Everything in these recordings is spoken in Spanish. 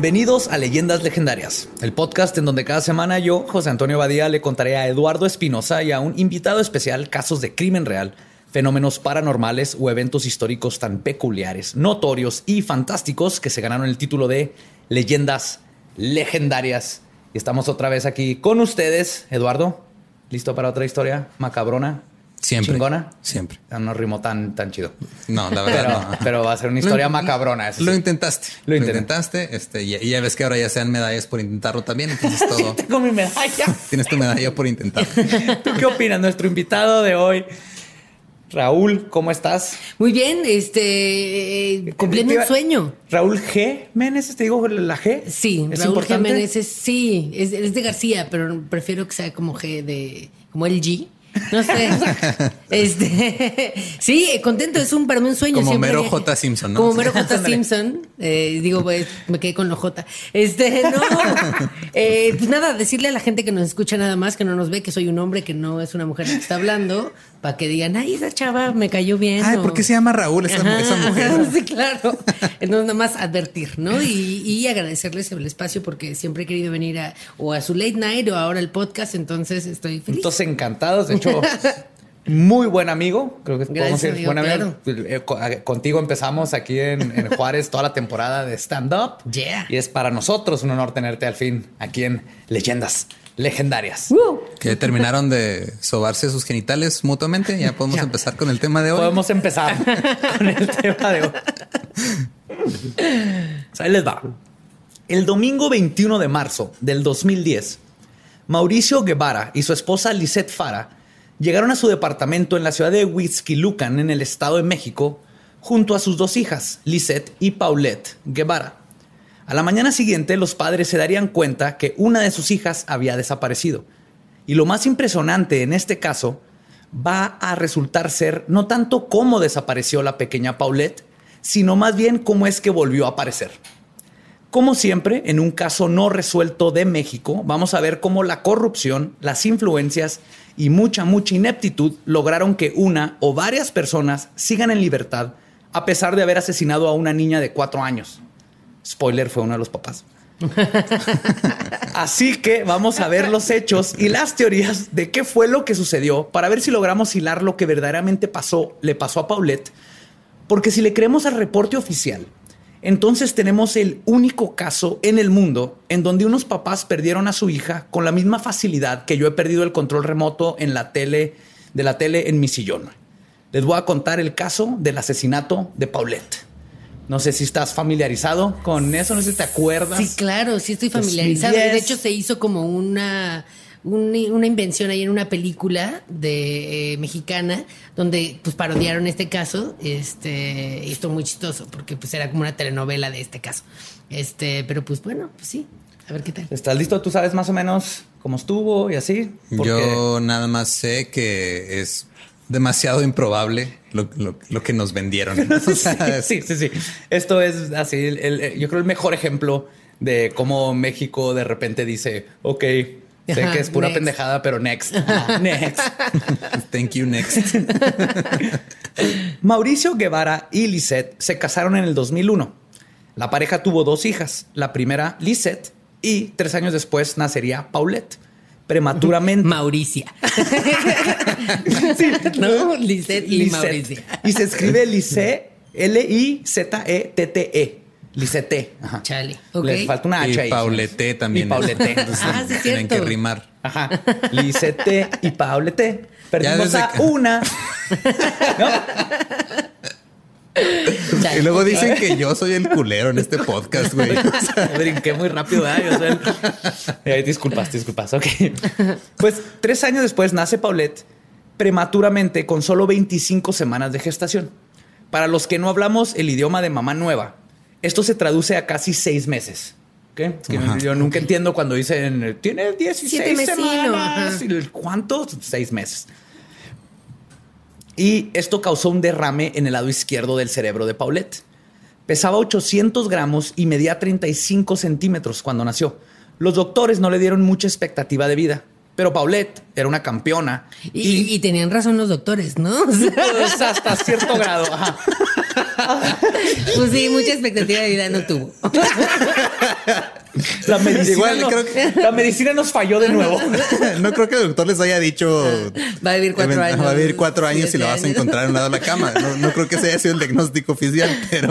Bienvenidos a Leyendas Legendarias, el podcast en donde cada semana yo, José Antonio Badía, le contaré a Eduardo Espinosa y a un invitado especial casos de crimen real, fenómenos paranormales o eventos históricos tan peculiares, notorios y fantásticos que se ganaron el título de Leyendas Legendarias. Y estamos otra vez aquí con ustedes, Eduardo. ¿Listo para otra historia macabrona? Siempre. ¿Chingona? Siempre. No rimó tan, tan chido. No, la verdad Pero, no. pero va a ser una historia Lo- macabrona. eso Lo sí. intentaste. Lo intentaste. Este, y, y ya ves que ahora ya sean medallas por intentarlo también. Entonces todo. Tengo mi medalla. Tienes tu medalla por intentar. ¿Tú qué opinas? Nuestro invitado de hoy, Raúl, ¿cómo estás? Muy bien, este, eh, cumpliendo un sueño. Raúl G. Meneses, te digo la G. Sí, ¿Es Raúl importante? Jiménez es, sí, es, es de García, pero prefiero que sea como G de, como el G. No sé. este, sí, contento, es un para mí un sueño. Como siempre- Mero J. Simpson, ¿no? Como Mero J. Simpson. Eh, digo, pues, me quedé con lo J. Este, no. Eh, pues nada, decirle a la gente que nos escucha nada más, que no nos ve, que soy un hombre, que no es una mujer la que está hablando, para que digan, ay, esa chava me cayó bien. Ay, o- ¿por qué se llama Raúl esa, Ajá, esa mujer? ajá, sí, claro. Entonces, nada más advertir, ¿no? Y, y agradecerles el espacio porque siempre he querido venir a, o a su late night o ahora al podcast, entonces estoy feliz. Entonces, encantados. De hecho, muy buen amigo. Creo que podemos Gracias, decir amigo, buen amigo. Eh, eh, Contigo empezamos aquí en, en Juárez toda la temporada de stand-up. Yeah. Y es para nosotros un honor tenerte al fin aquí en Leyendas Legendarias. ¡Uh! Que terminaron de sobarse sus genitales mutuamente. Ya podemos Ya. empezar con el tema de hoy. Podemos empezar con el tema de hoy. Ahí les va. El domingo 21 de marzo del 2010, Mauricio Guevara y su esposa Lisette Fara llegaron a su departamento en la ciudad de Huixquilucan, en el Estado de México, junto a sus dos hijas, Lisette y Paulette Guevara. A la mañana siguiente, los padres se darían cuenta que una de sus hijas había desaparecido. Y lo más impresionante en este caso va a resultar ser no tanto cómo desapareció la pequeña Paulette, sino más bien cómo es que volvió a aparecer. Como siempre, en un caso no resuelto de México, vamos a ver cómo la corrupción, las influencias y mucha, mucha ineptitud lograron que una o varias personas sigan en libertad a pesar de haber asesinado a una niña de cuatro años. Spoiler, fue uno de los papás. Así que vamos a ver los hechos y las teorías de qué fue lo que sucedió para ver si logramos hilar lo que verdaderamente pasó, le pasó a Paulette. Porque si le creemos al reporte oficial, entonces tenemos el único caso en el mundo en donde unos papás perdieron a su hija con la misma facilidad que yo he perdido el control remoto en la tele de la tele en mi sillón. Les voy a contar el caso del asesinato de Paulette. No sé si estás familiarizado con eso, no sé si te acuerdas. Sí, claro, sí estoy familiarizada. 2010. De hecho, se hizo como una, un- una invención ahí en una película de eh, mexicana donde pues parodiaron este caso. Este, y esto muy chistoso porque pues era como una telenovela de este caso. Este, pero pues bueno, pues sí. A ver qué tal. ¿Estás listo? ¿Tú sabes más o menos cómo estuvo y así? Porque- Yo nada más sé que es demasiado improbable lo, lo- lo que nos vendieron. O sea, sí, sí, sí. Esto es así, el- el- yo creo el mejor ejemplo de cómo México de repente dice, ok, sé Ajá, que es pura next. pendejada, pero next, next. Thank you, next. Mauricio Guevara y Lisette se casaron en el 2001. La pareja tuvo dos hijas, la primera Lisette y tres años después nacería Paulette. Prematuramente. Mauricia. ¿No? Lisette y Lisette. Mauricia. Y se escribe Lisette, L-I-Z-E-T-T-E. Lisette. Ajá. Chale. Ok. Les falta una H Y ahí. Paulette también. Y Paulette. Entonces, Ah, sí, Tienen cierto. que rimar. Ajá. Lisette y Paulette. Perdimos a que- una. ¿No? Y luego dicen que yo soy el culero en este podcast, güey. Brinqué muy rápido. Yo soy el- Eh, disculpas, disculpas. Ok. Pues tres años después nace Paulette prematuramente con solo 25 semanas de gestación. Para los que no hablamos el idioma de mamá nueva, esto se traduce a casi seis meses. ¿ok? Es que Ajá. yo nunca entiendo cuando dicen tiene 16 Siete mesino, semanas. ajá. ¿Y el ¿Cuánto? Seis meses. Y esto causó un derrame en el lado izquierdo del cerebro de Paulette. Pesaba 800 gramos y medía 35 centímetros cuando nació. Los doctores no le dieron mucha expectativa de vida, pero Paulette era una campeona Y, y tenían razón los doctores, ¿no? Pues, hasta cierto grado. ajá. Pues sí, mucha expectativa de vida no tuvo. La medicina, Igual, no- creo que- la medicina nos falló de nuevo. no creo que el doctor les haya dicho. Va a vivir cuatro "Event- años, Va a vivir cuatro años y la vas a años". encontrar en un lado de la cama. No, no creo que ese haya sido el diagnóstico oficial, pero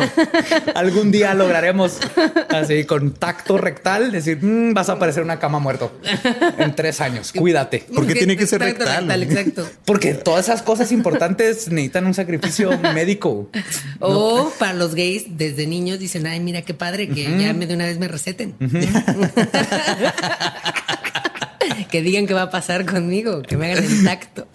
Algún día lograremos así con tacto rectal decir "Mm, vas a aparecer en una cama muerto en tres años. Cuídate. ¿Por qué tiene que ser Exacto, rectal? Exacto. Porque todas esas cosas importantes necesitan un sacrificio médico. O para los gays, desde niños dicen, ay, mira qué padre, que ya me de una vez me receten. que digan qué va a pasar conmigo, que me hagan el tacto.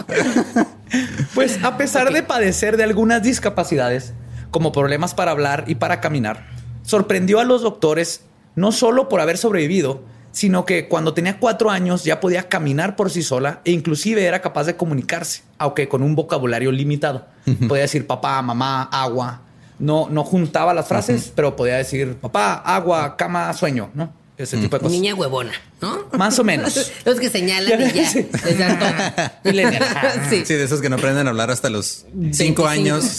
Pues a pesar de padecer de algunas discapacidades, como problemas para hablar y para caminar, sorprendió a los doctores no solo por haber sobrevivido, sino que cuando tenía cuatro años ya podía caminar por sí sola e inclusive era capaz de comunicarse, aunque con un vocabulario limitado. Podía decir papá, mamá, agua. No, no juntaba las frases, pero podía decir papá, agua, cama, sueño, ¿no? Ese tipo de cosas. Niña huevona, ¿no? Más o menos. Los que señalan y ya. Sí. Les dan todo. Millennial. Sí. sí, de esos que no aprenden a hablar hasta los cinco 25. años.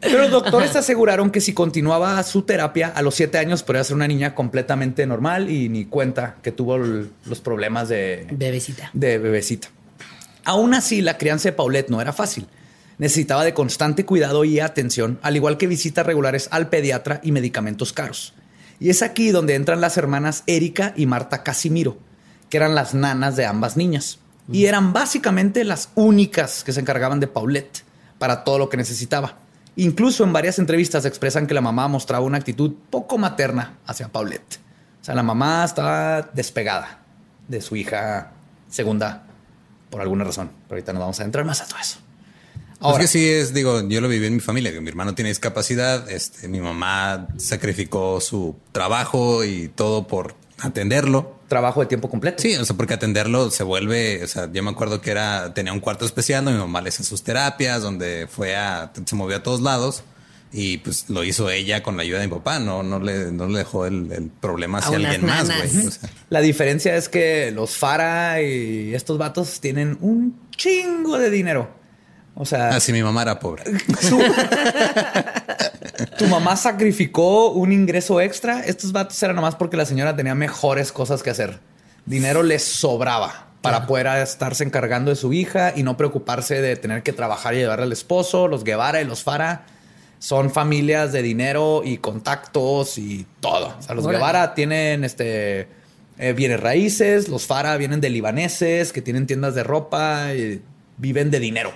Pero los doctores aseguraron que si continuaba su terapia a los siete años podría ser una niña completamente normal y ni cuenta que tuvo los problemas de, Bebecita. de bebecita. Aún así, la crianza de Paulette no era fácil. Necesitaba de constante cuidado y atención, al igual que visitas regulares al pediatra y medicamentos caros. Y es aquí donde entran las hermanas Erika y Marta Casimiro, que eran las nanas de ambas niñas. Y eran básicamente las únicas que se encargaban de Paulette para todo lo que necesitaba. Incluso en varias entrevistas expresan que la mamá mostraba una actitud poco materna hacia Paulette. O sea, la mamá estaba despegada de su hija segunda por alguna razón. Pero ahorita nos vamos a entrar más a todo eso. Ahora, que sí es, digo, yo lo viví en mi familia, que mi hermano tiene discapacidad, este, mi mamá sacrificó su trabajo y todo por atenderlo. trabajo de tiempo completo. Sí, o sea, porque atenderlo se vuelve, o sea, yo me acuerdo que era, tenía un cuarto especial donde mi mamá le hacía sus terapias, donde fue a, se movió a todos lados y pues lo hizo ella con la ayuda de mi papá, no, no le, no le dejó el, el problema hacia alguien más, güey. O sea, La diferencia es que los Fara y estos vatos tienen un chingo de dinero. O sea, así mi mamá era pobre. su- tu mamá sacrificó un ingreso extra. Estos vatos eran nomás porque la señora tenía mejores cosas que hacer. Dinero les sobraba para poder estarse encargando de su hija y no preocuparse de tener que trabajar y llevarle al esposo. Los Guevara y los Fara son familias de dinero y contactos y todo. O sea, los Órale. Guevara tienen este eh, bienes raíces, los Fara vienen de libaneses que tienen tiendas de ropa y viven de dinero.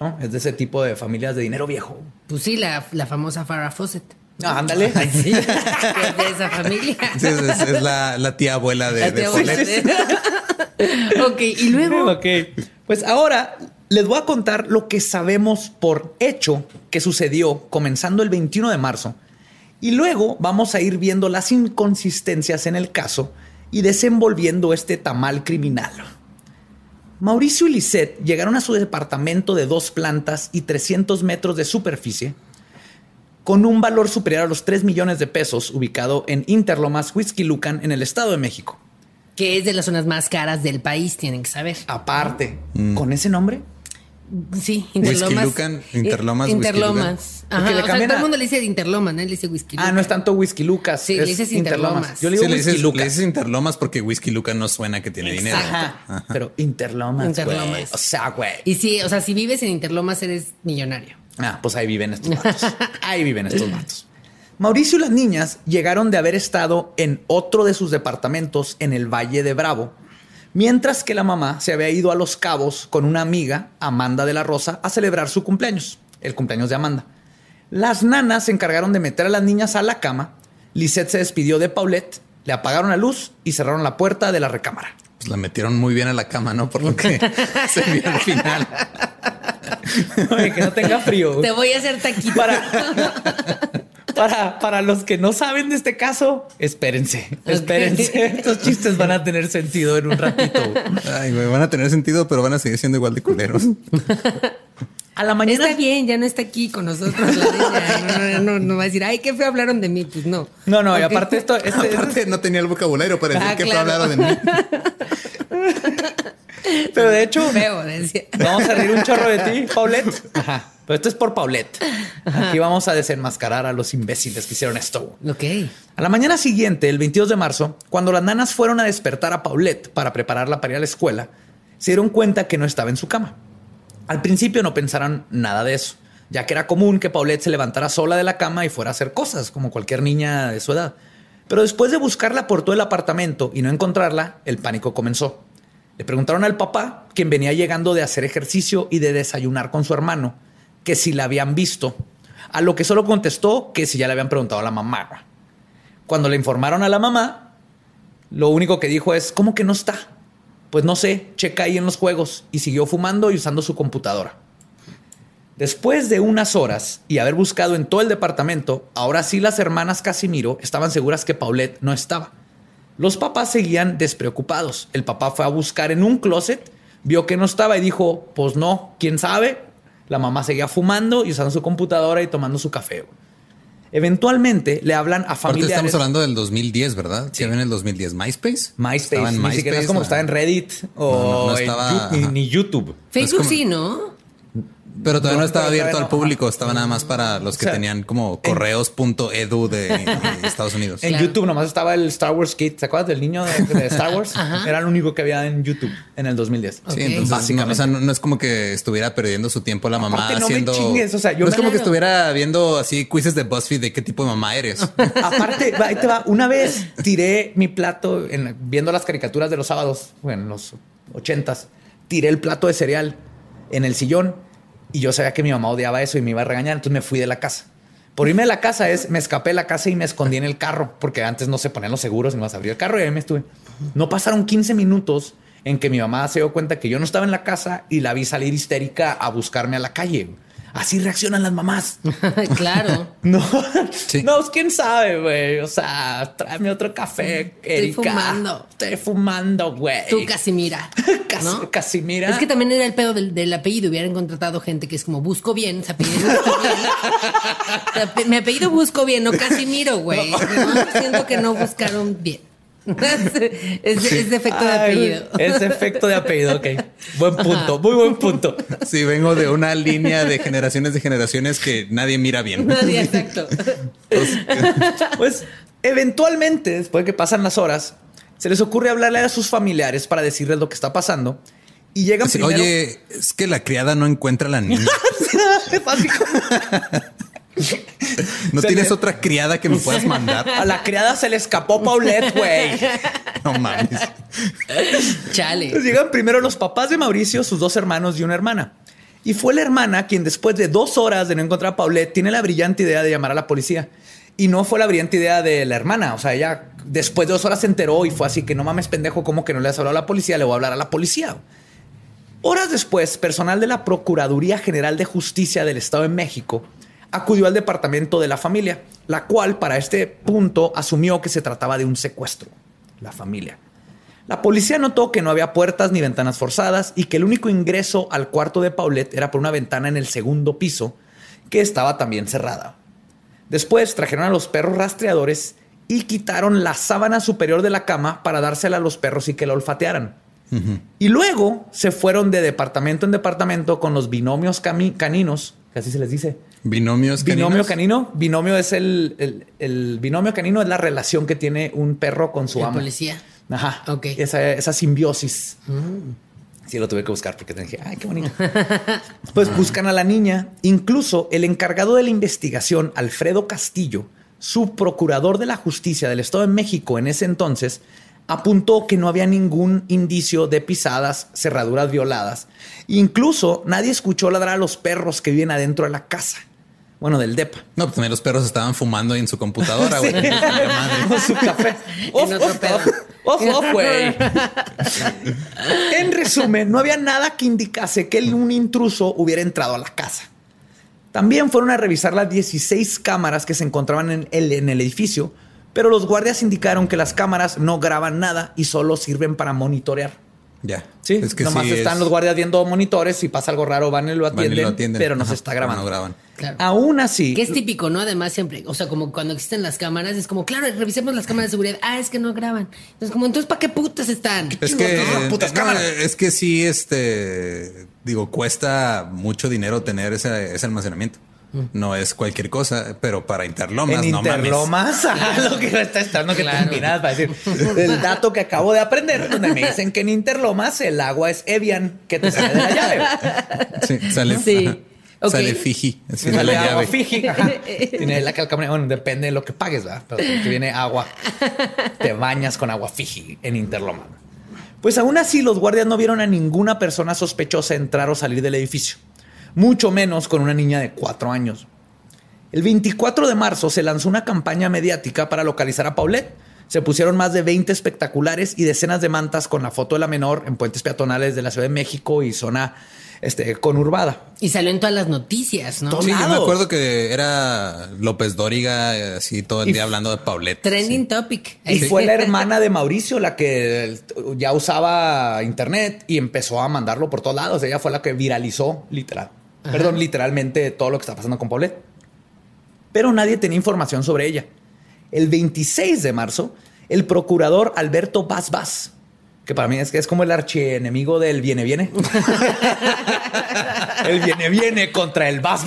¿No? Es de ese tipo de familias de dinero viejo. Pues sí, la, la famosa Farrah Fawcett. Ah, ándale. Sí, es de esa familia. Sí, es, es- es la, la tía abuela de, La de tía Paulette. abuela. ok, y luego. Ok. Pues ahora les voy a contar lo que sabemos por hecho que sucedió comenzando el 21 de marzo. Y luego vamos a ir viendo las inconsistencias en el caso y desenvolviendo este tamal criminal. Mauricio y Lisette llegaron a su departamento de dos plantas y 300 metros de superficie con un valor superior a los 3 millones de pesos ubicado en Interlomas, Whisky Lucan, en el Estado de México. Que es de las zonas más caras del país, tienen que saber. Aparte, con ese nombre, Sí, Interlomas. Lucan, Interlomas, Eh, Interlomas. Porque Ajá, le o sea, todo el mundo le dice Interlomas, ¿no? Le dice Whisky Ah, Lucan. no es tanto Whisky Lucas. Sí, le dices Interlomas. Yo le digo Sí, le Whisky dices, Lucas. le dices Interlomas porque Whisky Luca no suena que tiene dinero. Ajá. Pero Interlomas. Interlomas. O sea, güey. Y sí, o sea, si vives en Interlomas eres millonario. Ah, pues ahí viven estos vatos. ahí viven estos vatos. Mauricio y las niñas llegaron de haber estado en otro de sus departamentos en el Valle de Bravo, mientras que la mamá se había ido a Los Cabos con una amiga, Amanda de la Rosa, a celebrar su cumpleaños, el cumpleaños de Amanda. Las nanas se encargaron de meter a las niñas a la cama. Lisette se despidió de Paulette, le apagaron la luz y cerraron la puerta de la recámara. Pues la metieron muy bien a la cama, ¿no? Por lo que se vio al final. Oye, que no tenga frío. Te voy a hacer taquito. Para, para, para los que no saben de este caso, espérense, espérense. Estos chistes van a tener sentido en un ratito. Ay, güey, van a tener sentido, pero van a seguir siendo igual de culeros. A la mañana. Está bien, ya no está aquí con nosotros la. No, no, no, no va a decir, ay, qué feo hablaron de mí. Pues no. No, no, y aparte esto, este- Aparte, no tenía el vocabulario para decir Ah, que claro. hablaron de mí. pero de hecho, Feo, decía. vamos a reír un chorro de ti, Paulette. Ajá. Pero esto es por Paulette. Aquí vamos a desenmascarar a los imbéciles que hicieron esto. Ok. A la mañana siguiente, el 22 de marzo, cuando las nanas fueron a despertar a Paulette para prepararla para ir a la escuela, se dieron cuenta que no estaba en su cama. Al principio no pensaron nada de eso, ya que era común que Paulette se levantara sola de la cama y fuera a hacer cosas, como cualquier niña de su edad. Pero después de buscarla por todo el apartamento y no encontrarla, el pánico comenzó. Le preguntaron al papá, quien venía llegando de hacer ejercicio y de desayunar con su hermano, que si la habían visto, a lo que solo contestó que si ya le habían preguntado a la mamá. Cuando le informaron a la mamá, lo único que dijo es, ¿cómo que no está? Pues no sé, checa ahí en los juegos y siguió fumando y usando su computadora. Después de unas horas y haber buscado en todo el departamento, ahora sí las hermanas Casimiro estaban seguras que Paulette no estaba. Los papás seguían despreocupados. El papá fue a buscar en un closet, vio que no estaba y dijo, pues no, quién sabe. La mamá seguía fumando y usando su computadora y tomando su café. Eventualmente le hablan a familiares. estamos hablando del 2010, ¿verdad? Sí, en el 2010. MySpace. MySpace. Estaba en MySpace. Ni es como estaba en Reddit o ni, YouTube. Facebook sí, ¿no? Pero todavía no, estaba abierto al público, estaba nada más para los que tenían como correos.edu de, Estados Unidos. En YouTube nomás estaba el Star Wars Kit, ¿se acuerdas del niño de, Star Wars? Era el único que había en YouTube en el 2010. Sí, entonces Básicamente. No, o sea, no, es como que estuviera perdiendo su tiempo la mamá haciendo. o sea, yo no es como que estuviera viendo así quizzes de BuzzFeed de qué tipo de mamá eres. Aparte, ahí te va. Una vez tiré mi plato en, viendo las caricaturas de los sábados, en los ochentas, tiré el plato de cereal en el sillón y yo sabía que mi mamá odiaba eso y me iba a regañar, entonces me fui de la casa. Por irme de la casa es, me escapé de la casa y me escondí en el carro, porque antes no se ponían los seguros y me vas a abrir el carro y ahí me estuve. No pasaron 15 minutos en que mi mamá se dio cuenta que yo no estaba en la casa y la vi salir histérica a buscarme a la calle. Así reaccionan las mamás. claro. No, no, quién sabe, güey. O sea, tráeme otro café, Erika. Estoy fumando. Estoy fumando, güey. Tú, Casimira. ¿no? Casimira. Es que también era el pedo del, apellido. Hubieran contratado gente que es como busco bien, se apellido bien. Mi apellido busco bien, no Casimiro, güey. Siento que no buscaron bien. Es, efecto de apellido. Es efecto de apellido, ok. Buen punto, muy buen punto. Sí, vengo de una línea de generaciones de generaciones que nadie mira bien. Nadie, exacto. Pues, eventualmente, después de que pasan las horas, se les ocurre hablarle a sus familiares para decirles lo que está pasando. Y llegan primero... Oye, es que la criada no encuentra a la niña. ¿No tienes otra criada que me puedas mandar? A la criada se le escapó Paulette, güey. No mames. Chale. llegan primero los papás de Mauricio, sus dos hermanos y una hermana. Y fue la hermana quien después de dos horas de no encontrar a Paulette tiene la brillante idea de llamar a la policía. Y no fue la brillante idea de la hermana. O sea, ella después de dos horas se enteró y fue así que no mames pendejo, ¿cómo que no le has hablado a la policía? Le voy a hablar a la policía. Horas después, personal de la Procuraduría General de Justicia del Estado de México acudió al departamento de la familia, la cual para este punto asumió que se trataba de un secuestro. La familia. La policía notó que no había puertas ni ventanas forzadas y que el único ingreso al cuarto de Paulette era por una ventana en el segundo piso, que estaba también cerrada. Después trajeron a los perros rastreadores y quitaron la sábana superior de la cama para dársela a los perros y que la olfatearan. Y luego se fueron de departamento en departamento con los binomios caninos, que así se les dice, Binomios caninos. Binomio canino. Binomio es el, el, binomio canino es la relación que tiene un perro con su ¿El ama. policía. Ajá. Ok. Esa, esa simbiosis. Mm. Sí, lo tuve que buscar porque te dije, ay, qué bonito. pues buscan a la niña. Incluso el encargado de la investigación, Alfredo Castillo, su procurador de la justicia del Estado de México en ese entonces, apuntó que no había ningún indicio de pisadas, cerraduras violadas. Incluso nadie escuchó ladrar a los perros que viven adentro de la casa. Bueno, del DEPA. No, pues también los perros estaban fumando en su computadora, güey. su café. Off, off, off, güey. en resumen, no había nada que indicase que un intruso hubiera entrado a la casa. También fueron a revisar las 16 cámaras que se encontraban en el, en el edificio, pero los guardias indicaron que las cámaras no graban nada y solo sirven para monitorear. Ya. Sí, es que nomás están los guardias viendo monitores, si pasa algo raro van y lo atienden, pero no se está grabando. No graban. Aún así. Que es típico, ¿no? Además, siempre, o sea, como cuando existen las cámaras, es como, claro, revisemos las cámaras de seguridad. Ah, es que no graban. Entonces, como, entonces, ¿para qué putas están? Es que, es que sí, este, digo, cuesta mucho dinero tener ese almacenamiento. No es cualquier cosa, pero para Interlomas, en no Interlomas, lo que está estando que claro. para decir. El dato que acabo de aprender, donde me dicen que en Interlomas el agua es Evian, que te sale de la llave. Sí, sale. Sí. Sale Fiji. Sale agua Fiji. Tiene la calcámara. Bueno, depende de lo que pagues, ¿verdad? Pero si viene agua, te bañas con agua Fiji en Interlomas. Pues aún así, los guardias no vieron a ninguna persona sospechosa entrar o salir del edificio mucho menos con una niña de cuatro años. El 24 de marzo se lanzó una campaña mediática para localizar a Paulette. Se pusieron más de 20 espectaculares y decenas de mantas con la foto de la menor en puentes peatonales de la Ciudad de México y zona este, conurbada. Y salió en todas las noticias, ¿no? Sí, yo me acuerdo que era López Dóriga, así todo el día hablando de Paulette. Trending topic. Y fue la hermana de Mauricio la que ya usaba internet y empezó a mandarlo por todos lados. Ella fue la que viralizó, literal. Perdón, literalmente todo lo que está pasando con Paulette. Pero nadie tenía información sobre ella. El 26 de marzo, el procurador Alberto Vaz que para mí es que es como el archienemigo del viene viene. el viene viene contra el Vaz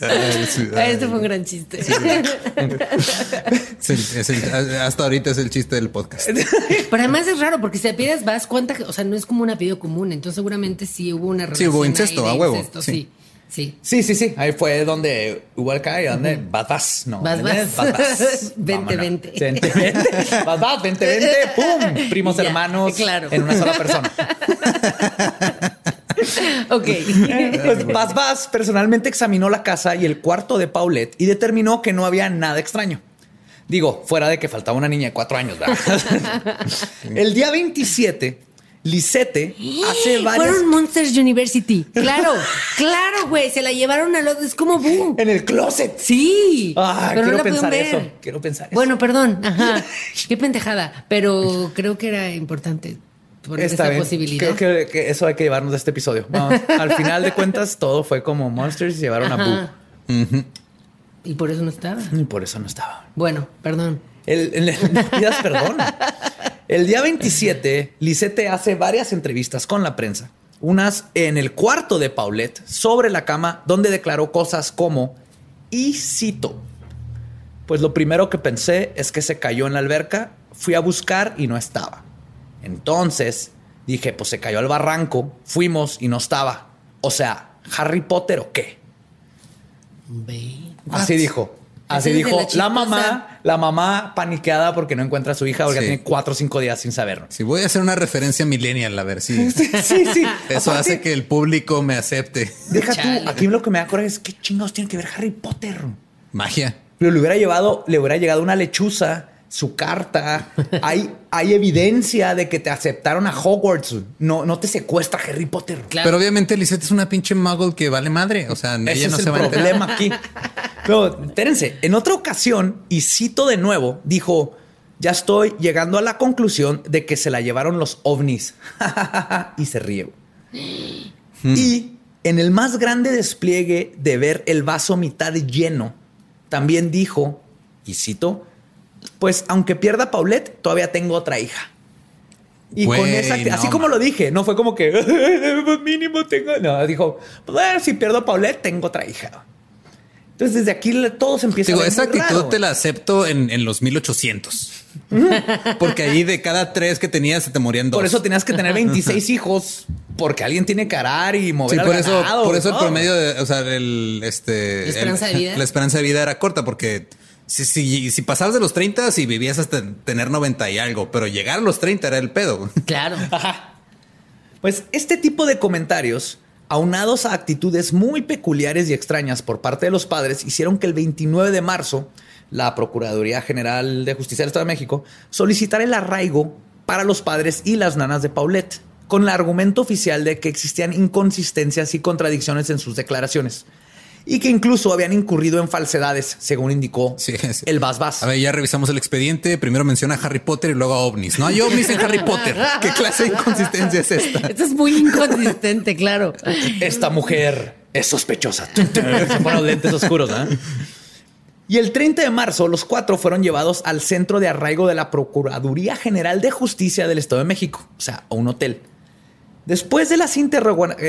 este fue un gran chiste. hasta ahorita es el chiste del podcast. Pero además es raro porque si apellidas vas, cuánta, o sea, no es como un apellido común, entonces seguramente sí hubo una relación. Sí, hubo incesto, a huevo. sí. Sí. Sí. Sí, sí, Ahí fue donde hubo el cae, donde vas, vas, no. Vas, vas. Vente, vente. Vente, vente. Vas, vas, vente, vente. ¡Pum! Primos hermanos claro. en una sola persona. ok. Pues Bas Bas personalmente examinó la casa y el cuarto de Paulette y determinó que no había nada extraño. Digo, fuera de que faltaba una niña de cuatro años, el día 27, Lisette hace varias. Fueron Monsters University. Claro, claro, güey. Se la llevaron al otro. Es como boom. En el closet. Sí. Ah, pero quiero no pensar eso. Quiero pensar eso. Bueno, perdón. Ajá. Qué pendejada. Pero creo que era importante por esta posibilidad. Creo que, eso hay que llevarnos de este episodio. al final de cuentas, todo fue como Monsters y llevaron a Boo. Y por eso no estaba. Y por eso no estaba. Bueno, perdón. El, el, perdón. El día 27, Lisette hace varias entrevistas con la prensa. Unas en el cuarto de Paulette, sobre la cama, donde declaró cosas como, y cito, pues lo primero que pensé es que se cayó en la alberca, fui a buscar y no estaba. Entonces dije, pues se cayó al barranco, fuimos y no estaba. O sea, ¿Harry Potter o qué? Así dijo. Así dijo la, mamá, la mamá paniqueada porque no encuentra a su hija porque tiene cuatro o cinco días sin saberlo. Si voy a hacer una referencia millennial, a ver si sí, sí, eso hace que el público me acepte. Deja tú, aquí lo que me da coraje es qué chingados tiene que ver Harry Potter. Magia. Pero le hubiera llevado, le hubiera llegado una lechuza su carta. hay, hay evidencia de que te aceptaron a Hogwarts. No, no te secuestra Harry Potter. Pero obviamente Lisette es una pinche muggle que vale madre. O sea, ella no es se el problema aquí. Pero espérense, en otra ocasión, y cito de nuevo, dijo: Ya estoy llegando a la conclusión de que se la llevaron los ovnis. y se ríe. Hmm. Y en el más grande despliegue de ver el vaso mitad lleno, también dijo, y cito, pues aunque pierda Paulette, todavía tengo otra hija. Y con esa, así como lo dije, no fue como que pues mínimo tengo. No, dijo, pues si pierdo a Paulette, tengo otra hija. Entonces, desde aquí todos empiezan Digo, a esa actitud te la acepto en, los 1800. porque ahí de cada tres que tenías se te morían dos. Por eso tenías que tener 26 hijos, porque alguien tiene que arar y mover. Sí, por eso, por eso el promedio de, o sea, el, este, la esperanza de vida. La esperanza de vida era corta porque si, si, si pasabas de los 30, si vivías hasta tener 90 y algo, pero llegar a los 30 era el pedo. Claro. Pues este tipo de comentarios, aunados a actitudes muy peculiares y extrañas por parte de los padres, hicieron que el 29 de marzo la Procuraduría General de Justicia del Estado de México solicitara el arraigo para los padres y las nanas de Paulette, con el argumento oficial de que existían inconsistencias y contradicciones en sus declaraciones y que incluso habían incurrido en falsedades, según indicó Sí, sí. el Bas Bas. A ver, ya revisamos el expediente. Primero menciona a Harry Potter y luego a ovnis. No hay ovnis en Harry Potter. ¿Qué clase de inconsistencia es esta? Esto es muy inconsistente, claro. Esta mujer es sospechosa. Se ponen los lentes oscuros, ¿eh? Y el 30 de marzo, los cuatro fueron llevados al centro de arraigo de la Procuraduría General de Justicia del Estado de México, o sea, a un hotel. Después de las eh,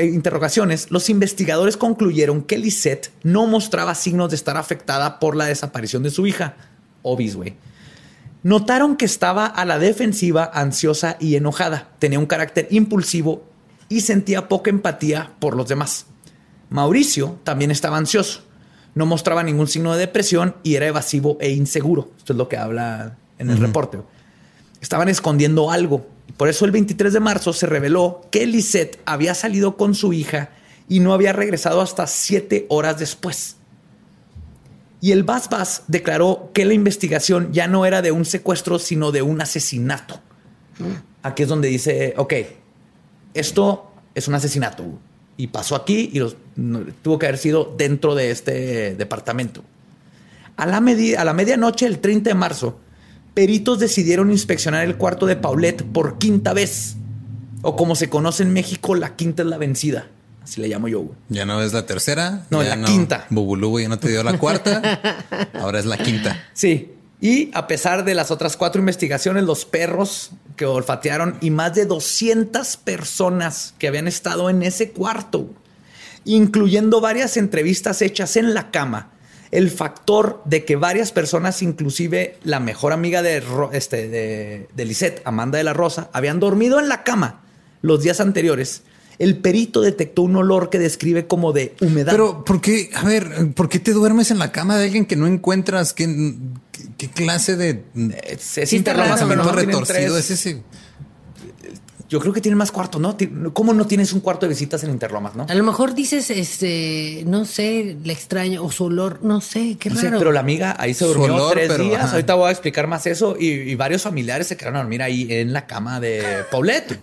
interrogaciones, los investigadores concluyeron que Lisette no mostraba signos de estar afectada por la desaparición de su hija, Obis, güey. Notaron que estaba a la defensiva, ansiosa y enojada. Tenía un carácter impulsivo y sentía poca empatía por los demás. Mauricio también estaba ansioso. No mostraba ningún signo de depresión y era evasivo e inseguro. Esto es lo que habla en el reporte. Estaban escondiendo algo. Por eso el 23 de marzo se reveló que Lisette había salido con su hija y no había regresado hasta siete horas después. Y el Bas Bas declaró que la investigación ya no era de un secuestro, sino de un asesinato. Aquí es donde dice, ok, esto es un asesinato y pasó aquí y los- no- tuvo que haber sido dentro de este departamento. A la, medi- a la medianoche del 30 de marzo, peritos decidieron inspeccionar el cuarto de Paulette por quinta vez. O como se conoce en México, la quinta es la vencida. Así le llamo yo. güey. Ya no es la tercera. No, la quinta. Bubulubu ya no te dio la cuarta. Ahora es la quinta. Sí. Y a pesar de las otras cuatro investigaciones, los perros que olfatearon y más de 200 personas que habían estado en ese cuarto, incluyendo varias entrevistas hechas en la cama, el factor de que varias personas, inclusive la mejor amiga de, este, de, de Lisette, Amanda de la Rosa, habían dormido en la cama los días anteriores, el perito detectó un olor que describe como de humedad. Pero, ¿por qué? A ver, ¿por qué te duermes en la cama de alguien que no encuentras? ¿Qué, qué, clase de es, es Sí está raro, Interlomas, pero pensamiento no tienen retorcido tres. es ese? Yo creo que tienen más cuartos, ¿no? ¿Cómo no tienes un cuarto de visitas en Interlomas, no? A lo mejor dices, este, no sé, le extraño, o su olor, no sé, qué No sé, pero la amiga ahí se durmió olor, tres pero, días. ajá. Ahorita voy a explicar más eso. Y, y varios familiares se quedaron a dormir ahí en la cama de Paulette.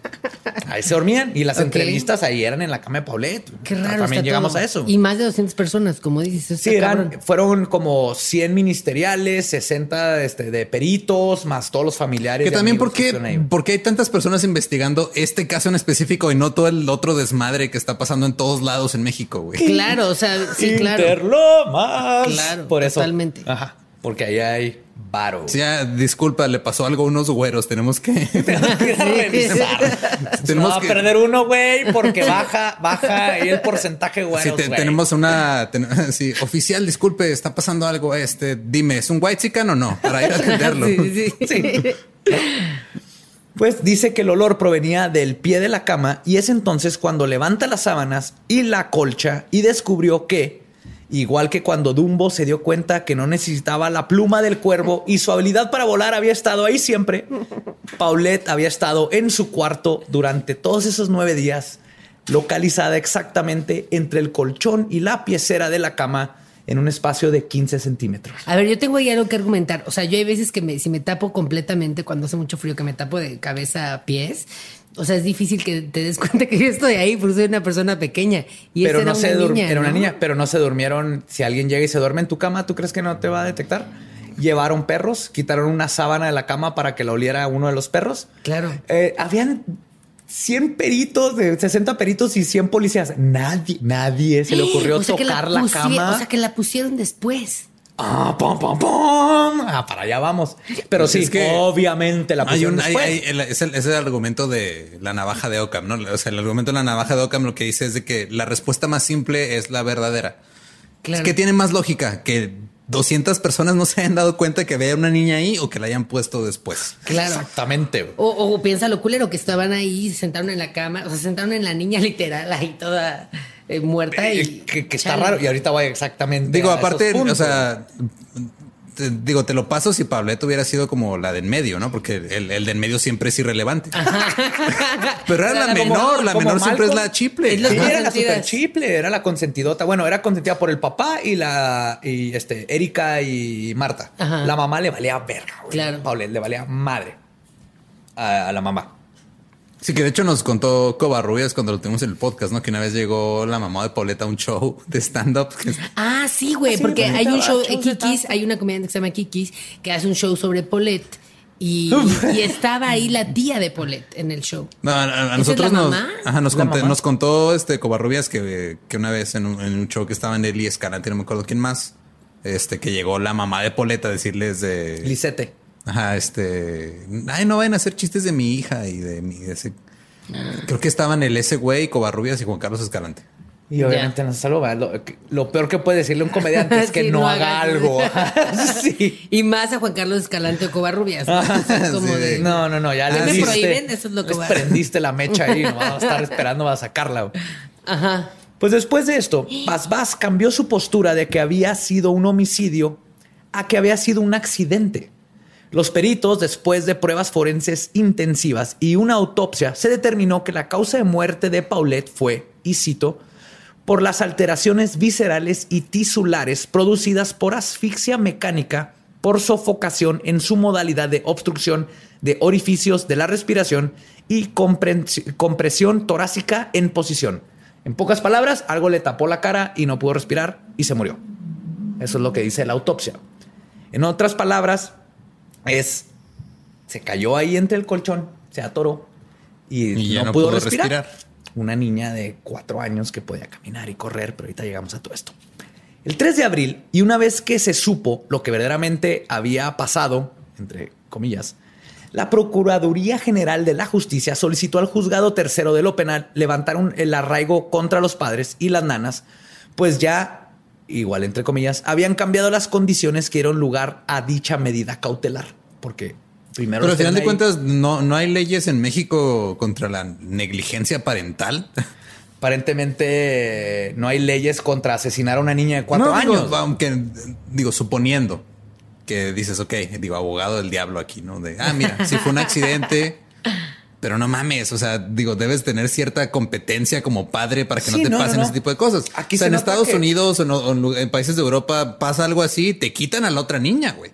Ahí se dormían. Y las entrevistas ahí eran en la cama de Paulette. Qué raro. También está llegamos todo. a eso. Y más de 200 personas, como dices. Sí, eran, cabrón. fueron como 100 ministeriales, 60 este, de peritos, más todos los familiares. Que y también, amigos ¿por que qué, estuvieron ahí. por qué hay tantas personas investigando este caso en específico y no todo el otro desmadre que está pasando en todos lados en México, güey? Claro, o sea, sí, claro. Interlomas. Claro, Por eso. totalmente. Ajá. Porque ahí hay varo. Sí, ya, disculpa, le pasó algo a unos güeros. Tenemos que. Tenemos que revisar. Tenemos que- perder uno, güey, porque baja, baja ahí el porcentaje, güey. Sí, te- tenemos una. ten- sí, oficial, disculpe, está pasando algo. Este, dime, ¿es un white chican o no? Para ir a atenderlo. Sí, sí, sí. Pues dice que el olor provenía del pie de la cama y es entonces cuando levanta las sábanas y la colcha y descubrió que, igual que cuando Dumbo se dio cuenta que no necesitaba la pluma del cuervo y su habilidad para volar había estado ahí siempre, Paulette había estado en su cuarto durante todos esos nueve días, localizada exactamente entre el colchón y la piecera de la cama en un espacio de 15 centímetros. A ver, yo tengo ahí algo que argumentar. O sea, yo hay veces que me, si me tapo completamente cuando hace mucho frío, que me tapo de cabeza a pies. O sea, es difícil que te des cuenta que yo estoy ahí porque soy una persona pequeña. Y pero no era se una niña, era una ¿no? niña, pero no se durmieron. Si alguien llega y se duerme en tu cama, ¿tú crees que no te va a detectar? Llevaron perros, quitaron una sábana de la cama para que la oliera uno de los perros. Claro. Eh, habían 100 peritos, de 60 peritos y 100 policías. Nadie, nadie se le ocurrió O sea, que tocar la, cama. O sea, que la pusieron después. Ah, pom, pom, pom. Ah, para allá vamos. Pero Pues sí, es que obviamente la Hay pusieron un, hay- hay- es, el, es el argumento de la navaja de Ockham, ¿no? O sea, el argumento de la navaja de Ockham lo que dice es de que la respuesta más simple es la verdadera. Claro. Es que tiene más lógica que 200 personas no se hayan dado cuenta que había una niña ahí o que la hayan puesto después. Claro. Exactamente. O, o piensa lo culero que estaban ahí, se sentaron en la cama, o sea, se sentaron en la niña literal ahí toda eh, muerta y. Eh, que, que está raro. Y ahorita voy exactamente. Digo, a esos aparte, o sea, te- digo, te lo paso si Pablette hubiera sido como la de en medio, ¿no? Porque el, el de en medio siempre es irrelevante. Pero era la Como- menor, la como menor siempre es la chiple. Es Sí, era la super chiple, era la consentidota. Bueno, era consentida por el papá y la y este Erika y Marta. Ajá. La mamá le valía verga, güey. Claro. Paulette le valía madre a, a la mamá. Sí, que de hecho nos contó Covarrubias cuando lo tuvimos en el podcast, ¿no? Que una vez llegó la mamá de Pauleta a un show de stand-up. Ah, sí, güey, porque hay un show, Kikis, hay una comediante que se llama Kikis, que hace un show sobre Paulette. Y, y estaba ahí la tía de Paulette en el show. No, a, a- a ¿Esa es nosotros la nos, mamá? ajá, nos, ¿La conté- mamá? nos contó este Covarrubias que, que una vez en un, en un show que estaba en Eli Escalante, no me acuerdo quién más, este, que llegó la mamá de Poleta a decirles de... Lisete. Ajá, este. Ay, no vayan a hacer chistes de mi hija y de mi. de ese- Creo que estaban el ese güey, Covarrubias y Juan Carlos Escalante. Y obviamente no se salva. Lo, lo peor que puede decirle un comediante es que Sí, no, no haga algo. sí. Y más a Juan Carlos Escalante o Covarrubias. ¿no? Es como Sí, de- No, no, no, ya le me diste- prohíben, eso es lo que les voy a- prendiste la mecha ahí, no vamos a estar esperando a sacarla. Ajá. Pues después de esto, Bas Bas cambió su postura de que había sido un homicidio a que había sido un accidente. Los peritos, después de pruebas forenses intensivas y una autopsia, se determinó que la causa de muerte de Paulette fue, y cito, por las alteraciones viscerales y tisulares producidas por asfixia mecánica por sofocación en su modalidad de obstrucción de orificios de la respiración y compresión torácica en posición. En pocas palabras, algo le tapó la cara y no pudo respirar y se murió. Eso es lo que dice la autopsia. En otras palabras, es se cayó ahí entre el colchón, se atoró y, no, no pudo, pudo respirar. respirar. Una niña de cuatro años que podía caminar y correr, pero ahorita llegamos a todo esto. El 3 de abril, y una vez que se supo lo que verdaderamente había pasado, entre comillas, la Procuraduría General de la Justicia solicitó al juzgado tercero de lo penal levantar un- el arraigo contra los padres y las nanas, pues ya, igual entre comillas, habían cambiado las condiciones que dieron lugar a dicha medida cautelar. Porque primero... Pero al final de ahí- cuentas, no, no hay leyes en México contra la negligencia parental. Aparentemente no hay leyes contra asesinar a una niña de cuatro No, digo, años. aunque, digo, suponiendo que dices, ok, digo, abogado del diablo aquí, ¿no? De, ah, mira, si fue un accidente, pero no mames, o sea, digo, debes tener cierta competencia como padre para que Sí, no te no, pasen no. ese tipo de cosas. Aquí o sea, se en Estados que- Unidos o en, o en países de Europa pasa algo así, te quitan a la otra niña, güey.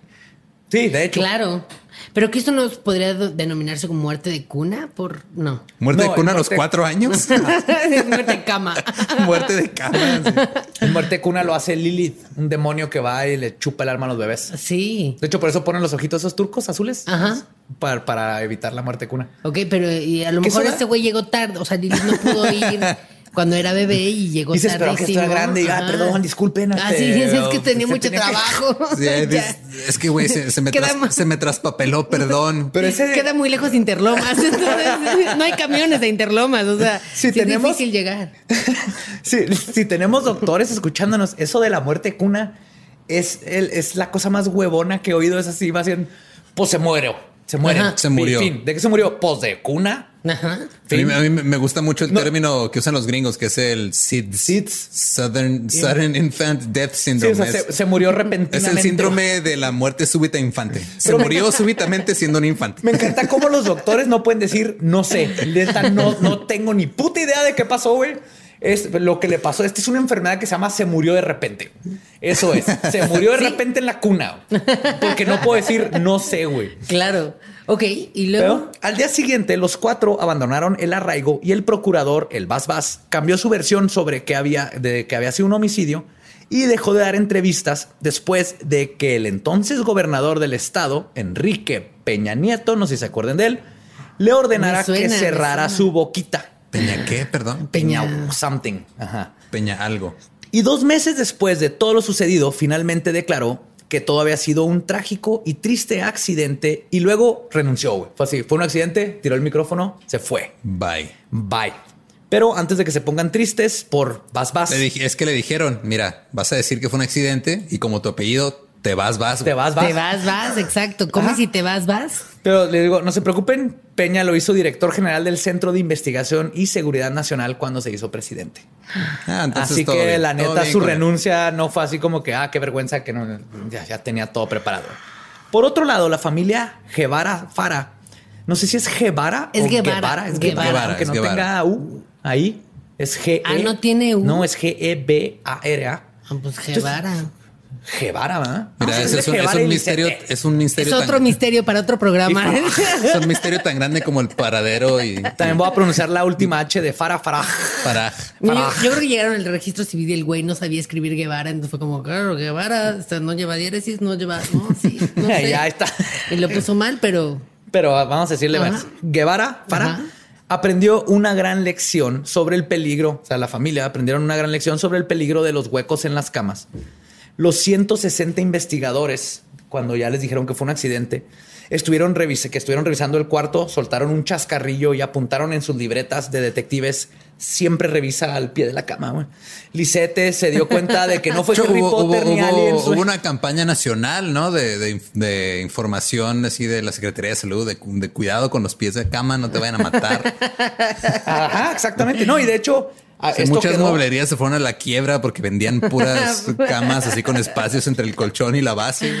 Sí, de hecho. Claro. Pero que esto no podría denominarse como muerte de cuna por. No. Muerte No, de cuna a los muerte- cuatro años. muerte de cama. Muerte de cama. sí. Muerte cuna lo hace Lilith, un demonio que va y le chupa el alma a los bebés. Sí. De hecho, por eso ponen los ojitos esos turcos azules. Ajá. Para, para evitar la muerte cuna. Ok, pero y a lo ¿Qué mejor este güey llegó tarde. O sea, Lilith no pudo ir cuando era bebé y llegó Dices, tarde. pero que estoy grande y, ah, perdón, disculpen, Ah, este, sí, es que tenía mucho tenía que- trabajo. Sí, es, es que, güey, se, se me Queda tras- más- se me traspapeló, perdón. Pero ese Queda muy lejos de Interlomas. Entonces, no hay camiones de Interlomas. O sea, Si sí tenemos- es difícil llegar. Sí, si tenemos doctores escuchándonos, eso de la muerte cuna es, el- es la cosa más huevona que he oído. Es así, va haciendo, pues se muere, se muere. Se murió. Fin. ¿De qué se murió? Pues de cuna. Ajá. A mí, Fin. a mí me gusta mucho el No. término que usan los gringos, que es el SIDS. SIDS. Southern, Southern Infant Death Sí, Syndrome. o sea, es, se, se murió es repentinamente. el síndrome de la muerte súbita infante. Se Pero me- murió súbitamente siendo un infante. Me encanta cómo los doctores no pueden decir, no sé, neta, no, no tengo ni puta idea de qué pasó, güey. Es lo que le pasó. Esta es una enfermedad que se llama se murió de repente. Eso es. Se murió de Sí. repente en la cuna. Porque no puedo decir, no sé, güey. Claro. Ok, y luego. Pero al día siguiente, los cuatro abandonaron el arraigo y el procurador, el Bas Bas, cambió su versión sobre que había, de que había sido un homicidio y dejó de dar entrevistas después de que el entonces gobernador del estado, Enrique Peña Nieto, no sé si se acuerdan de él, le ordenara suena, que cerrara su boquita. ¿Peña qué? Perdón. Peña, Peña. something. Ajá. Peña algo. Y dos meses después de todo lo sucedido, finalmente declaró que todo había sido un trágico y triste accidente y luego renunció. Fue así, fue un accidente, tiró el micrófono, se fue. Bye. Bye. Pero antes de que se pongan tristes por vas, vas, es que le dijeron, mira, vas a decir que fue un accidente y como tu apellido te vas, vas. te vas, vas. Te vas, vas, exacto. ¿Cómo Ajá. si te vas, vas? Pero le digo, no se preocupen, Peña lo hizo director general del Centro de Investigación y Seguridad Nacional cuando se hizo presidente. Ah, así que bien, la neta, su renuncia no fue así como que, ah, qué vergüenza que no, ya, ya tenía todo preparado. Por otro lado, la familia Guevara Fara, no sé si es Guevara Es o Guevara, es es Guevara, Guevara, aunque es no Guevara. tenga U ahí, es G. E. Ah, no tiene U. No, es G-E-B-A-R-A. Ah, pues Guevara. Guevara, ¿verdad? Mira, Vamos a ese decirle es un, es misterio, es un misterio. Es otro tan- misterio para otro programa. Es un misterio tan grande como el paradero y También voy a pronunciar la última H de Farah Farah. para. yo, yo creo que llegaron al registro civil y el güey no sabía escribir Guevara, entonces fue como, claro, Guevara, o sea, no lleva diéresis, no lleva, no, sí, no sé. Ya está. Y lo puso mal, pero Pero vamos a decirle Ajá. más. Guevara, Farah, Ajá. aprendió una gran lección sobre el peligro. O sea, la familia aprendieron una gran lección sobre el peligro de los huecos en las camas. Los 160 investigadores, cuando ya les dijeron que fue un accidente, estuvieron revise- que estuvieron revisando el cuarto, soltaron un chascarrillo y apuntaron en sus libretas de detectives. Siempre revisa al pie de la cama. güey. Lisette se dio cuenta de que no fue Harry hubo, Potter hubo- ni hubo- Aliens. hubo una campaña nacional, ¿no? De, de inf- de información así de la Secretaría de Salud, de, de cuidado con los pies de cama, no te vayan a matar. Ajá, exactamente. No, y de hecho, a- Sí, esto muchas quedó- mueblerías se fueron a la quiebra porque vendían puras camas así con espacios entre el colchón y la base.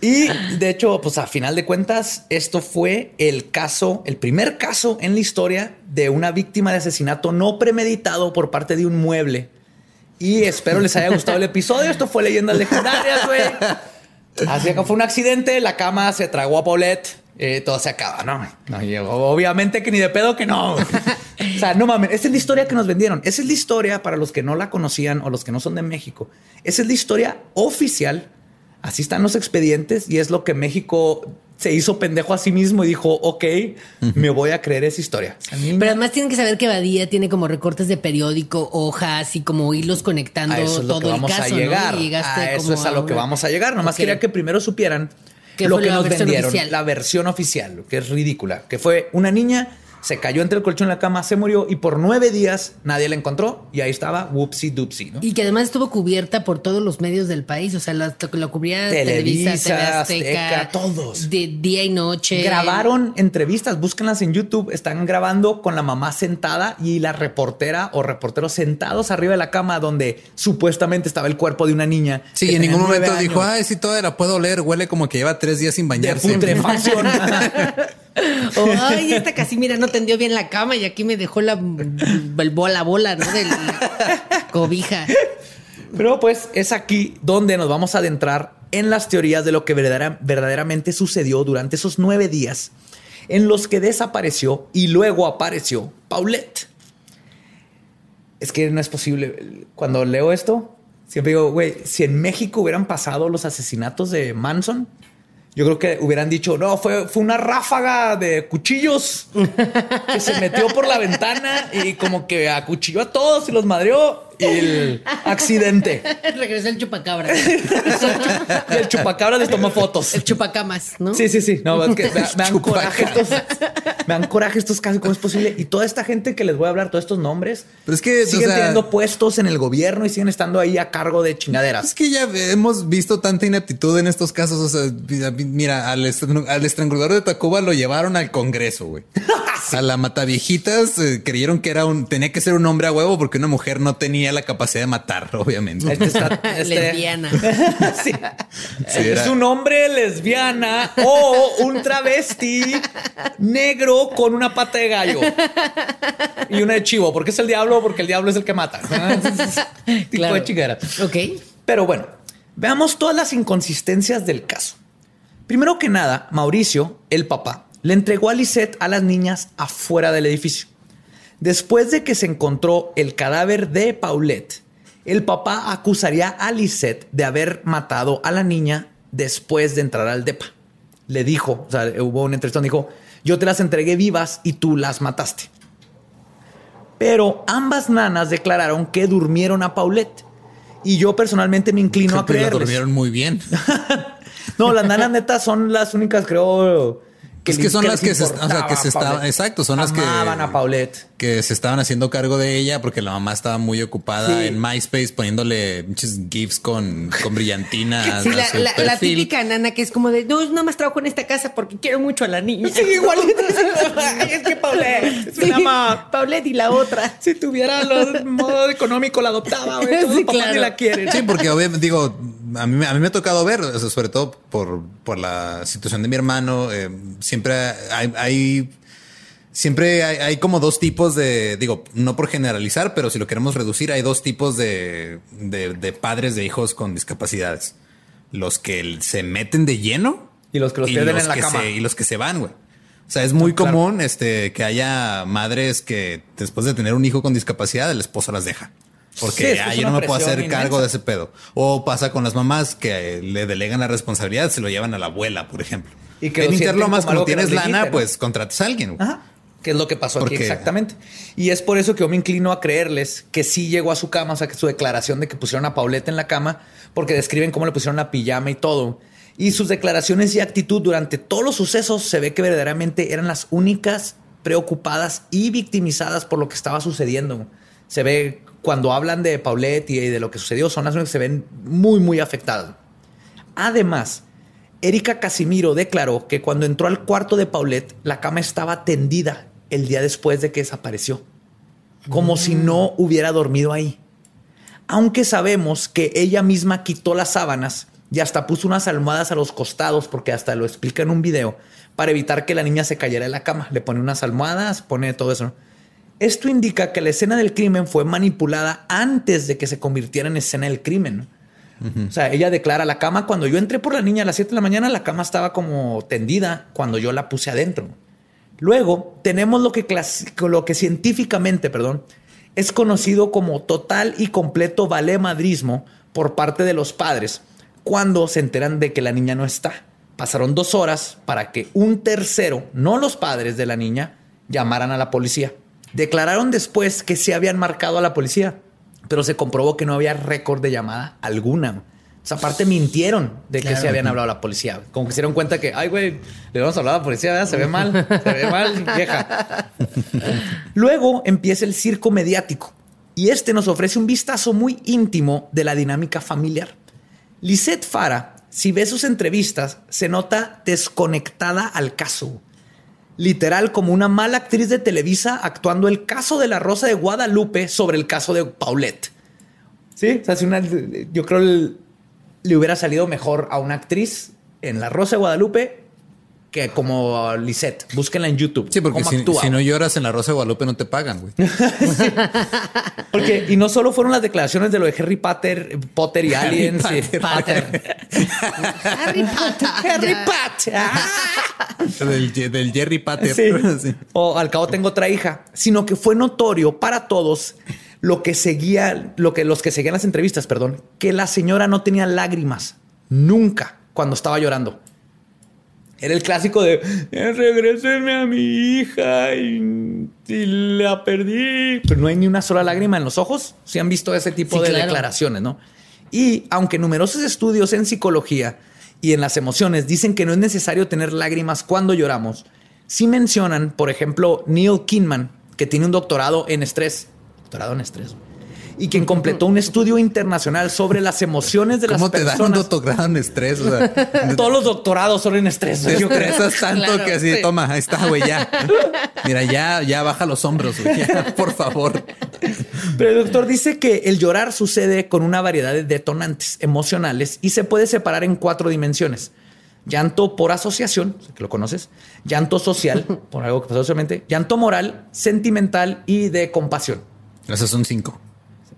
Y de hecho, pues a final de cuentas, esto fue el caso, el primer caso en la historia de una víctima de asesinato no premeditado por parte de un mueble. Y espero les haya gustado el episodio. Esto fue Leyendas Legendarias, güey. Así que fue un accidente, la cama se tragó a Paulette, eh, todo se acaba, ¿no? No, y obviamente que ni de pedo que no. O sea, no mames, esa es la historia que nos vendieron. Esa es la historia para los que no la conocían o los que no son de México. Esa es la historia oficial. Así están los expedientes y es lo que México se hizo pendejo a sí mismo y dijo, ok, me voy a creer esa historia. Pero además tienen que saber que Badía tiene como recortes de periódico, hojas y como hilos conectando a eso es lo todo que vamos el caso. a llegar. a eso como es a lo que vamos a llegar. Nomás Ok. quería que primero supieran ¿Qué lo que nos vendieron, oficial? la versión oficial, que es ridícula, que fue una niña se cayó entre el colchón y la cama, se murió y por nueve días nadie la encontró y ahí estaba, whoopsie doopsie, ¿no? Y que además estuvo cubierta por todos los medios del país. O sea, la, la cubría Televisa, Televisa, TV Azteca, Azteca, todos. De día y noche. Grabaron entrevistas, búsquenlas en YouTube. Están grabando con la mamá sentada y la reportera o reporteros sentados arriba de la cama donde supuestamente estaba el cuerpo de una niña. Sí, en ningún momento dijo, años ay, sí, todavía la puedo oler. Huele como que lleva tres días sin de bañarse. putrefacción. O, ay, esta casi, mira, no tendió bien la cama y aquí me dejó la, bola bola, ¿no? Cobija. Pero pues es aquí donde nos vamos a adentrar en las teorías de lo que verdadera- verdaderamente sucedió durante esos nueve días en los que desapareció y luego apareció Paulette. Es que no es posible. Cuando leo esto, siempre digo, güey, si en México hubieran pasado los asesinatos de Manson, yo creo que hubieran dicho, no, fue, fue una ráfaga de cuchillos que se metió por la ventana y como que acuchilló a todos y los madreó y el accidente. Regresó el chupacabra. Y el chupacabra les tomó fotos. El chupacamas, ¿no? Sí, sí, sí. No, es que me, me dan coraje estos. Me dan coraje estos casos. ¿Cómo es posible? Y toda esta gente que les voy a hablar, todos estos nombres, Pero es que, o siguen sea- teniendo puestos en el gobierno y siguen estando ahí a cargo de Es chingaderas. que ya hemos visto tanta ineptitud en estos casos. O sea, mira, al, al estrangulador de Tacuba lo llevaron al Congreso, güey. A la mataviejitas eh, creyeron que era un, tenía que ser un hombre a huevo porque una mujer no tenía la capacidad de matar, obviamente. Este está- este- Lesbiana. Sí. Sí, es un hombre lesbiana o un travesti negro con una pata de gallo y una de chivo. porque es el diablo? Porque el diablo es el que mata. tipo Claro. de chingadera. Ok. Pero bueno, veamos todas las inconsistencias del caso. Primero que nada, Mauricio, el papá, le entregó a Lisette a las niñas afuera del edificio. Después de que se encontró el cadáver de Paulette, el papá acusaría a Lisette de haber matado a la niña después de entrar al DEPA. Le dijo, o sea, hubo una entrevista donde dijo, yo te las entregué vivas y tú las mataste. Pero ambas nanas declararon que durmieron a Paulette. Y yo personalmente me inclino a Pero la creerles. durmieron muy bien. No, las nanas netas son las únicas, creo. Es que son las que se- o sea, que se estaban- exacto, son las que- Amaban a Paulette. que se estaban haciendo cargo de ella porque la mamá estaba muy ocupada Sí. en MySpace poniéndole muchos GIFs con, con brillantina. Sí, la, la- típica nana que es como de, no, nada más trabajo en esta casa porque quiero mucho a la niña. Sí, igualito. Ay, es que Paulette es Sí, una ama. Paulette y la otra. Si tuviera los modo económico, la adoptaba. güey. Todos los papás claro. la quieren. Sí, porque obviamente digo, a mí, me- a mí me ha tocado ver, o sea, sobre todo por, por la situación de mi hermano, eh, siempre hay, hay siempre hay, como dos tipos de, digo, no por generalizar, pero si lo queremos reducir, hay dos tipos de, de, padres de hijos con discapacidades. Los que se meten de lleno y los que los pierden en la cama. y los que se van, güey. O sea, es muy común este, que haya madres que después de tener un hijo con discapacidad, el esposo las deja. Porque yo no me puedo hacer cargo de ese pedo. O pasa con las mamás que le delegan la responsabilidad, se lo llevan a la abuela, por ejemplo. Y que en Interlomas, cuando tienes lana, pues contratas a alguien. Ajá. Que es lo que pasó aquí exactamente. Y es por eso que yo me inclino a creerles que sí llegó a su cama, o sea, que su declaración de que pusieron a Paulette en la cama, porque describen cómo le pusieron la pijama y todo. Y sus declaraciones y actitud durante todos los sucesos se ve que verdaderamente eran las únicas preocupadas y victimizadas por lo que estaba sucediendo. Se ve cuando hablan de Paulette y de lo que sucedió, son las únicas que se ven muy, muy afectadas. Además, Erika Casimiro declaró que cuando entró al cuarto de Paulette, la cama estaba tendida el día después de que desapareció, como si no hubiera dormido ahí. Aunque sabemos que ella misma quitó las sábanas y hasta puso unas almohadas a los costados, porque hasta lo explica en un video, para evitar que la niña se cayera en la cama. Le pone unas almohadas, pone todo eso. Esto indica que la escena del crimen fue manipulada antes de que se convirtiera en escena del crimen. O sea, ella declara la cama. Cuando yo entré por la niña a las 7 de la mañana, la cama estaba como tendida cuando yo la puse adentro. Luego tenemos lo que, lo que científicamente, perdón, es conocido como total y completo valemadrismo por parte de los padres cuando se enteran de que la niña no está. Pasaron dos horas para que un tercero, no los padres de la niña, llamaran a la policía. Declararon después que se habían marcado a la policía pero se comprobó que no había récord de llamada alguna. O sea, aparte mintieron de que se habían hablado a la policía. Como que se dieron cuenta que, ay, güey, le vamos a hablar a la policía, se ve mal, se ve mal, vieja. Luego empieza el circo mediático y este nos ofrece un vistazo muy íntimo de la dinámica familiar. Lisette Fara, si ve sus entrevistas, se nota desconectada al caso literal como una mala actriz de Televisa actuando el caso de la Rosa de Guadalupe sobre el caso de Paulette. Sí, o sea, si una, yo creo que le hubiera salido mejor a una actriz en la Rosa de Guadalupe que como Lisette. Búsquenla en YouTube. Sí, porque si, no lloras en la Rosa de Guadalupe no te pagan, güey. Porque, y no solo fueron las declaraciones de lo de Harry Potter, Potter y Aliens. Harry Potter. Harry Potter. Harry Potter. del, Jerry Potter. O al cabo tengo otra hija. Sino que fue notorio para todos lo que seguía, lo que los que seguían las entrevistas, perdón, que la señora no tenía lágrimas nunca cuando estaba llorando. Era el clásico de eh, regresenme a mi hija y, la perdí. Pero no hay ni una sola lágrima en los ojos. Si han visto ese tipo de declaraciones, ¿no? Y aunque numerosos estudios en psicología y en las emociones dicen que no es necesario tener lágrimas cuando lloramos, sí mencionan, por ejemplo, Neil Kinman, que tiene un doctorado en estrés. Doctorado en estrés y quien completó un estudio internacional sobre las emociones de las personas. ¿Cómo te dan un doctorado en estrés? Todos los doctorados son en estrés. Te estresas tanto que así, toma, ahí está, güey, ya. Mira, ya, ya baja los hombros, güey, por favor. Pero el doctor dice que el llorar sucede con una variedad de detonantes emocionales y se puede separar en cuatro dimensiones. Llanto por asociación, que lo conoces, llanto social, por algo que pasó socialmente, llanto moral, sentimental y de compasión. Esos son cinco.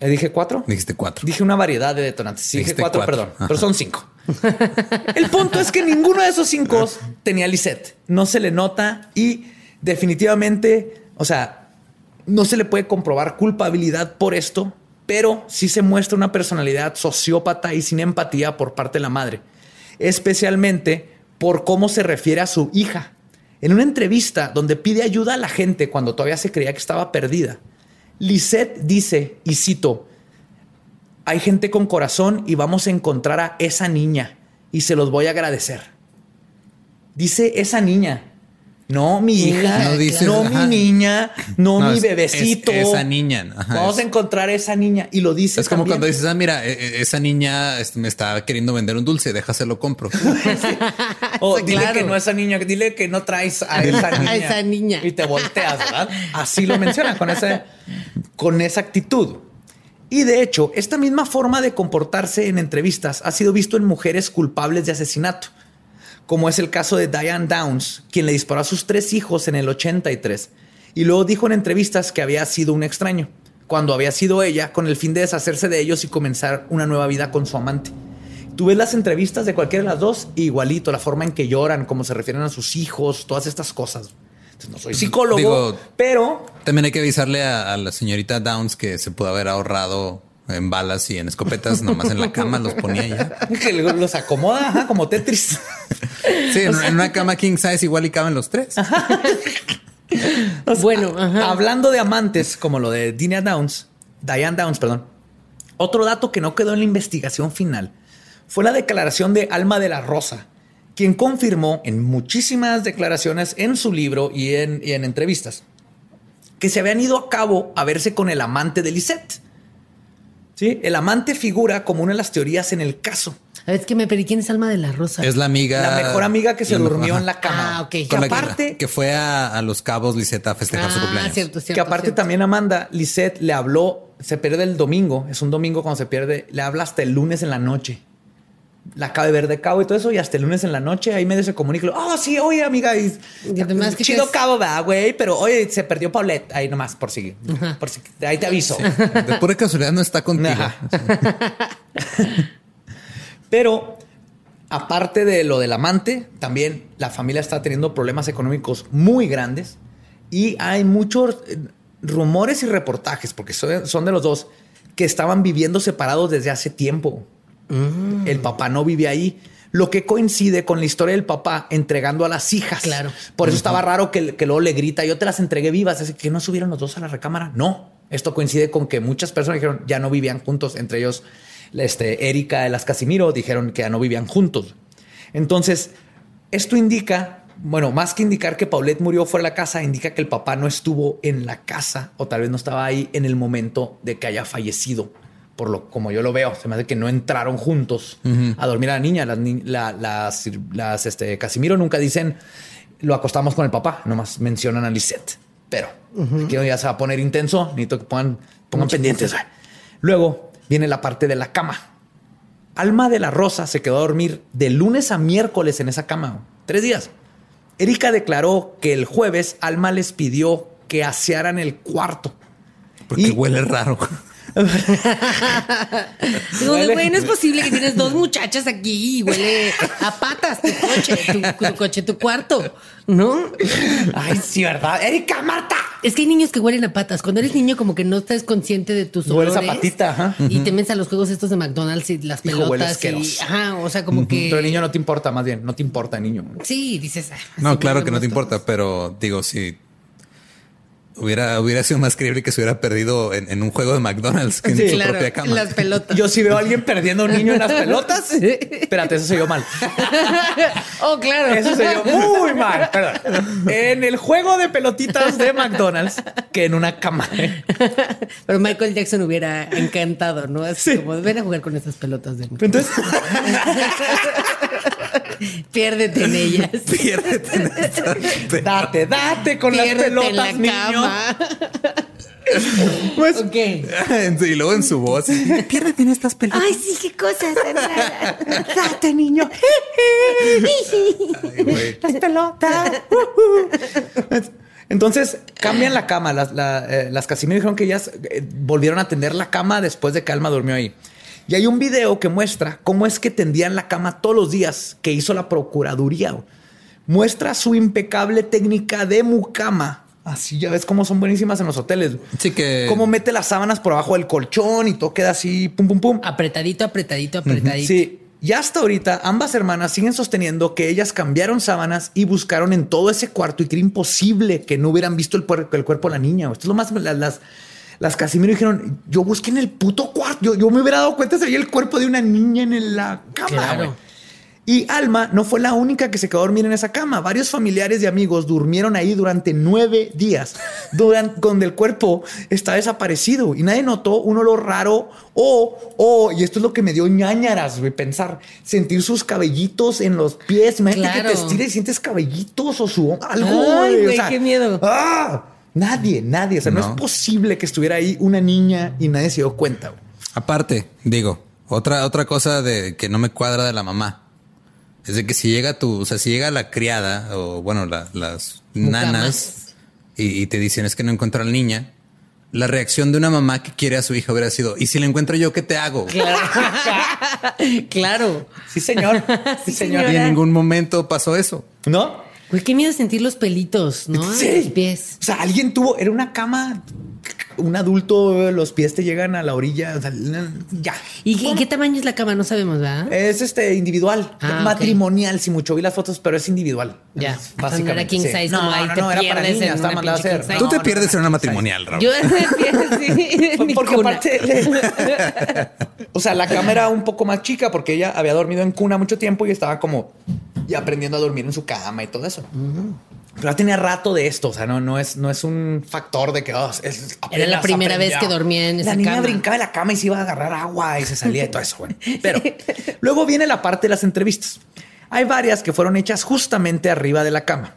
¿Le dije cuatro? Dijiste cuatro. Dije una variedad de detonantes. Sí, dije cuatro, perdón, pero son cinco. El punto es que ninguno de esos cinco tenía Lisette. No se le nota y definitivamente, o sea, no se le puede comprobar culpabilidad por esto, pero sí se muestra una personalidad sociópata y sin empatía por parte de la madre, especialmente por cómo se refiere a su hija. En una entrevista donde pide ayuda a la gente cuando todavía se creía que estaba perdida, Lisette dice, y cito, hay gente con corazón y vamos a encontrar a esa niña y se los voy a agradecer. Dice esa niña. No, mi hija, no, mi niña, no, mi bebecito. esa niña. Vamos a encontrar esa niña y lo dice. Es como cuando dices, ah, mira, e, e, esa niña me está queriendo vender un dulce, déjaselo compro. O dile que no esa niña, dile que no traes a esa niña. A esa niña. Y te volteas, ¿verdad? Así lo menciona con, ese, con esa actitud. Y de hecho, esta misma forma de comportarse en entrevistas ha sido visto en mujeres culpables de asesinato como es el caso de Diane Downs, quien le disparó a sus tres hijos en el 83 y luego dijo en entrevistas que había sido un extraño, cuando había sido ella, con el fin de deshacerse de ellos y comenzar una nueva vida con su amante. Tú ves las entrevistas de cualquiera de las dos, igualito, la forma en que lloran, cómo se refieren a sus hijos, todas estas cosas. No soy psicólogo, pero... También hay que avisarle a, a la señorita Downs que se pudo haber ahorrado en balas y en escopetas, nomás en la cama los ponía ya. Que los acomoda ajá, como Tetris. Sí, en, en una cama king size igual y caben los tres. Bueno, ajá. Hablando de amantes, como lo de Diana Downs, Diane Downs, perdón. Otro dato que no quedó en la investigación final fue la declaración de Alma de la Rosa, quien confirmó en muchísimas declaraciones en su libro y en, y en entrevistas que se habían ido a cabo a verse con el amante de Lisette. ¿Sí? El amante figura como una de las teorías en el caso. A ver, es que me pedí quién es Alma de la Rosa. Es la amiga. La mejor amiga que se durmió ajá. en la cama. Ah, ok. Que Con la que- aparte, que, fue a, a Los Cabos Liseta a festejar su Ah, cumpleaños. cierto, cierto. que aparte cierto. también Amanda, Lisette le habló, se pierde el domingo, es un domingo cuando se pierde, le habla hasta el lunes en la noche. La acaba de ver de cabo y todo eso, y hasta el lunes en la noche ahí medio se comunica. Oh, sí, oye, amiga. Y, Y además, ¿qué chido cabo, ¿verdad, güey? Pero oye, se perdió Paulette. Ahí nomás, por si, por si ahí te aviso. De pura casualidad no está contigo. Ajá. Pero aparte de lo del amante, también la familia está teniendo problemas económicos muy grandes y hay muchos eh, rumores y reportajes, porque son son de los dos, que estaban viviendo separados desde hace tiempo. El papá no vive ahí. Lo que coincide con la historia del papá entregando a las hijas. Claro. Por eso estaba raro que, que luego le grita, yo te las entregué vivas, así que no subieron los dos a la recámara. No, esto coincide con que muchas personas dijeron ya no vivían juntos, entre ellos este, Erika de las Casimiro dijeron que ya no vivían juntos. Entonces, esto indica, bueno, más que indicar que Paulette murió fuera de la casa, indica que el papá no estuvo en la casa o tal vez no estaba ahí en el momento de que haya fallecido. Por lo como yo lo veo, se me hace que no entraron juntos a dormir a la niña. Las, la- las, las, este, Casimiro nunca dicen lo acostamos con el papá, nomás mencionan a Lisette. Pero aquí ya se va a poner intenso, necesito que pongan, pongan pendientes. Luego viene la parte de la cama. Alma de la Rosa se quedó a dormir de lunes a miércoles en esa cama. Tres días. Erika declaró que el jueves Alma les pidió que asearan el cuarto. Porque Y- huele raro. Digo, güey, no es posible que tienes dos muchachas aquí y huele a patas tu coche, tu, tu coche, tu cuarto, ¿no? Ay, sí, ¿verdad? Erika, Marta. Es que hay niños que huelen a patas. Cuando eres niño, como que no estás consciente de tus Hueles olores. a patita, ajá. Y te metes a los juegos estos de McDonald's y las Hijo, huele pelotas. y, asqueroso. ajá, o sea, como que. Pero el niño no te importa, más bien, no te importa, niño. Sí, dices. ah, No, claro que no te importa, pero digo, si hubiera, hubiera sido más creíble que se hubiera perdido en, en un juego de McDonald's que en Sí. su Claro, propia cama. las pelotas. Yo si veo a alguien perdiendo a un niño en las pelotas, espérate, eso se yo mal. oh, claro. Eso se yo muy mal. Perdón. En el juego de pelotitas de McDonald's que en una cama. Pero Michael Jackson hubiera encantado, ¿no? Así Sí. como ven a jugar con esas pelotas de Entonces, Piérdete en ellas. Piérdete en pe- date, date con las pelotas, en la niño. cama. Pues, ok. y luego en su voz. Piérdete en estas pelotas. Ay, sí, qué cosas date, niño. Ay. Las pelotas. Entonces cambian la cama. Las, la- eh, las Casimiro dijeron que ellas eh, volvieron a tender la cama después de que Alma durmió ahí. Y hay un video que muestra cómo es que tendían la cama todos los días que hizo la Procuraduría. Muestra su impecable técnica de mucama. Así ya ves cómo son buenísimas en los hoteles. Sí que. Cómo mete las sábanas por abajo del colchón y todo queda así, pum, pum, pum. Apretadito, apretadito, apretadito. Sí. Y hasta ahorita ambas hermanas siguen sosteniendo que ellas cambiaron sábanas y buscaron en todo ese cuarto y que era imposible que no hubieran visto el, el cuerpo de la niña. Esto es lo más... Las, las, las Casimiro dijeron, yo busqué en el puto cuarto. Yo, yo me hubiera dado cuenta si había el cuerpo de una niña en la cama. Claro. Y Alma no fue la única que se quedó a dormir en esa cama. Varios familiares y amigos durmieron ahí durante nueve días, durante, donde el cuerpo está desaparecido y nadie notó un olor raro o, o, y esto es lo que me dio ñañaras, güey, pensar, sentir sus cabellitos en los pies. Imagínate que Claro. te estires y sientes cabellitos o su algo. Ay, güey, o güey, sea, qué miedo. ¡ah! Nadie, nadie. O sea, no. No. es posible que estuviera ahí una niña y nadie se dio cuenta. güey. Aparte, digo, otra, otra cosa de que no me cuadra de la mamá. Es de que si llega tu, o sea, si llega la criada o bueno, la- las Mucamas. nanas y, y te dicen es que no encuentro a la niña, la reacción de una mamá que quiere a su hija hubiera sido, ¿y si la encuentro yo, qué te hago? Claro. claro. Sí, señor. Sí, Sí, señor. Y en ningún momento pasó eso. ¿No? Güey, qué miedo sentir los pelitos, ¿no? Sí. los pies. O sea, alguien tuvo, era una cama, un adulto, los pies te llegan a la orilla, o sea, ya. ¿Y qué, qué tamaño es la cama? No sabemos, ¿verdad? Es este individual, Ah, matrimonial, si mucho vi las fotos, pero es individual. Ya. Es sea, no Básicamente. era king sí. size, no, ahí no, te no, era para pierdes en niñas, estaba una mandado a pinche hacer. king size. Tú te pierdes no, en una matrimonial, Raúl. Yo sí, en mi Porque cuna. aparte, le- o sea, la cama era un poco más chica porque ella había dormido en cuna mucho tiempo y estaba como ya aprendiendo a dormir en su cama y todo eso. Pero ya tenía rato de esto, o sea, no, no es, no es un factor de que oh, es- Era la primera vez que dormía en esa La niña cama. brincaba de la cama y se iba a agarrar agua y se salía y todo eso. Bueno, pero luego viene la parte de las entrevistas. Hay varias que fueron hechas justamente arriba de la cama.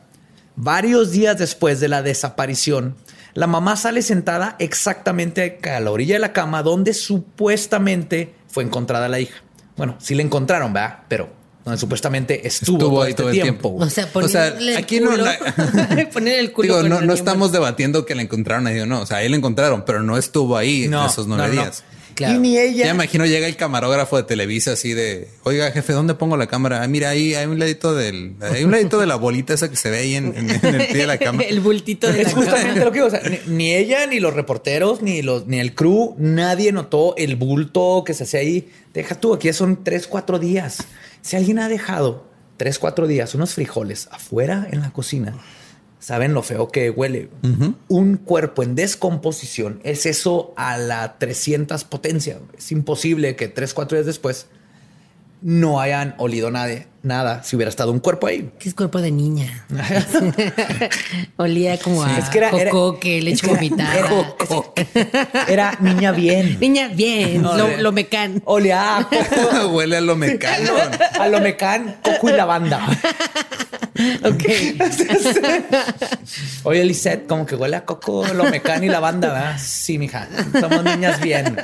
Varios días después de la desaparición, la mamá sale sentada exactamente a la orilla de la cama donde supuestamente fue encontrada la hija. Bueno, sí la encontraron, ¿verdad? Pero donde supuestamente estuvo, Estuvo todo ahí este todo el tiempo. tiempo. O sea, O sea, aquí no culo. la- poner el culo. Digo, no, estamos debatiendo que la encontraron ahí o no. O sea, ahí la encontraron, pero no estuvo ahí No, esos nueve no, no. días. Claro. Y ni ella. Ya imagino llega el camarógrafo de Televisa así de, oiga jefe, ¿dónde pongo la cámara? Ah, mira, ahí hay un ladito del, hay un ladito de la bolita esa que se ve ahí en, en- en el pie de la cama. el bultito de la Es justamente cama. lo que digo. o sea, ni, ni ella, ni los reporteros, ni los, ni el crew, nadie notó el bulto que se hacía ahí. Deja tú, aquí son tres, cuatro días. Si alguien ha dejado tres, cuatro días unos frijoles afuera en la cocina, saben lo feo que huele. Un cuerpo en descomposición es eso a la 300 potencia. Es imposible que tres, cuatro días después no hayan olido nadie, nada si hubiera estado un cuerpo ahí. Que es cuerpo de niña. Olía como a Es que era- era- cocoque, leche era- vomitada. era- Era niña bien. Niña, bien. No, lo, lo mecan. Olía a coco, Huele a lo mecano. a lo mecán, coco y lavanda. Ok. Oye, Lisette, como que huele a coco, lo mecán y lavanda, ¿verdad? Sí, mija. Somos niñas bien.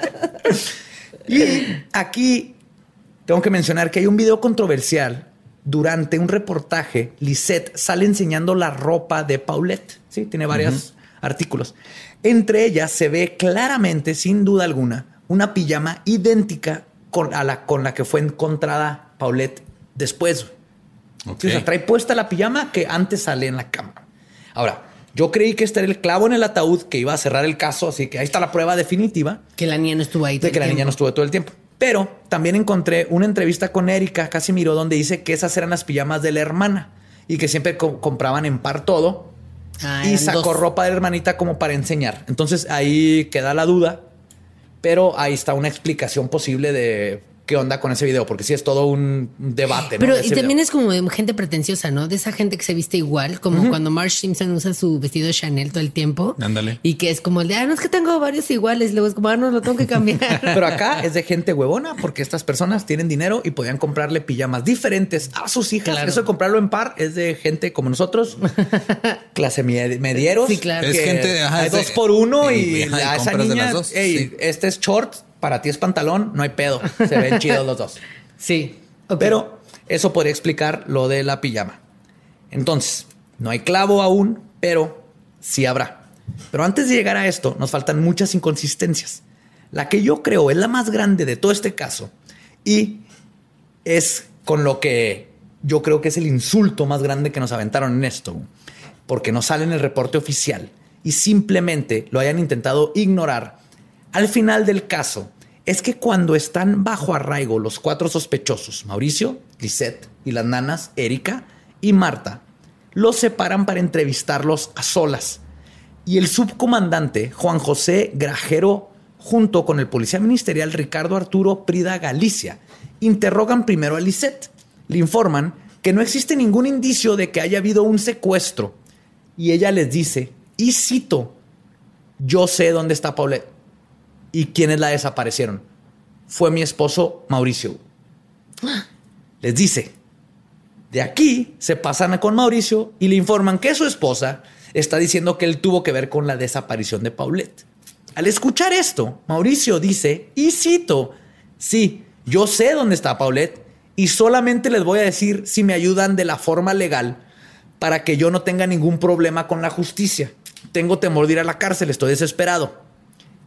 Y aquí tengo que mencionar que hay un video controversial. Durante un reportaje, Lisette sale enseñando la ropa de Paulette. Sí, tiene varios artículos. Entre ellas se ve claramente, sin duda alguna, una pijama idéntica con, a la, con la que fue encontrada Paulette después. Ok. Sí, o sea, trae puesta la pijama que antes sale en la cama. Ahora, yo creí que este era el clavo en el ataúd que iba a cerrar el caso, así que ahí está la prueba definitiva Que la niña no estuvo ahí. todo de el que la niña no tiempo. estuvo todo el tiempo. Pero también encontré una entrevista con Erika Casimiro donde dice que esas eran las pijamas de la hermana y que siempre co- compraban en par todo Ah, y sacó dos. ropa de la hermanita como para enseñar. Entonces ahí queda la duda, pero ahí está una explicación posible de qué onda con ese video, porque sí es todo un debate. Pero de y también video. es como de gente pretenciosa, ¿no? De esa gente que se viste igual, como cuando Marge Simpson usa su vestido Chanel todo el tiempo. Ándale. Y que es como el de, ah, no es que tengo varios iguales. Luego es como, ah, no, lo tengo que cambiar. Pero acá es de gente huevona porque estas personas tienen dinero y podían comprarle pijamas diferentes a sus hijas. Claro. Eso de comprarlo en par es de gente como nosotros, clase med- medieros. Sí, claro. Es que gente, ajá, hay de- dos por uno y, y, ajá, y a esa compras de niña, las dos, "Ey, sí. este es short, para ti es pantalón, no hay pedo. Se ven chidos los dos. sí. Pero eso podría explicar lo de la pijama. Entonces, no hay clavo aún, pero sí habrá. Pero antes de llegar a esto, nos faltan muchas inconsistencias. La que yo creo es la más grande de todo este caso y es con lo que yo creo que es el insulto más grande que nos aventaron en esto, porque no sale en el reporte oficial y simplemente lo hayan intentado ignorar. Al final del caso, es que cuando están bajo arraigo los cuatro sospechosos, Mauricio, Lisette y las nanas, Erika y Marta, los separan para entrevistarlos a solas. Y el subcomandante Juan José Grajero, junto con el policía ministerial Ricardo Arturo Prida Galicia, interrogan primero a Lisette. Le informan que no existe ningún indicio de que haya habido un secuestro. Y ella les dice, y cito, yo sé dónde está Paulette y quiénes la desaparecieron. Fue mi esposo Mauricio. Les dice, de aquí se pasan con Mauricio y le informan que su esposa está diciendo que él tuvo que ver con la desaparición de Paulette. Al escuchar esto, Mauricio dice, y cito, sí, yo sé dónde está Paulette y solamente les voy a decir si me ayudan de la forma legal para que yo no tenga ningún problema con la justicia. Tengo temor de ir a la cárcel, estoy desesperado.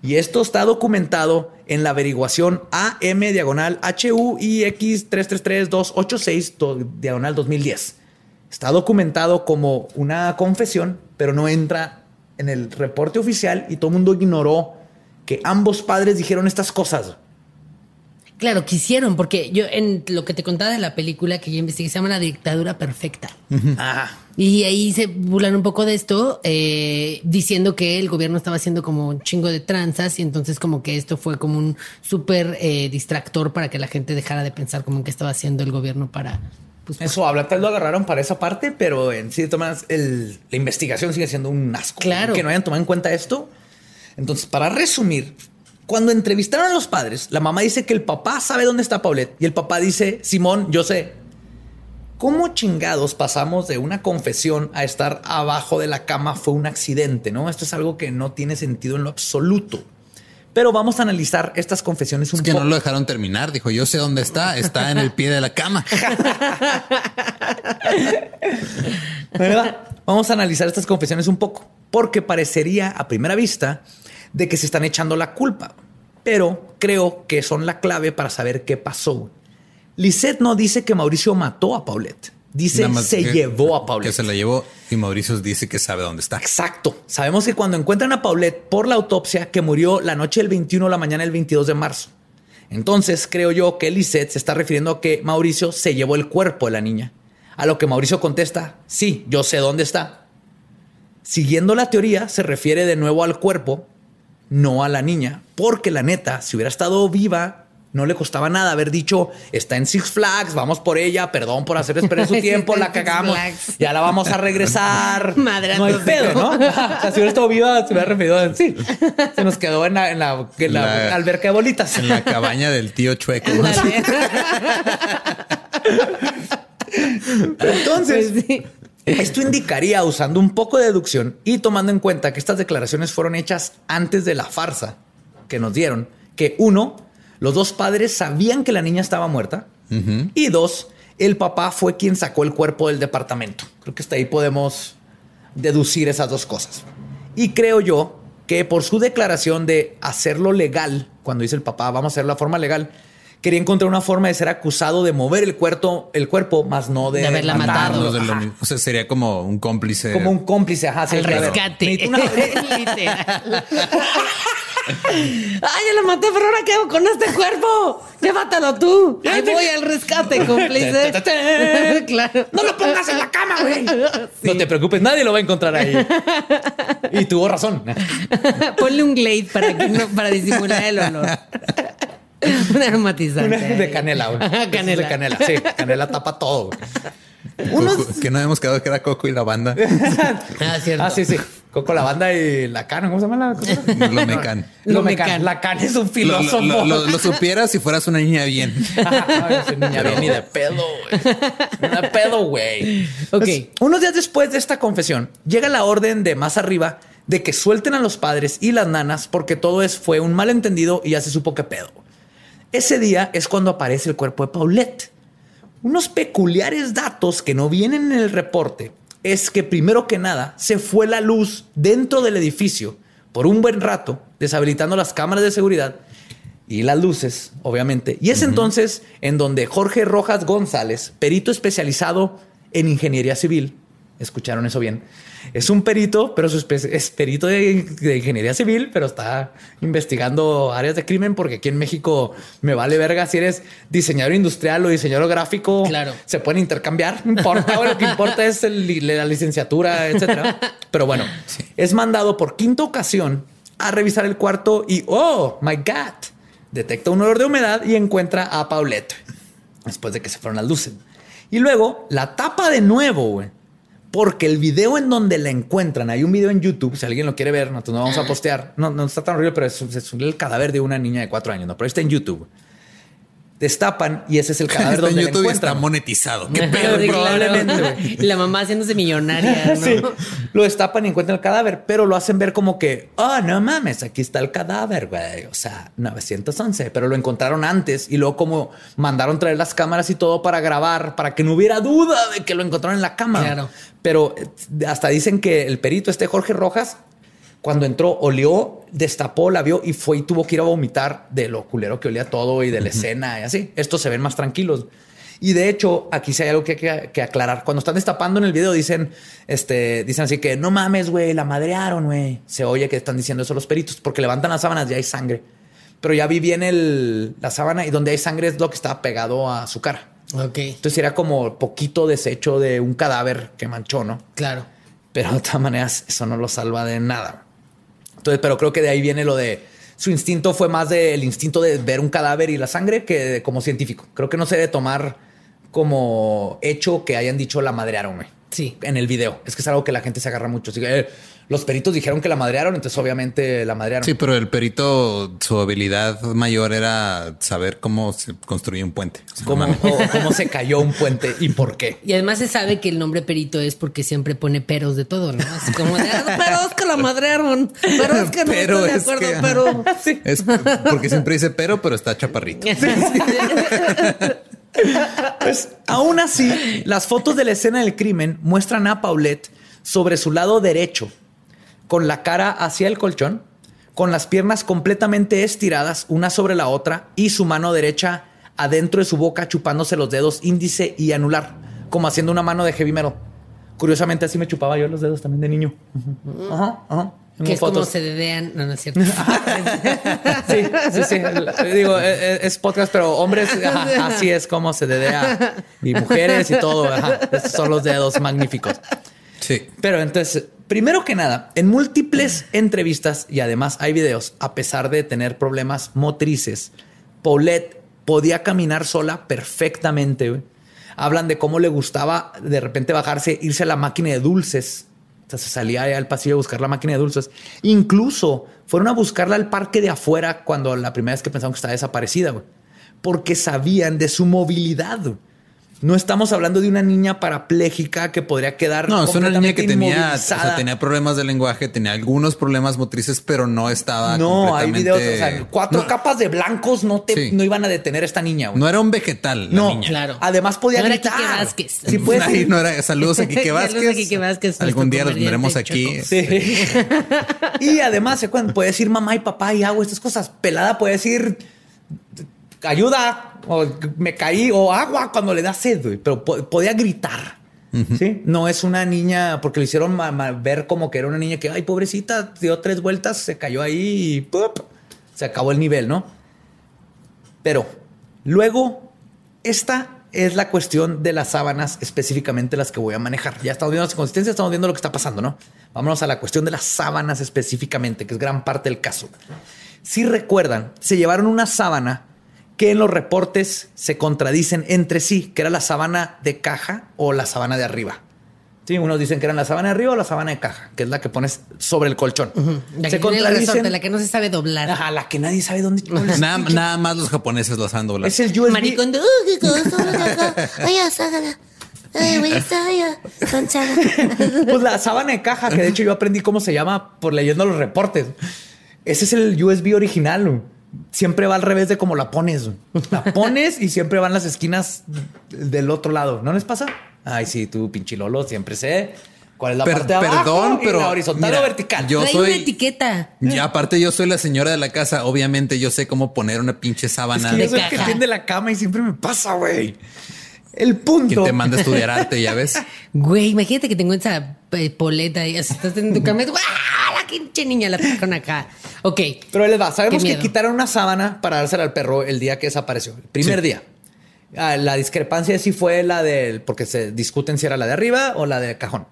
Y esto está documentado en la averiguación AM diagonal HUIX 333286 diagonal 2010. Está documentado como una confesión, pero no entra en el reporte oficial y todo el mundo ignoró que ambos padres dijeron estas cosas. Claro, quisieron, porque yo en lo que te contaba de la película que yo investigué se llama La dictadura perfecta. Y ahí se burlan un poco de esto, eh, diciendo que el gobierno estaba haciendo como un chingo de tranzas y entonces como que esto fue como un súper eh, distractor para que la gente dejara de pensar como en qué estaba haciendo el gobierno para... Pues, Eso habla, tal lo agarraron para esa parte, pero en cierto más la investigación sigue siendo un asco. Claro. Que no hayan tomado en cuenta esto. Entonces, para resumir, cuando entrevistaron a los padres, la mamá dice que el papá sabe dónde está Paulette y el papá dice, Simón, yo sé. ¿Cómo chingados pasamos de una confesión a estar abajo de la cama fue un accidente? ¿no? Esto es algo que no tiene sentido en lo absoluto. Pero vamos a analizar estas confesiones un es que no lo dejaron terminar. Dijo, yo sé dónde está. Está en el pie de la cama. ¿Verdad? Vamos a analizar estas confesiones un poco. Porque parecería a primera vista de que se están echando la culpa, pero creo que son la clave para saber qué pasó. Lisette no dice que Mauricio mató a Paulette. Dice se llevó a Paulette. Que se la llevó y Mauricio dice que sabe dónde está. Exacto. Sabemos que cuando encuentran a Paulette por la autopsia que murió la noche del 21 la mañana del 22 de marzo. Entonces creo yo que Lisette se está refiriendo a que Mauricio se llevó el cuerpo de la niña. A lo que Mauricio contesta, sí, yo sé dónde está. Siguiendo la teoría, se refiere de nuevo al cuerpo no a la niña, porque la neta, si hubiera estado viva, no le costaba nada haber dicho, está en Six Flags, vamos por ella, perdón por hacer esperar su tiempo, la cagamos, ya la vamos a regresar. Madre no hay pedo, ¿no? o sea, si hubiera estado viva, se hubiera referido en sí. Se nos quedó en la, en la, alberca de bolitas. En la cabaña del tío Chueco. Entonces, pues esto indicaría, usando un poco de deducción y tomando en cuenta que estas declaraciones fueron hechas antes de la farsa que nos dieron, que uno, los dos padres sabían que la niña estaba muerta y dos, el papá fue quien sacó el cuerpo del departamento. Creo que hasta ahí podemos deducir esas dos cosas. Y creo yo que por su declaración de hacerlo legal, cuando dice el papá, vamos a hacer la forma legal, quería encontrar una forma de ser acusado de mover el cuerpo, el cuerpo, más no de, haberla matado. o sea, sería como un cómplice. Como un cómplice, ajá. El rescate. Literal. ¡Ay, ya la maté, pero ahora qué hago con este cuerpo? Llévatelo tú. Ahí voy al rescate, cómplice. claro. No lo pongas en la cama, güey. No te preocupes, nadie lo va a encontrar ahí. Y tuvo razón. Ponle un glade para, que no, para disimular el olor. Un aromatizante. de canela, canela. De canela, sí. Canela tapa todo. Unos... Que no hemos quedado que era Coco y la banda. ah, cierto. Ah, sí, sí. Coco, la banda y la cana. ¿Cómo se llama la cosa? Lo mecan. Lo mecan. La cana es un filósofo. Lo, supieras si fueras una niña bien. una niña bien ni de pedo, güey. De pedo, güey. Ok. unos días después de esta confesión, llega la orden de más arriba de que suelten a los padres y las nanas porque todo es, fue un malentendido y ya se supo que pedo. Ese día es cuando aparece el cuerpo de Paulette. Unos peculiares datos que no vienen en el reporte es que primero que nada se fue la luz dentro del edificio por un buen rato, deshabilitando las cámaras de seguridad y las luces, obviamente. Y es entonces en donde Jorge Rojas González, perito especializado en ingeniería civil, escucharon eso bien, es un perito, pero su es perito de, ingeniería civil, pero está investigando áreas de crimen porque aquí en México me vale verga si eres diseñador industrial o diseñador gráfico. Claro. Se pueden intercambiar. No importa. lo que importa es la licenciatura, etcétera. Pero bueno, es mandado por quinta ocasión a revisar el cuarto y oh my God, detecta un olor de humedad y encuentra a Paulette después de que se fueron las luces. Y luego la tapa de nuevo, güey porque el video en donde la encuentran, hay un video en YouTube, si alguien lo quiere ver, nosotros no vamos a postear. No, no está tan horrible, pero es, el cadáver de una niña de cuatro años, ¿no? Pero está en YouTube. Destapan y ese es el cadáver Está en donde la YouTube y está encuentran. monetizado. Qué pedo. claro. probablemente. Y la mamá haciéndose millonaria, ¿no? Sí. Lo destapan y encuentran el cadáver, pero lo hacen ver como que, oh, no mames, aquí está el cadáver, güey. O sea, 911, pero lo encontraron antes y luego como mandaron traer las cámaras y todo para grabar, para que no hubiera duda de que lo encontraron en la cama. Claro. Pero eh, hasta dicen que el perito, este Jorge Rojas, cuando entró, olió, destapó, la vio y fue y tuvo que ir a vomitar de lo culero que olía todo y de la escena y así. Estos se ven más tranquilos. Y de hecho, aquí sí hay algo que que, que aclarar. Cuando están destapando en el video, dicen, este, dicen así que no mames, güey, la madrearon, güey. Se oye que están diciendo eso los peritos porque levantan las sábanas y hay sangre. Pero ya vi bien el, la sábana y donde hay sangre es lo que estaba pegado a su cara. Ok, Entonces era como poquito desecho de un cadáver que manchó, ¿no? claro. Pero de todas maneras, eso no lo salva de nada. Entonces, pero creo que de ahí viene lo de su instinto fue más del instinto de ver un cadáver y la sangre que de- como científico. Creo que no se debe tomar como hecho que hayan dicho la madrearon, güey. Sí. En el video. Es que es algo que la gente se agarra mucho. Así que, eh, los peritos dijeron que la madrearon, entonces obviamente la madrearon. Sí, pero el perito, su habilidad mayor era saber cómo se construye un puente. O sea, Cómo, no mames. o cómo se cayó un puente y por qué. Y además se sabe que el nombre perito es porque siempre pone peros de todo, ¿no? Así como de, "Ah, pero es que la madrearon, pero es que no Pero estoy de es acuerdo, que- pero... Es porque siempre dice pero, pero está chaparrito. Pues aún así, las fotos de la escena del crimen muestran a Paulette sobre su lado derecho, con la cara hacia el colchón, con las piernas completamente estiradas una sobre la otra y su mano derecha adentro de su boca chupándose los dedos índice y anular, como haciendo una mano de heavy metal. Curiosamente así me chupaba yo los dedos también de niño. Ajá, ajá. Que es como se dedean. No, no es cierto. Sí, sí, sí. Digo, eh, eh, es podcast, pero hombres, ajá, así es como se dedea. Y mujeres y todo. ajá. Estos son los dedos magníficos. Sí. Pero entonces, primero que nada, en múltiples entrevistas y además hay videos, a pesar de tener problemas motrices, Paulette podía caminar sola perfectamente. Hablan de cómo le gustaba de repente bajarse, irse a la máquina de dulces. Entonces salía al pasillo a buscar la máquina de dulces. Incluso fueron a buscarla al parque de afuera cuando la primera vez que pensaron que estaba desaparecida. Porque sabían de su movilidad. No estamos hablando de una niña parapléjica que podría quedar. No, es una niña que completamente tenía, o sea, tenía problemas de lenguaje, tenía algunos problemas motrices, pero no estaba No, hay videos, o sea, cuatro no, capas de blancos no te Sí. no iban a detener a esta niña. güey. no era un vegetal la No, niña. Claro. Además podía No era gritar. Quique Vázquez. Sí, puede Ahí ser. no era, saludos a Quique Saludos Vázquez. a Quique Vázquez, Algún día los nuestro tendremos aquí. Sí. y además, puede decir mamá y papá y hago estas cosas. Pelada puede decir ayuda o me caí o agua cuando le da sed, güey. pero po- podía gritar. Sí, no es una niña porque lo hicieron ver como que era una niña que, ay, pobrecita, dio tres vueltas, se cayó ahí y ¡pup! se acabó el nivel, ¿no? Pero luego, esta es la cuestión de las sábanas, específicamente las que voy a manejar. Ya estamos viendo las consistencias, estamos viendo lo que está pasando, ¿no? Vámonos a la cuestión de las sábanas específicamente, que es gran parte del caso. Si recuerdan, se llevaron una sábana que en los reportes se contradicen entre sí, que era la sábana de caja o la sábana de arriba. Sí, unos dicen que eran la sábana de arriba o la sábana de caja, que es la que pones sobre el colchón. La se que tiene el resorte, la que no se sabe doblar. Ajá, la que nadie sabe dónde. Nada, nada más los japoneses los han doblado. Es el USB. Maricón de... "Uh. Pues la sábana de caja, que de hecho yo aprendí cómo se llama por leyendo los reportes. Ese es el USB original. Siempre va al revés de cómo la pones. La pones y siempre van las esquinas del otro lado. ¿No les pasa? Ay, sí, tú, pinche Lolo, siempre sé cuál es la Per- parte de abajo perdón, y pero la horizontal mira, o vertical. yo- Trae soy- una etiqueta. Y aparte yo soy la señora de la casa. Obviamente yo sé cómo poner una pinche es sábana. que yo de soy el que tiende la cama y siempre me pasa, güey. El que punto. te manda a estudiar arte, ya ves. Güey, imagínate que tengo esa eh, poleta y así estás en tu cama y tú, ¡ah! La pinche niña la trajeron acá. Ok. Pero les va. Sabemos que quitaron una sábana para dársela al perro el día que desapareció. El primer Sí. día. Ah, la discrepancia sí fue la del. Porque se discuten si era la de arriba o la de cajón.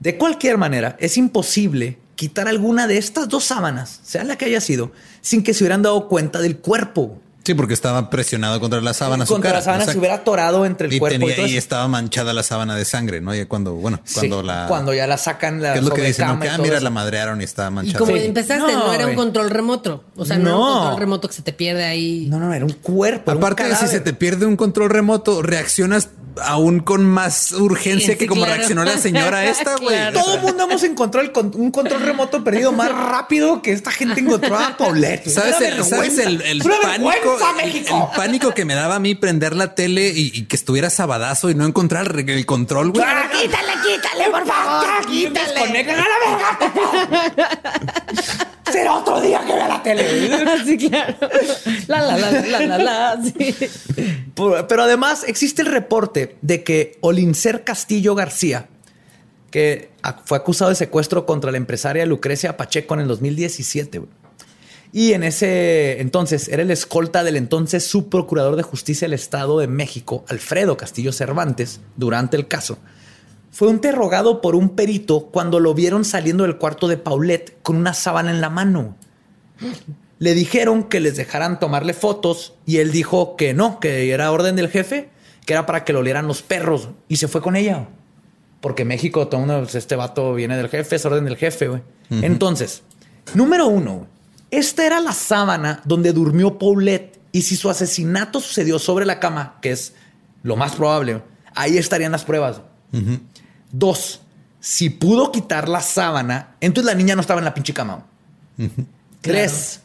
De cualquier manera, es imposible quitar alguna de estas dos sábanas, sea la que haya sido, sin que se hubieran dado cuenta del cuerpo. Sí, porque estaba presionado contra la sábana. su Contra cara. la sábana se hubiera atorado entre el y, cuerpo y tenía- todo y estaba manchada la sábana de sangre, ¿no? Y cuando, bueno, Sí, cuando la. cuando ya la sacan la ¿Qué es lo que dicen? No, que, y ah, mira, eso. la madrearon y estaba Y manchada. como Sí. empezaste, no, No, era un control remoto. O sea, no, era un control remoto que se te pierde ahí. No, no, era un cuerpo. era un Aparte, si se te pierde un control remoto, reaccionas aún con más urgencia Sí, que como claro. reaccionó la señora esta, güey. Claro. Todo el mundo hemos encontrado el con- un control remoto perdido más rápido que esta gente encontró a Paulette. ¿Sabes, el, ¿sabes el, pánico? El- México. El, pánico que me daba a mí prender la tele y, y que estuviera sabadazo y no encontrar el, control, güey. ¡Ah, quítale, quítale, por favor! ¡Quítale! ¡Desconecten a la verga! Será otro día que vea la tele. sí, claro. La, la, la, la, la, la. Sí. Pero además existe el reporte de que Olincer Castillo García, que fue acusado de secuestro contra la empresaria Lucrecia Pacheco en el 2017. güey. Y en ese entonces era el escolta del entonces subprocurador de justicia del Estado de México, Alfredo Castillo Cervantes, durante el caso. Fue interrogado por un perito cuando lo vieron saliendo del cuarto de Paulette con una sábana en la mano. Le dijeron que les dejaran tomarle fotos y él dijo que no, que era orden del jefe, que era para que lo olieran los perros y se fue con ella. Porque México, todo pues, este vato viene del jefe, es orden del jefe, güey. Entonces, número uno, esta era la sábana donde durmió Paulette y si su asesinato sucedió sobre la cama, que es lo más probable, ahí estarían las pruebas. Dos, si pudo quitar la sábana, entonces la niña no estaba en la pinche cama. Tres,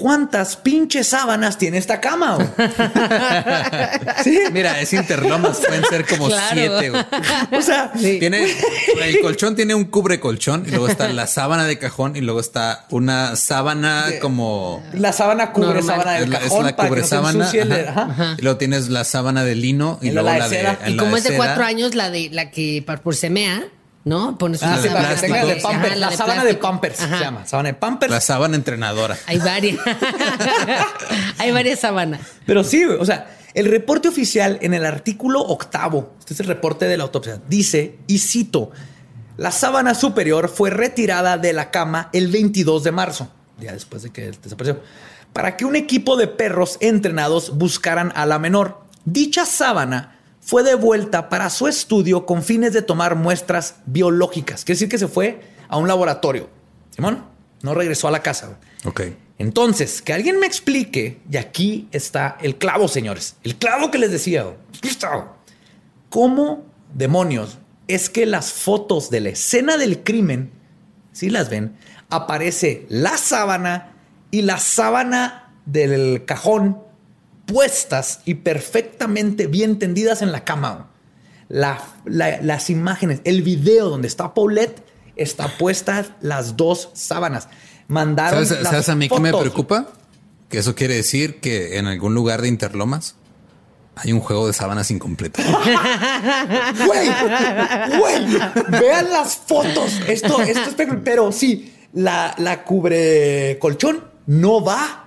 ¿cuántas pinches sábanas tiene esta cama? sí. Mira, es Interlomas, pueden ser como Claro. siete. O sea, Tiene, el colchón tiene un cubre colchón y luego está la sábana de cajón y luego está una sábana como la sábana cubre Normal. sábana del es la, es cajón la para que cubre no sábana. ensucie el- ajá. ajá. Y luego tienes la sábana de lino y Y la luego de la de, seda. Y la como es de seda. cuatro años, la de la que par- por semea, ¿no? Pones Ah, una plástico. tenga de Ajá, Pampers. La, de sábana de. Pampers Ajá. se llama. Sábana de Pampers. La sábana entrenadora. Hay varias. Hay varias sábanas. Pero sí, o sea, el reporte oficial en el artículo octavo, este es el reporte de la autopsia, dice, y cito, la sábana superior fue retirada de la cama el 22 de marzo, ya después de que desapareció, para que un equipo de perros entrenados buscaran a la menor. Dicha sábana fue devuelta para su estudio con fines de tomar muestras biológicas. Quiere decir que se fue a un laboratorio. Simón no regresó a la casa. Ok. Entonces, que alguien me explique, y aquí está el clavo, señores, el clavo que les decía. ¿cómo demonios es que las fotos de la escena del crimen, si las ven, aparece la sábana y la sábana del cajón puestas y perfectamente bien tendidas en la cama? güey? La- la- las imágenes, el video donde está Paulette, está puestas las dos sábanas. Mandaron ¿Sabes, las sabes a mí qué me fotos. preocupa? Que eso quiere decir que en algún lugar de Interlomas hay un juego de sábanas incompleto. Güey, güey, vean las fotos. Esto, esto es. Pero sí, la, la cubre colchón no va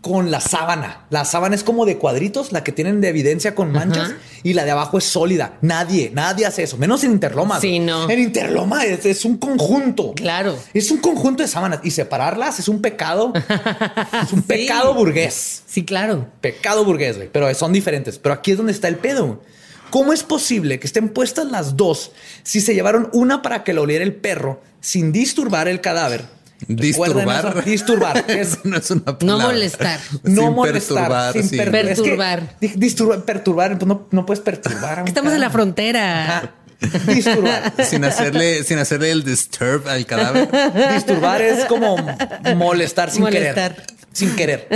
con la sábana. La sábana es como de cuadritos, la que tienen de evidencia con manchas, y la de abajo es sólida. Nadie, nadie hace eso, menos en Interloma. Sí, no. En Interloma es, es un conjunto. Claro. Es un conjunto de sábanas y separarlas es un pecado. es un pecado burgués. Sí, claro. Pecado burgués, güey. Pero son diferentes. Pero aquí es donde está el pedo. ¿Cómo es posible que estén puestas las dos si se llevaron una para que lo oliera el perro sin disturbar el cadáver? ¿Recuerdan Disturbar. Disturbar. Eso no es una No palabra. molestar. no Sin molestar. perturbar, sin sí. per- Perturbar. Es que perturbar, pues no, no puedes perturbar. Estamos en la frontera. Disturbar. Sin hacerle, sin hacerle el disturb al cadáver. Disturbar es como molestar sin Molestar. querer. Sin querer.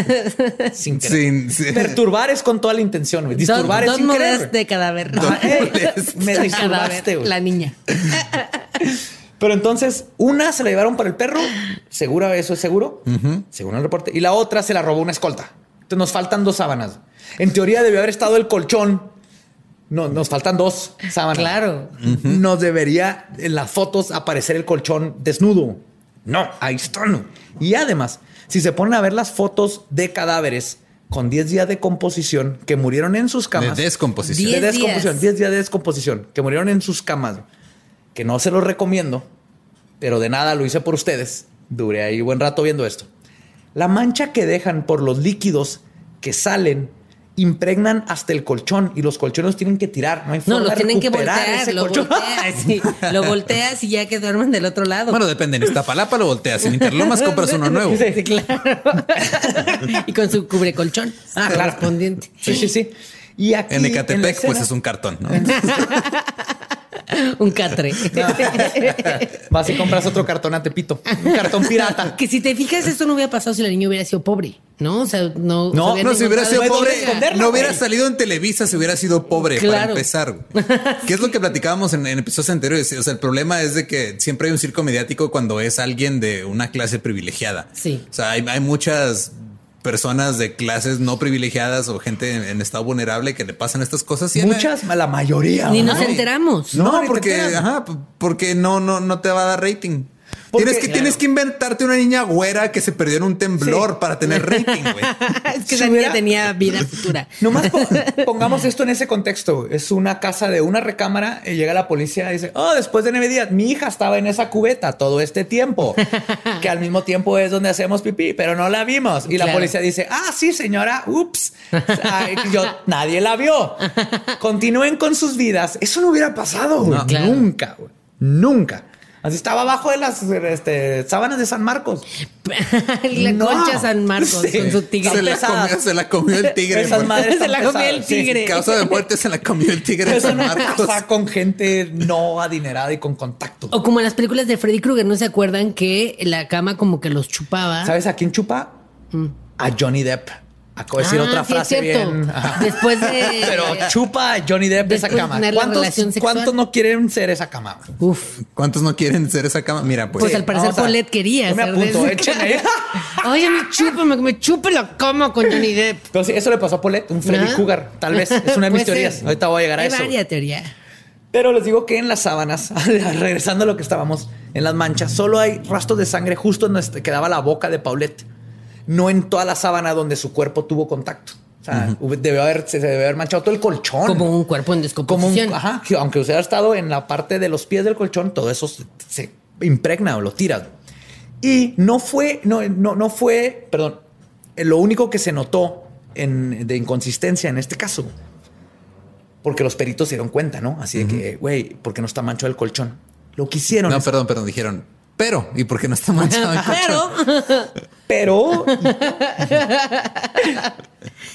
Sin querer. Sin- sin- Perturbar es con toda la intención. güey. Disturbar dos es sin querer. mudas güey. de cadáver. Me disturbaste, cadáver, güey. La niña. Pero entonces, una se la llevaron para el perro, segura, eso es seguro, según el reporte, y la otra se la robó una escolta. Entonces nos faltan dos sábanas. En teoría debió haber estado el colchón. No, nos faltan dos sábanas. Claro. Nos debería en las fotos aparecer el colchón desnudo. No, ahí está. no. Y además, si se ponen a ver las fotos de cadáveres con 10 días de composición que murieron en sus camas. De descomposición. Diez de descomposición, días. 10 días de descomposición, que murieron en sus camas, que no se los recomiendo, pero de nada lo hice por ustedes. Duré ahí buen rato viendo esto. La mancha que dejan por los líquidos que salen impregnan hasta el colchón y los colchones los tienen que tirar. No hay No, forma los tienen que voltear, lo colchón. volteas, sí. lo volteas y ya que duermen del otro lado. Bueno, depende. En Iztapalapa lo volteas. En Interlomas compras uno nuevo. Sí. Sí, claro. y con su cubrecolchón Ah, claro. correspondiente. Sí, sí, sí. Y aquí En Ecatepec, pues escena- es un cartón, ¿no? Un catre. Vas y compras otro cartón a Tepito. Un cartón pirata. que si te fijas, esto no hubiera pasado si la niña hubiera sido pobre, ¿no? O sea, no. No, se No, si hubiera sido pobre, no hubiera salido en Televisa si hubiera sido pobre para empezar. ¿Qué es lo que platicábamos en, en episodios anteriores? O sea, el problema es de que siempre hay un circo mediático cuando es alguien de una clase privilegiada. Sí. O sea, hay, hay muchas personas de clases no privilegiadas o gente en, en estado vulnerable que le pasan estas cosas. y en la- Muchas, la mayoría. Ni nos enteramos. No, porque, ajá, porque no, no, no te va a dar rating. Porque- tienes que, Claro. tienes que inventarte una niña güera que se perdió en un temblor Sí. para tener rating, güey. es que Si esa hubiera- niña tenía vida futura. Nomás po- pongamos esto en ese contexto. Es una casa de una recámara y llega la policía y dice, oh, después de nueve días, mi hija estaba en esa cubeta todo este tiempo, que al mismo tiempo es donde hacemos pipí, pero no la vimos. Y la policía dice, ah, sí, señora, ups, Ay, yo, nadie la vio. Continúen con sus vidas. Eso no hubiera pasado, güey. No. Claro. Nunca, güey. Nunca. Así estaba abajo de las este, sábanas de San Marcos. la No. concha San Marcos Sí. con su tigre. Se la, comió, se la comió el tigre. Esas madres Se la comió el sí. tigre. Causa de muerte se la comió el tigre de Es San una Marcos. casa con gente no adinerada y con contacto. O como en las películas de Freddy Krueger, ¿no se acuerdan que la cama como que los chupaba? ¿Sabes a quién chupa? A Johnny Depp. Acabo de decir Ah, otra sí, frase bien. Ajá. Después de. Pero chupa a Johnny Depp esa de cama. tener la ¿Cuántos, cuántos no quieren ser esa cama? Uf. ¿Cuántos no quieren ser esa cama? Mira, pues. Pues al parecer Paulette quería. Yo me apunto, esa échenme cama. Oye, me chupa, me, me chupa la cama con Johnny Depp. Pero sí, eso le pasó a Paulette, un Freddy Ah. Cougar. Tal vez es una de mis teorías. ser. Ahorita voy a llegar a Hay eso. varias teorías. Pero les digo que en las sábanas, regresando a lo que estábamos, en las manchas, solo hay rastros de sangre justo en donde quedaba la boca de Paulette. No en toda la sábana donde su cuerpo tuvo contacto. O sea, debió haber, se debe haber manchado todo el colchón. Como un cuerpo en Como descomposición. un, ajá, que aunque hubiera estado en la parte de los pies del colchón, todo eso se, se impregna o lo tiras. Y no fue, no, no, no fue, perdón, lo único que se notó en, de inconsistencia en este caso. Porque los peritos se dieron cuenta, ¿no? Así de que, güey, ¿por qué no está manchado el colchón? Lo que hicieron No, es- perdón, perdón. Dijeron, pero, ¿y por qué no está manchado? Pero Pero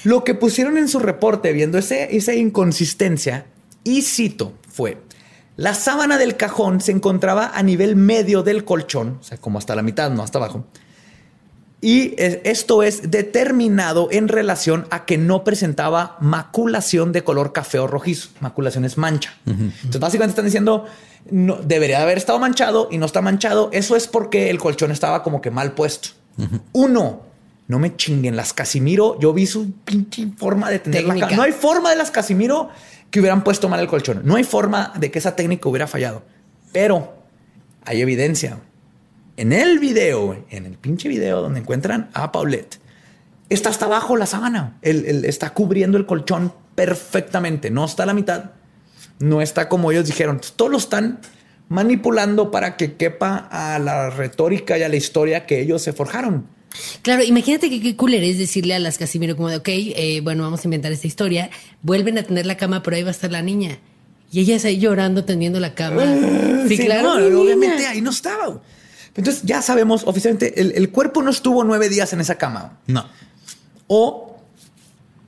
lo que pusieron en su reporte viendo ese, esa inconsistencia, y cito, fue, la sábana del cajón se encontraba a nivel medio del colchón, o sea, como hasta la mitad, no hasta abajo. Y es- esto es determinado en relación a que no presentaba maculación de color café o rojizo. Maculación es mancha. Entonces, básicamente están diciendo, no, debería haber estado manchado y no está manchado. Eso es porque el colchón estaba como que mal puesto. Uno, no me chinguen las Casimiro. Yo vi su pinche forma de tener la Técnica. ca- No hay forma de las Casimiro que hubieran puesto mal el colchón. No hay forma de que esa técnica hubiera fallado. Pero hay evidencia. En el video, en el pinche video donde encuentran a Paulette, está hasta abajo la sábana. Él, él está cubriendo el colchón perfectamente. No está a la mitad. No está como ellos dijeron. Todos lo están manipulando para que quepa a la retórica y a la historia que ellos se forjaron. Claro, imagínate que qué cooler es decirle a las Casimiro como de, ok, eh, bueno, vamos a inventar esta historia, vuelven a tener la cama, pero ahí va a estar la niña. Y ella está ahí llorando, tendiendo la cama. Sí, claro. no, obviamente ahí no estaba. Entonces ya sabemos oficialmente, el, el cuerpo no estuvo nueve días en esa cama. No. O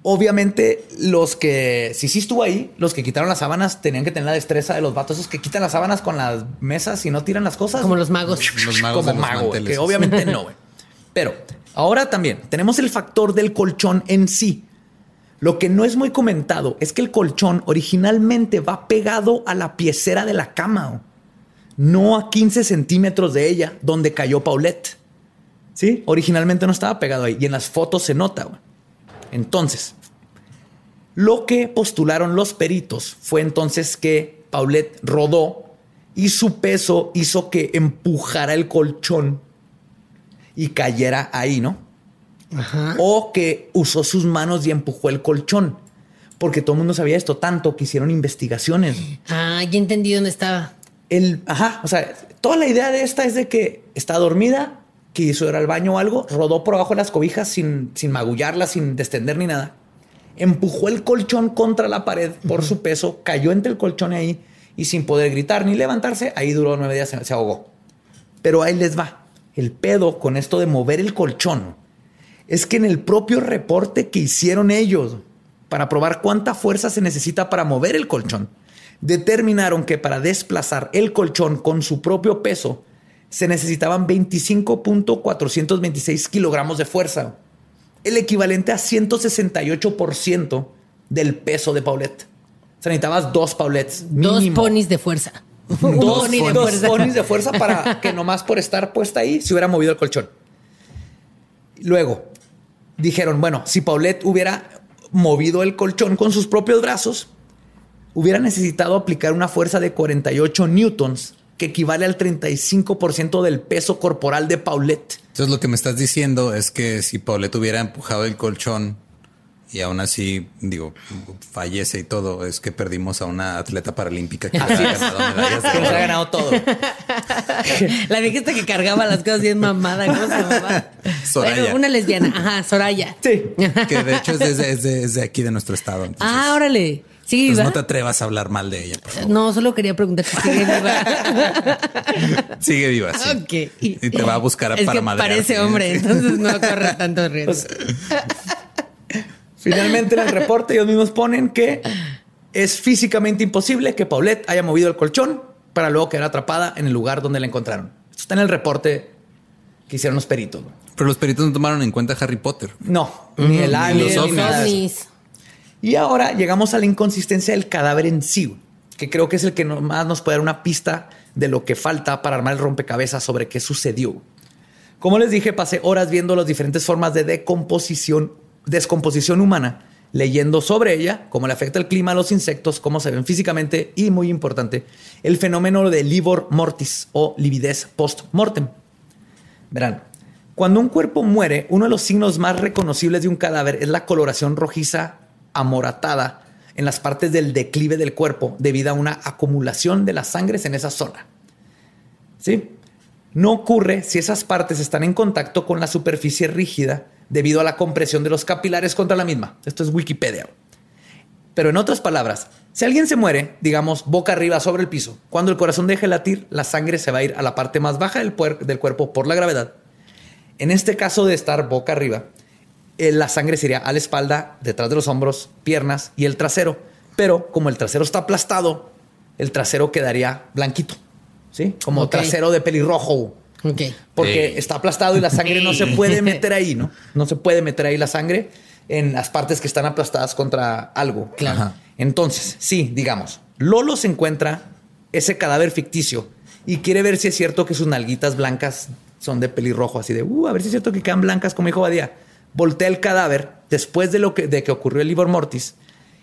obviamente los que, si sí estuvo ahí, los que quitaron las sábanas tenían que tener la destreza de los vatos, esos que quitan las sábanas con las mesas y no tiran las cosas. Como los magos. Los magos Como de los mago, que obviamente no, güey. Pero ahora también tenemos el factor del colchón en sí. Lo que no es muy comentado es que el colchón originalmente va pegado a la piecera de la cama, güey. no a 15 centímetros de ella, donde cayó Paulette. Sí, originalmente no estaba pegado ahí y en las fotos se nota. güey. Entonces, lo que postularon los peritos fue entonces que Paulette rodó y su peso hizo que empujara el colchón y cayera ahí, ¿no? Ajá. O que usó sus manos y empujó el colchón. Porque todo el mundo sabía esto tanto que hicieron investigaciones. Ah, ya entendí dónde estaba. El, ajá, o sea, toda la idea de esta es de que está dormida, que hizo ir al baño o algo, rodó por abajo de las cobijas sin, sin magullarlas, sin destender ni nada. Empujó el colchón contra la pared por su peso, cayó entre el colchón ahí y sin poder gritar ni levantarse, ahí duró nueve días, se, se ahogó. Pero ahí les va. El pedo con esto de mover el colchón es que en el propio reporte que hicieron ellos para probar cuánta fuerza se necesita para mover el colchón, determinaron que para desplazar el colchón con su propio peso se necesitaban 25.426 kilogramos de fuerza, el equivalente a 168% del peso de Paulette. O sea, necesitabas dos Paulettes. Dos ponis de fuerza. Dos, de dos fuerza. ponis de fuerza para que nomás por estar puesta ahí se hubiera movido el colchón. Luego dijeron, bueno, si Paulette hubiera movido el colchón con sus propios brazos, hubiera necesitado aplicar una fuerza de 48 newtons, que equivale al 35% del peso corporal de Paulette. Entonces lo que me estás diciendo es que si Paulette hubiera empujado el colchón y aún así, digo, fallece y todo, es que perdimos a una atleta paralímpica que hubiera ganado todo. La viejita que cargaba las cosas bien mamada. ¿Cómo se llamaba? Soraya. Bueno, una lesbiana. Ajá, Soraya. Sí. Que de hecho es de, es de- es de aquí de nuestro estado. Entonces, Ah, órale. Pues no te atrevas a hablar mal de ella. por favor. No, solo quería preguntar si sigue viva. Sigue viva, sí. ok. Y te va a buscar es para que parece hombre, entonces no corre tanto riesgo. Pues, Finalmente en el reporte ellos mismos ponen que es físicamente imposible que Paulette haya movido el colchón para luego quedar atrapada en el lugar donde la encontraron. Esto está en el reporte que hicieron los peritos. Pero los peritos no tomaron en cuenta a Harry Potter. No, ni el alien, los ni. nada de eso. ovnis. Y ahora llegamos a la inconsistencia del cadáver en sí, que creo que es el que más nos puede dar una pista de lo que falta para armar el rompecabezas sobre qué sucedió. Como les dije, pasé horas viendo las diferentes formas de decomposición, descomposición humana, leyendo sobre ella, cómo le afecta el clima a los insectos, cómo se ven físicamente y, muy importante, el fenómeno de livor mortis o lividez post-mortem. Verán, cuando un cuerpo muere, uno de los signos más reconocibles de un cadáver es la coloración rojiza amoratada en las partes del declive del cuerpo debido a una acumulación de las sangres en esa zona. ¿Sí? No ocurre si esas partes están en contacto con la superficie rígida debido a la compresión de los capilares contra la misma. Esto es Wikipedia. Pero en otras palabras, si alguien se muere, digamos, boca arriba sobre el piso, cuando el corazón deje de latir, la sangre se va a ir a la parte más baja del, cuerpo por la gravedad. En este caso de estar boca arriba, la sangre sería a la espalda, detrás de los hombros, piernas y el trasero. Pero como el trasero está aplastado, el trasero quedaría blanquito, ¿sí? Como Ok. trasero de pelirrojo. Ok. Porque está aplastado y la sangre no se puede meter ahí, ¿no? No se puede meter ahí la sangre en las partes que están aplastadas contra algo. Claro. Ajá. Entonces, sí, digamos, Lolo se encuentra ese cadáver ficticio y quiere ver si es cierto que sus nalguitas blancas son de pelirrojo, así de, uh, a ver si es cierto que quedan blancas, como dijo Badía. Voltea el cadáver después de lo que, de que ocurrió el Livor Mortis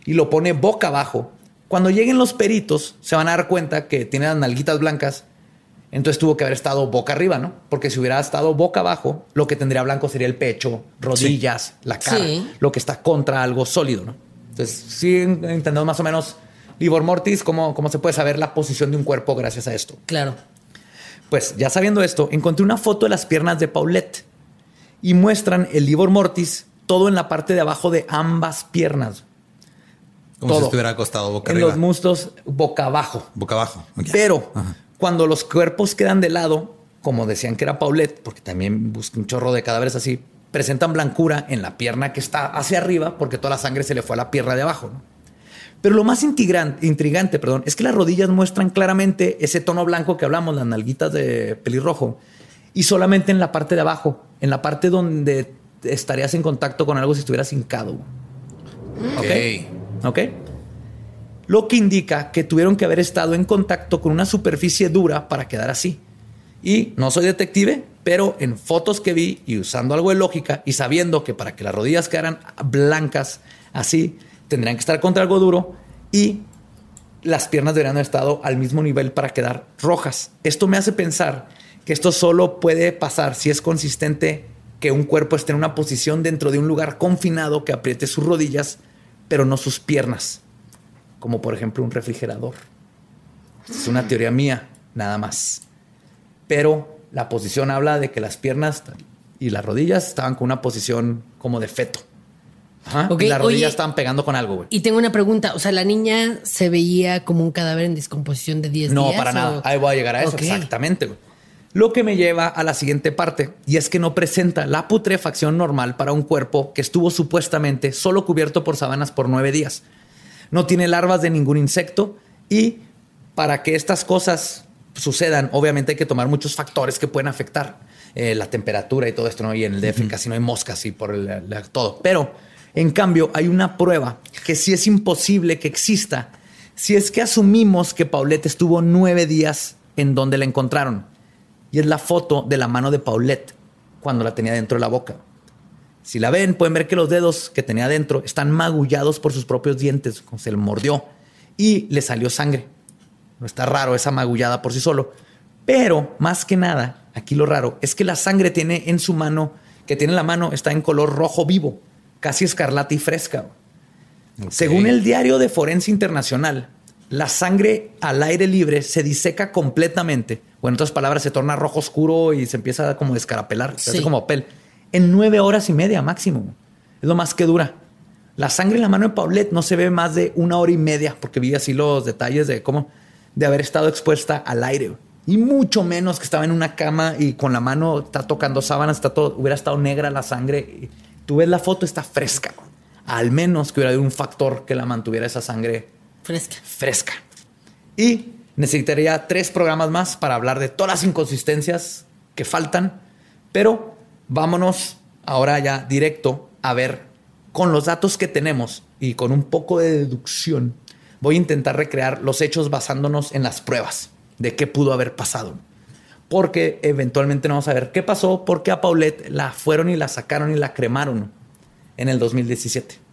y lo pone boca abajo. Cuando lleguen los peritos, se van a dar cuenta que tiene las nalguitas blancas. Entonces tuvo que haber estado boca arriba, ¿no? Porque si hubiera estado boca abajo, lo que tendría blanco sería el pecho, rodillas, la cara, Sí. lo que está contra algo sólido, ¿no? Entonces, sí entendemos más o menos Livor Mortis, cómo, cómo se puede saber la posición de un cuerpo gracias a esto. Claro. Pues ya sabiendo esto, encontré una foto de las piernas de Paulette y muestran el Livor Mortis todo en la parte de abajo de ambas piernas, Como Todo. si estuviera acostado boca en arriba. los muslos boca abajo. boca abajo. Pero Ajá. cuando los cuerpos quedan de lado, como decían que era Paulette, porque también busqué un chorro de cadáveres así, presentan blancura en la pierna que está hacia arriba, porque toda la sangre se le fue a la pierna de abajo. ¿no? Pero lo más intrigante, intrigante perdón, es que las rodillas muestran claramente ese tono blanco que hablamos, las nalguitas de pelirrojo, y solamente en la parte de abajo, en la parte donde estarías en contacto con algo si estuvieras hincado. Ok. ¿Ok? Lo que indica que tuvieron que haber estado en contacto con una superficie dura para quedar así. Y no soy detective, pero en fotos que vi y usando algo de lógica y sabiendo que para que las rodillas quedaran blancas así, tendrían que estar contra algo duro y las piernas deberían haber estado al mismo nivel para quedar rojas. Esto me hace pensar que esto solo puede pasar si es consistente que un cuerpo esté en una posición dentro de un lugar confinado que apriete sus rodillas, pero no sus piernas, como por ejemplo un refrigerador. Es una teoría mía, nada más. Pero la posición habla de que las piernas y las rodillas estaban con una posición como de feto. Ajá. Y las rodillas oye. estaban pegando con algo, güey. Y tengo una pregunta, o sea, la niña se veía como un cadáver en descomposición de 10 No, días. para o- nada. Ahí voy a llegar a eso. Exactamente, güey. Lo que me lleva a la siguiente parte, y es que no presenta la putrefacción normal para un cuerpo que estuvo supuestamente solo cubierto por sábanas por nueve días. No tiene larvas de ningún insecto y para que estas cosas sucedan, obviamente hay que tomar muchos factores que pueden afectar eh, la temperatura y todo esto, ¿no? Y en el DF casi no hay moscas y por el- todo. Pero, en cambio, hay una prueba que sí es imposible que exista si es que asumimos que Paulette estuvo nueve días en donde la encontraron. Y es la foto de la mano de Paulette cuando la tenía dentro de la boca. Si la ven, pueden ver que los dedos que tenía dentro están magullados por sus propios dientes, como se le mordió, y le salió sangre. No está raro esa magullada por sí solo. Pero, más que nada, aquí lo raro es que la sangre tiene en su mano, que tiene en la mano, está en color rojo vivo, casi escarlata y fresca. Según el diario de Forense Internacional, la sangre al aire libre se diseca completamente. O en otras palabras, se torna rojo oscuro y se empieza como a descarapelar, se hace Sí. como papel. En nueve horas y media máximo. Es lo más que dura. La sangre en la mano de Paulette no se ve más de una hora y media, porque vi así los detalles de cómo de haber estado expuesta al aire. Y mucho menos que estaba en una cama y con la mano está tocando sábanas, está todo, hubiera estado negra la sangre. Tú ves la foto, está fresca. Al menos que hubiera habido un factor que la mantuviera esa sangre Fresca. fresca. Y necesitaría tres programas más para hablar de todas las inconsistencias que faltan, pero vámonos ahora ya directo a ver con los datos que tenemos y con un poco de deducción. Voy a intentar recrear los hechos basándonos en las pruebas de qué pudo haber pasado. Porque eventualmente no vamos a ver qué pasó, porque a Paulette la fueron y la sacaron y la cremaron en el 2017.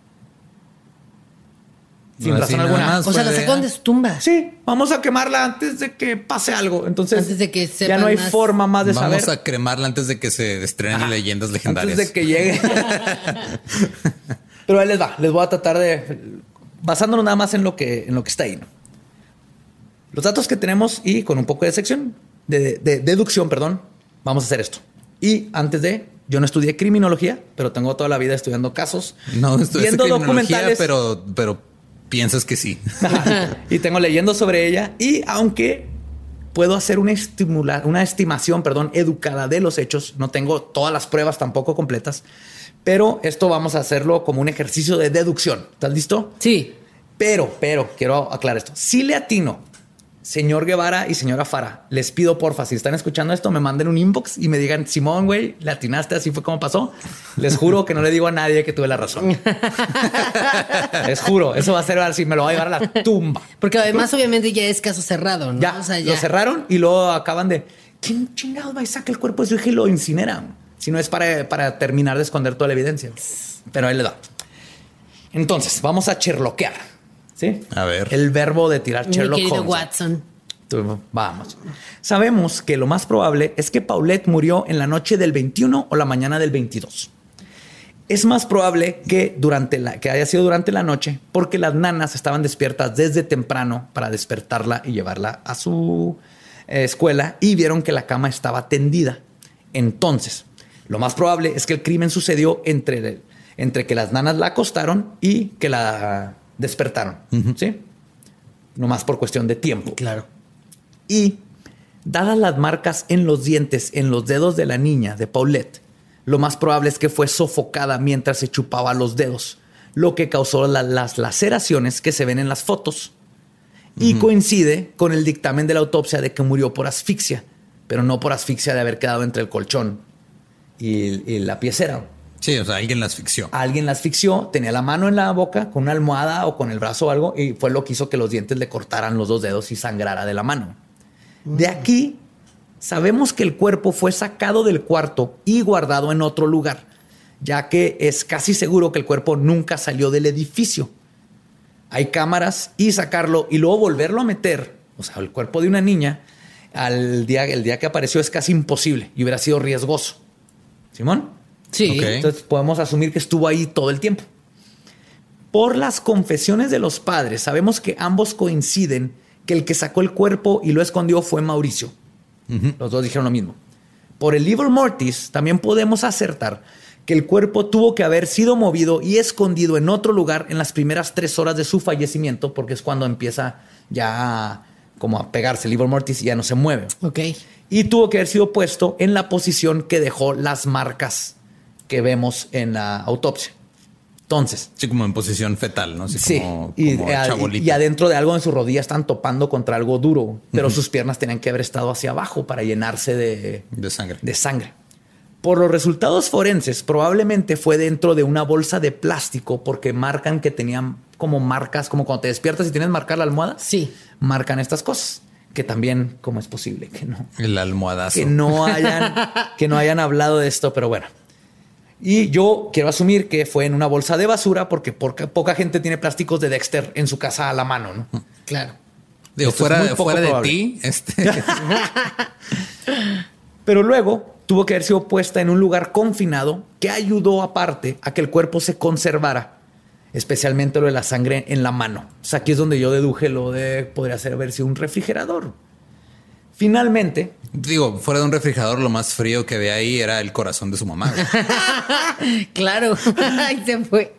Sin No, razón alguna. más. O sea, la sacaron de su tumba. Sí, vamos a quemarla antes de que pase algo. Entonces, Antes de que ya no hay más. forma más de Vamos saber. a cremarla antes de que se estrenen Ajá. leyendas legendarias. Antes de que llegue. Pero ahí les va. Les voy a tratar de. Basándonos nada más en lo que, en lo que está ahí. ¿no? Los datos que tenemos y con un poco de sección, de, de deducción, perdón, vamos a hacer esto. Y antes de. Yo no estudié criminología, pero tengo toda la vida estudiando casos. No, esto es viendo criminología, documentales. pero, pero piensas que sí. y tengo leyendo sobre ella. Y aunque puedo hacer una, estimula- una estimación, perdón, educada de los hechos, no tengo todas las pruebas tampoco completas, pero esto vamos a hacerlo como un ejercicio de deducción. ¿Estás listo? Sí. Pero, pero, quiero aclarar esto. Si le atino, señor Guevara y señora Fara, les pido porfa, si están escuchando esto, me manden un inbox y me digan, Simón, güey, le atinaste, así fue como pasó. Les juro que no le digo a nadie que tuve la razón. les juro, eso va a ser así, me lo va a llevar a la tumba. Porque además, obviamente, ya es caso cerrado, ¿no? Ya, O sea, lo cerraron y luego acaban de. ¿Quién chingados va y saca el cuerpo de su hija y lo incinera? Si no es para, para terminar de esconder toda la evidencia. Pero ahí le da. Entonces, vamos a cherloquear. ¿Sí? A ver. El verbo de tirar Sherlock Holmes. Watson. Tú, Vamos. Sabemos que lo más probable es que Paulette murió en la noche del 21 o la mañana del 22. Es más probable que, durante la, que haya sido durante la noche porque las nanas estaban despiertas desde temprano para despertarla y llevarla a su eh, escuela y vieron que la cama estaba tendida. Entonces, lo más probable es que el crimen sucedió entre, entre que las nanas la acostaron y que la despertaron. ¿Sí? No más por cuestión de tiempo. Claro. Y dadas las marcas en los dientes, en los dedos de la niña, de Paulette, lo más probable es que fue sofocada mientras se chupaba los dedos, lo que causó la- las laceraciones que se ven en las fotos. Y coincide con el dictamen de la autopsia de que murió por asfixia, pero no por asfixia de haber quedado entre el colchón y, y la piecera. Sí, o sea, alguien la asfixió. Alguien la asfixió, tenía la mano en la boca con una almohada o con el brazo o algo y fue lo que hizo que los dientes le cortaran los dos dedos y sangrara de la mano. De aquí sabemos que el cuerpo fue sacado del cuarto y guardado en otro lugar, ya que es casi seguro que el cuerpo nunca salió del edificio. Hay cámaras y sacarlo y luego volverlo a meter, o sea, el cuerpo de una niña, al día, el día que apareció es casi imposible y hubiera sido riesgoso. Simón. Sí. Entonces podemos asumir que estuvo ahí todo el tiempo. Por las confesiones de los padres, sabemos que ambos coinciden que el que sacó el cuerpo y lo escondió fue Mauricio. Los dos dijeron lo mismo. Por el livor mortis también podemos acertar que el cuerpo tuvo que haber sido movido y escondido en otro lugar en las primeras tres horas de su fallecimiento, porque es cuando empieza ya como a pegarse el livor mortis y ya no se mueve. Ok. Y tuvo que haber sido puesto en la posición que dejó las marcas que vemos en la autopsia. Entonces. Sí, como en posición fetal, ¿no? Así sí. como, y, como y adentro de algo en su rodilla están topando contra algo duro, pero sus piernas tenían que haber estado hacia abajo para llenarse de, De sangre. de sangre. Por los resultados forenses, probablemente fue dentro de una bolsa de plástico porque marcan que tenían como marcas, como cuando te despiertas y tienes marcar la almohada. Sí. Marcan estas cosas, que también, ¿cómo es posible que no? El almohadazo. que no hayan, que no hayan hablado de esto, pero bueno. Y yo quiero asumir que fue en una bolsa de basura porque poca, poca gente tiene plásticos de Dexter en su casa a la mano, ¿no? Claro. Digo, Esto fuera, de, fuera de ti, este, Pero luego tuvo que haber sido puesta en un lugar confinado que ayudó aparte a que el cuerpo se conservara, especialmente lo de la sangre en la mano. O sea, aquí es donde yo deduje lo de podría ser haber sido un refrigerador. Finalmente, digo, fuera de un refrigerador, lo más frío que había ahí era el corazón de su mamá. Claro. Ahí se fue.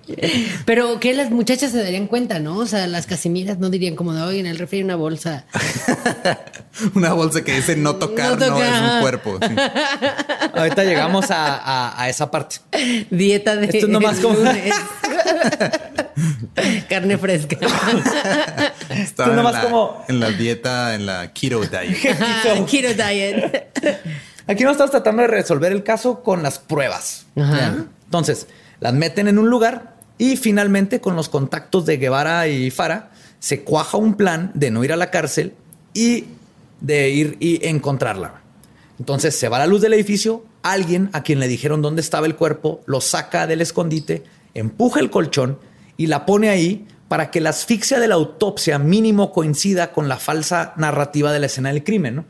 Pero que las muchachas se darían cuenta, ¿no? O sea, las casimiras no dirían como de hoy en el refri hay una bolsa. Una bolsa que dice no tocar, No no, es un cuerpo. Sí. ahorita llegamos a, a- a esa parte. Dieta de Esto es nomás como-. Carne fresca. Estaba en, nomás la, como- en la dieta, en la keto diet. Keto diet. Aquí no estamos tratando de resolver el caso con las pruebas. Ajá. Entonces, las meten en un lugar y finalmente con los contactos de Guevara y Fara se cuaja un plan de no ir a la cárcel y de ir y encontrarla. Entonces se va la luz del edificio, alguien a quien le dijeron dónde estaba el cuerpo lo saca del escondite, empuja el colchón y la pone ahí para que la asfixia de la autopsia mínimo coincida con la falsa narrativa de la escena del crimen, ¿no?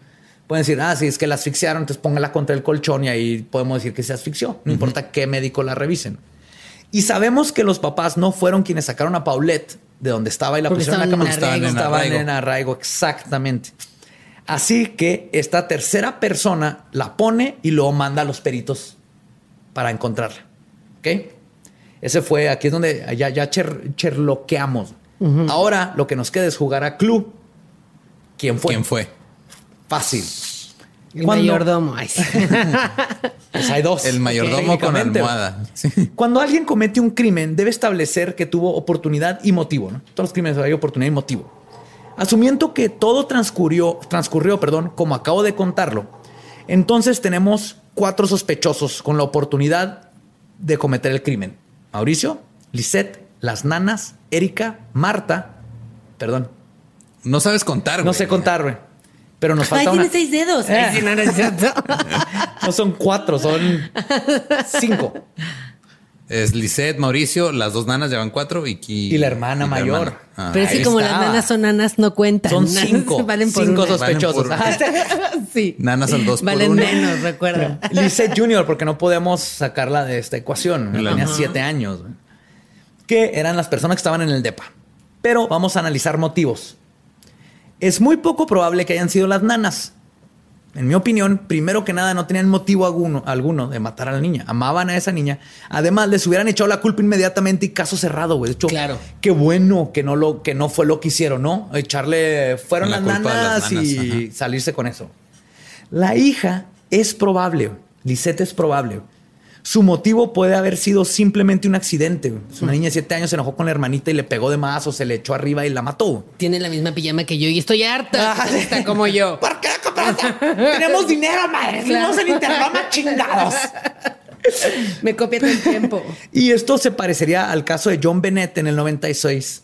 Pueden decir, ah, si es que la asfixiaron, entonces póngala contra el colchón y ahí podemos decir que se asfixió. No importa qué médico la revisen. Y sabemos que los papás no fueron quienes sacaron a Paulette de donde estaba y la Porque pusieron en la cama. estaban en Estaban arraigo. en arraigo, exactamente. Así que esta tercera persona la pone y luego manda a los peritos para encontrarla. ¿Ok? Ese fue, aquí es donde ya, ya cher- cherloqueamos. Ahora lo que nos queda es jugar a Clue. ¿Quién fue? ¿Quién fue? Fácil. El ¿Cuándo? mayordomo. Pues hay dos. El mayordomo con almohada. Sí. Cuando alguien comete un crimen, debe establecer que tuvo oportunidad y motivo. ¿no? Todos los crímenes hay oportunidad y motivo. Asumiendo que todo transcurrió, transcurrió perdón, como acabo de contarlo, entonces tenemos cuatro sospechosos con la oportunidad de cometer el crimen. Mauricio, Lisette, las nanas, Erika, Marta, perdón, No sabes contar, no güey. sé contar, güey. Pero nos Ay, falta tiene una. seis dedos. Ay, Eh. sí, no, no. No son cuatro, son cinco. Es Lisette, Mauricio, las dos nanas llevan cuatro y, Y la hermana mayor. Ah. Pero sí, como estaba. las nanas son nanas, no cuentan. Son Nanas cinco. Valen por cinco una. sospechosos. Valen por- Ajá. Sí. Nanas al dos Valen menos, recuerda. Lisette Junior, porque no podemos sacarla de esta ecuación. Tenía siete años. Que eran las personas que estaban en el DEPA. Pero vamos a analizar motivos. Es muy poco probable que hayan sido las nanas. En mi opinión, primero que nada, no tenían motivo alguno, alguno de matar a la niña. Amaban a esa niña. Además, les hubieran echado la culpa inmediatamente y caso cerrado, güey. De hecho, Claro. qué bueno que no, lo, que no fue lo que hicieron, ¿no? Echarle, fueron La las culpa a nanas, las nanas, y salirse con eso. La hija es probable, Lisette es probable. Su motivo puede haber sido simplemente un accidente. Una niña de siete años se enojó con la hermanita y le pegó de más o se le echó arriba y la mató. Tiene la misma pijama que yo y estoy harta. Ah, Está como yo. ¿Por qué compraste? Tenemos dinero, madre. Fuimos en Interroma chingados. Me copia todo el tiempo. Y esto se parecería al caso de John Bennett en el 96,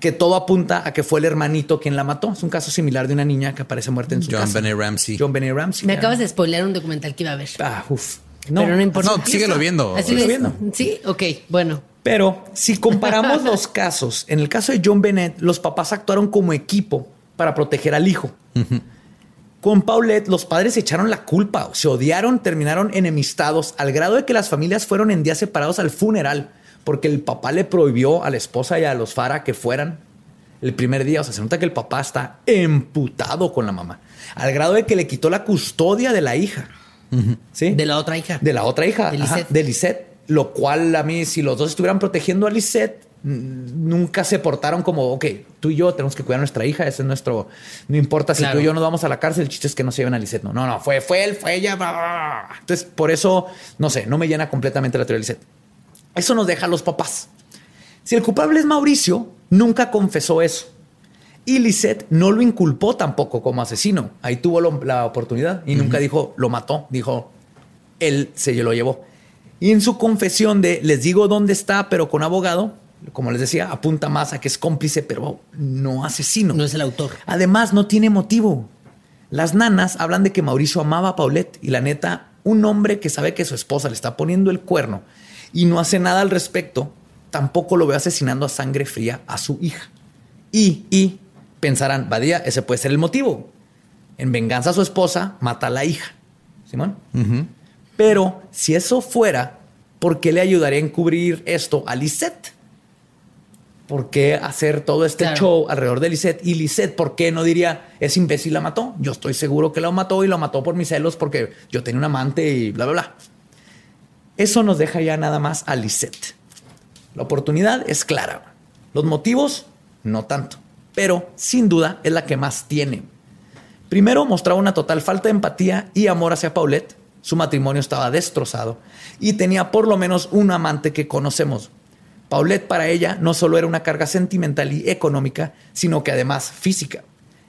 que todo apunta a que fue el hermanito quien la mató. Es un caso similar de una niña que aparece muerta en su John casa. Benet Ramsey. John Benet Ramsey. Me acabas de spoilear un documental que iba a ver. Ah, uf. Pero no importa. No, síguelo viendo. Así viendo. Sí, ok, bueno. Pero si comparamos los casos, en el caso de John Bennett, los papás actuaron como equipo para proteger al hijo. Con Paulette, los padres se echaron la culpa, se odiaron, terminaron enemistados, al grado de que las familias fueron en días separados al funeral, porque el papá le prohibió a la esposa y a los Fara que fueran el primer día. O sea, se nota que el papá está emputado con la mamá, al grado de que le quitó la custodia de la hija. ¿Sí? De la otra hija. De la otra hija. De ajá, Lisette. de Lisette. Lo cual a mí, si los dos estuvieran protegiendo a Lisette, nunca se portaron como, ok, tú y yo tenemos que cuidar a nuestra hija, ese es nuestro, no importa si Claro. tú y yo nos vamos a la cárcel, el chiste es que no se lleven a Lisette. No, no, no, fue, fue él, fue ella. bla, bla, bla. Entonces, por eso, no sé, no me llena completamente la teoría de Lisette. Eso nos deja a los papás. Si el culpable es Mauricio, nunca confesó eso. Y Lisette no lo inculpó tampoco como asesino. Ahí tuvo lo- la oportunidad y nunca dijo lo mató. Dijo él se lo llevó. Y en su confesión de les digo dónde está, pero con abogado, como les decía, apunta más a que es cómplice, pero no asesino. No es el autor. Además, no tiene motivo. Las nanas hablan de que Mauricio amaba a Paulette y la neta, un hombre que sabe que su esposa le está poniendo el cuerno y no hace nada al respecto, tampoco lo ve asesinando a sangre fría a su hija. Y, y pensarán, Badía, ese puede ser el motivo. En venganza a su esposa, mata a la hija. Simón. Pero si eso fuera, ¿por qué le ayudaría a encubrir esto a Lisette? ¿Por qué hacer todo este Claro. show alrededor de Lisette? Y Lisette, ¿por qué no diría, es imbécil la mató? Yo estoy seguro que la mató y lo mató por mis celos porque yo tenía un amante y bla, bla, bla. Eso nos deja ya nada más a Lisette. La oportunidad es clara. Los motivos, no tanto. Pero sin duda es la que más tiene. Primero mostraba una total falta de empatía y amor hacia Paulette. Su matrimonio estaba destrozado y tenía por lo menos un amante que conocemos. Paulette para ella no solo era una carga sentimental y económica, sino que además física.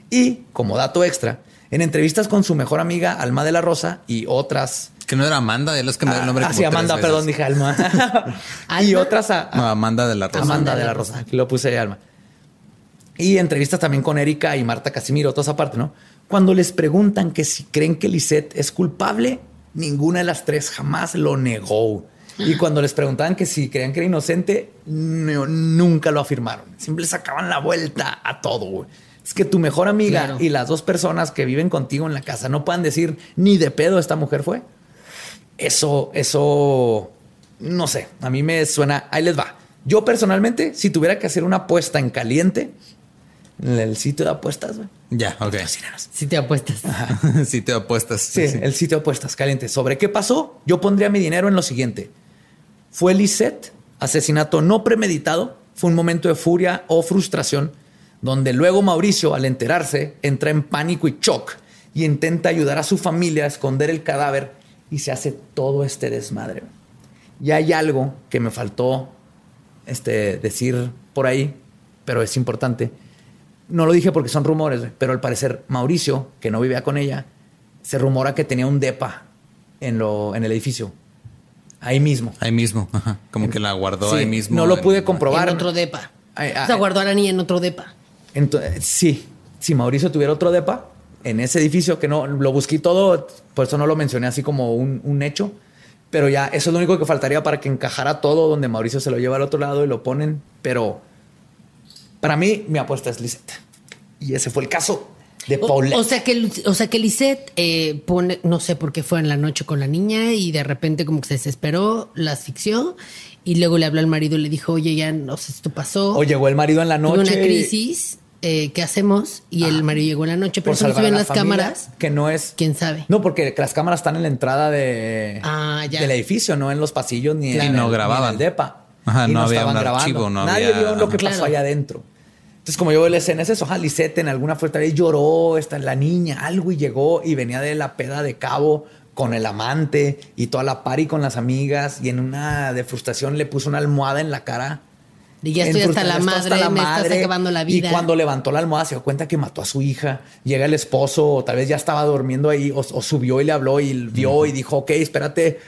Y, como dato extra, en entrevistas con su mejor amiga Alma de la Rosa y otras... Que no era Amanda, ya les cambié el nombre. Ah, como sí, tres Amanda, veces. perdón, dije Alma. y otras a, No, Amanda de la Rosa. Amanda de la Rosa. Aquí lo puse de Alma. Y entrevistas también con Erika y Marta Casimiro, todas aparte, ¿no? Cuando les preguntan que si creen que Lisette es culpable, ninguna de las tres jamás lo negó. Y cuando les preguntaban que si creían que era inocente, no- nunca lo afirmaron. Siempre sacaban la vuelta a todo. güey. Es que tu mejor amiga Claro. y las dos personas que viven contigo en la casa no puedan decir ni de pedo esta mujer fue. Eso, eso, no sé, a mí me suena, ahí les va. Yo personalmente, si tuviera que hacer una apuesta en caliente, en el sitio de apuestas, güey. Ya, ok. patrocínanos. Si te apuestas. sí te apuestas. Sí, el sitio de apuestas caliente. ¿Sobre qué pasó? Yo pondría mi dinero en lo siguiente. Fue Lisette, asesinato no premeditado, fue un momento de furia o frustración, donde luego Mauricio, al enterarse, entra en pánico y shock y intenta ayudar a su familia a esconder el cadáver y se hace todo este desmadre. Y hay algo que me faltó este, decir por ahí, pero es importante. No lo dije porque son rumores, pero al parecer Mauricio, que no vivía con ella, se rumora que tenía un depa en, lo, en el edificio. Ahí mismo. Ahí mismo. Ajá. Como que la guardó Sí, ahí mismo. No lo en- pude comprobar. En otro depa. Ay, o ay, sea, guardó a la niña en otro depa. Entonces, sí, si Mauricio tuviera otro depa en ese edificio, que no lo busqué todo, por eso no lo mencioné así como un, un hecho, pero ya eso es lo único que faltaría para que encajara todo donde Mauricio se lo lleva al otro lado y lo ponen. Pero para mí, mi apuesta es Lisette. Y ese fue el caso de O, Paulette. o sea que o sea que Lisette eh, pone, no sé por qué fue en la noche con la niña y de repente como que se desesperó, la asfixió y luego le habló al marido y le dijo, oye, ya no sé, esto pasó. o llegó el marido en la Tuve noche. una crisis, eh, ¿qué hacemos? Y el marido llegó en la noche, pero por eso no se salvar ve a en la las familia, cámaras. Que no es. ¿Quién sabe? No, porque las cámaras están en la entrada de, Ah, ya. del edificio, no en los pasillos ni, Claro. en, Y no el, ni en grababan. el depa. Ajá, Y no había estaban un grabando. archivo, no Nadie había- vio lo que pasó allá adentro. Entonces, como yo veo la escena, es eso. Ajá, Lisette en alguna fuerte vez lloró, está la niña, algo y llegó y venía de la peda de cabo con el amante y toda la party con las amigas y en una de frustración le puso una almohada en la cara. Y ya estoy hasta la madre, hasta me estás acabando la vida. Y cuando levantó la almohada se dio cuenta que mató a su hija. Llega el esposo, o tal vez ya estaba durmiendo ahí, o, o subió y le habló y vio y dijo, ok, espérate.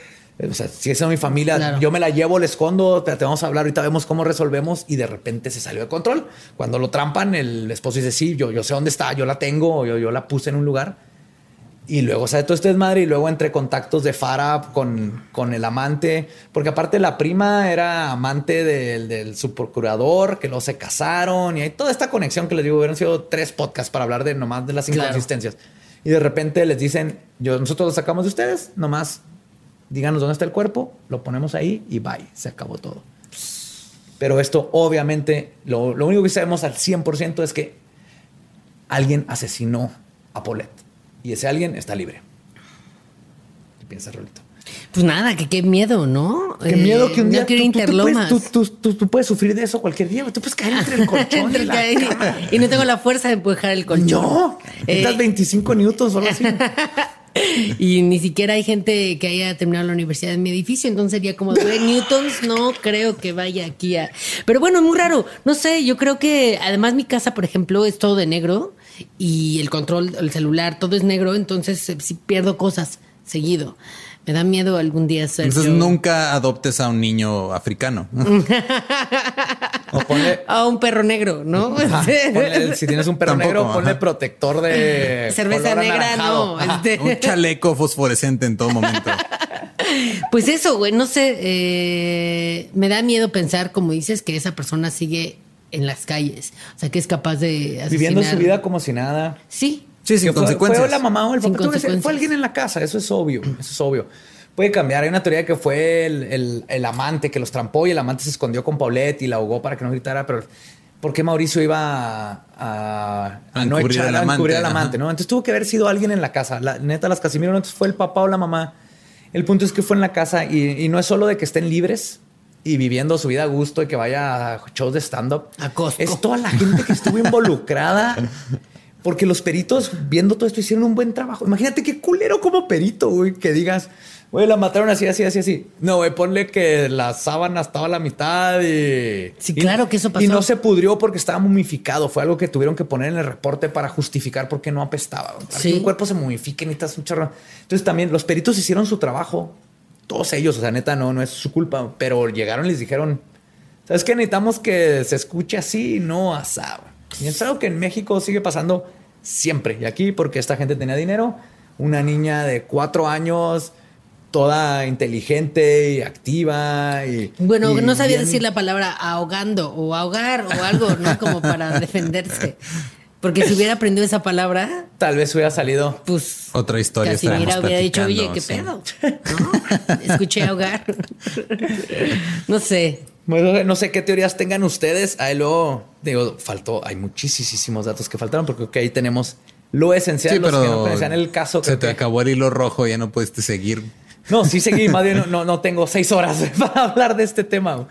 O sea, si esa es mi familia, Claro. yo me la llevo, le escondo, te, te vamos a hablar, ahorita vemos cómo resolvemos. Y de repente se salió de control. Cuando lo trampan, el esposo dice, sí, yo, yo sé dónde está, yo la tengo, yo, yo la puse en un lugar. Y luego sale todo este desmadre y luego entre contactos de Farah con, con el amante, porque aparte la prima era amante del, del subprocurador, que luego se casaron y hay toda esta conexión que les digo, hubieran sido tres podcasts para hablar de nomás de las Claro. inconsistencias. Y de repente les dicen, yo, nosotros lo sacamos de ustedes, nomás díganos dónde está el cuerpo, lo ponemos ahí y bye, se acabó todo. Pero esto obviamente, lo, lo único que sabemos al 100% es que alguien asesinó a Paulette. Y ese alguien está libre. piensas, Rolito? Pues nada, que qué miedo, ¿no? Qué miedo que un no día quiero tú, interlomas. puedes, tú- tú- tú- tú puedes sufrir de eso cualquier día. Tú puedes caer entre el colchón Entre y el la caer- cama. y no tengo la fuerza de empujar el colchón. No, Eh, necesitas 25 newtons o algo así. y ni siquiera hay gente que haya terminado la universidad en mi edificio, entonces sería como, güey, Newtons no creo que vaya aquí a... Pero bueno, es muy raro, no sé, yo creo que además mi casa, por ejemplo, es todo de negro y el control, el celular, todo es negro, entonces eh, sí pierdo cosas seguido. Me da miedo algún día ser Entonces yo- nunca adoptes a un niño africano. O ponle, a un perro negro, ¿no? ponle- si tienes un perro Tampoco, negro, ponle ajá. protector de Cerveza color negra, anaranjado. no. Este- un chaleco fosforescente en todo momento. Pues eso, güey, no sé, eh, me da miedo pensar, como dices, que esa persona sigue en las calles, o sea, que es capaz de Viviendo su asesinar. vida como si nada. Sí, Sí, sin fue, consecuencias. fue la mamá o el papá. Fue alguien en la casa, eso es obvio. Eso es obvio. Puede cambiar. Hay una teoría que fue el, el- el amante que los trampó y el amante se escondió con Paulette y la ahogó para que no gritara. Pero ¿por qué Mauricio iba a, a, A no echar- al a encubrir al amante, amante? ¿no? Entonces tuvo que haber sido alguien en la casa. La, neta, las Casimiro, entonces fue el papá o la mamá. El punto es que fue en la casa y, y no es solo de que estén libres y viviendo su vida a gusto y que vaya a shows de stand-up. A Costco. Es toda la gente que estuvo involucrada. Porque los peritos, viendo todo esto, hicieron un buen trabajo. Imagínate qué culero como perito, güey, que digas, güey, la mataron así, así, así, así. No, güey, ponle que la sábana estaba a la mitad y. Sí, y- claro que eso pasó. Y no se pudrió porque estaba momificado. Fue algo que tuvieron que poner en el reporte para justificar por qué no apestaba. Para Sí. que un cuerpo se momifique, necesitas un chorro. Entonces también los peritos hicieron su trabajo. Todos ellos, o sea, neta, no, no es su culpa. Pero llegaron y les dijeron, ¿sabes qué? Necesitamos que se escuche así, no asá. Güey". Y es algo que en México sigue pasando siempre. Y aquí, porque esta gente tenía dinero, una niña de cuatro años, toda inteligente y activa. Y, bueno, y no sabía bien- decir la palabra ahogando o ahogar o algo, ¿no? Como para defenderse. Porque si hubiera aprendido esa palabra, Tal vez hubiera salido. pues Otra historia Casimira estaremos hubiera dicho, oye, ¿qué sí. pedo? ¿No? Escuché ahogar. no sé. Bueno, no sé qué teorías tengan ustedes. Ahí luego, digo, faltó, hay muchísimos datos que faltaron, porque ahí tenemos lo esencial. Sí, los que no pero conocían el caso. se te que- acabó el hilo rojo, ya no pudiste seguir. No, sí seguí, más bien no, no, no tengo seis horas para hablar de este tema.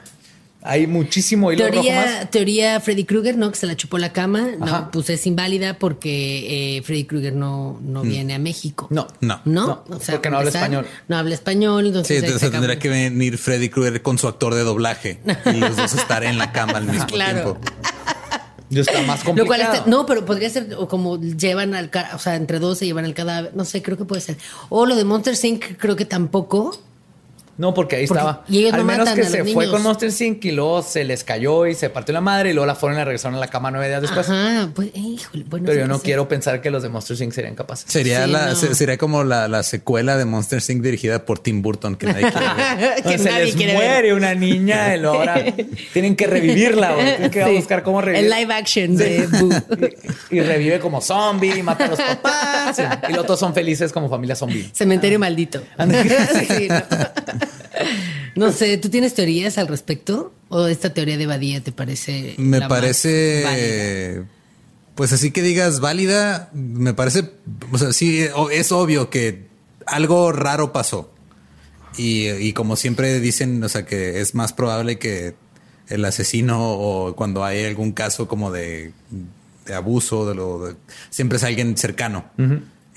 Hay muchísimo hilo rojo más. Teoría, teoría Freddy Krueger, ¿no? Que se la chupó la cama. No, Ajá. pues es inválida porque eh, Freddy Krueger no, no viene a México. Mm. No. No. ¿No? No, porque no habla español. No habla español, Sí, entonces. ahí entonces acabó. tendría que venir Freddy Krueger con su actor de doblaje y los dos estar en la cama al mismo Claro. tiempo. Yo está más complicado. Lo cual está- no, pero podría ser o como llevan al o sea, entre dos se llevan el cadáver, no sé, creo que puede ser. O lo de Monster Inc. creo que tampoco. No, porque ahí Porque- estaba. y ellos Al no menos matan que a se los fue niños. con Monster Inc. y luego se les cayó y se partió la madre y luego la fueron y la regresaron a la cama nueve días después. Ajá, pues, híjole, bueno. Pero yo no quiero pensar que los de Monster Inc. serían capaces. Sería, Sí, la, no. se- sería como la, la secuela de Monster Inc. dirigida por Tim Burton, que nadie quiere ver. que se nadie les quiere muere ver. una niña y luego ahora tienen que revivirla. Tienen que Sí. buscar cómo revivir. El live action de Boo. Y, y revive como zombie, mata a los papás. Y, y los otros son felices como familia zombie. Cementerio maldito. Anda. Sí, no. No sé, ¿tú tienes teorías al respecto? ¿O esta teoría de Badía te parece? Me la más válida? parece. Pues así que digas válida, me parece. O sea, sí, es obvio que algo raro pasó. Y, y como siempre dicen, o sea, que es más probable que el asesino o cuando hay algún caso como de, de abuso, de lo, de- siempre es alguien cercano.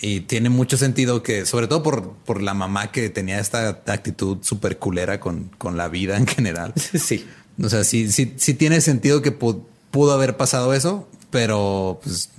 Y tiene mucho sentido que, sobre todo por, por la mamá que tenía esta actitud súper culera con, con la vida en general. Sí. O sea, sí, sí, sí tiene sentido que pu- pudo haber pasado eso, pero pues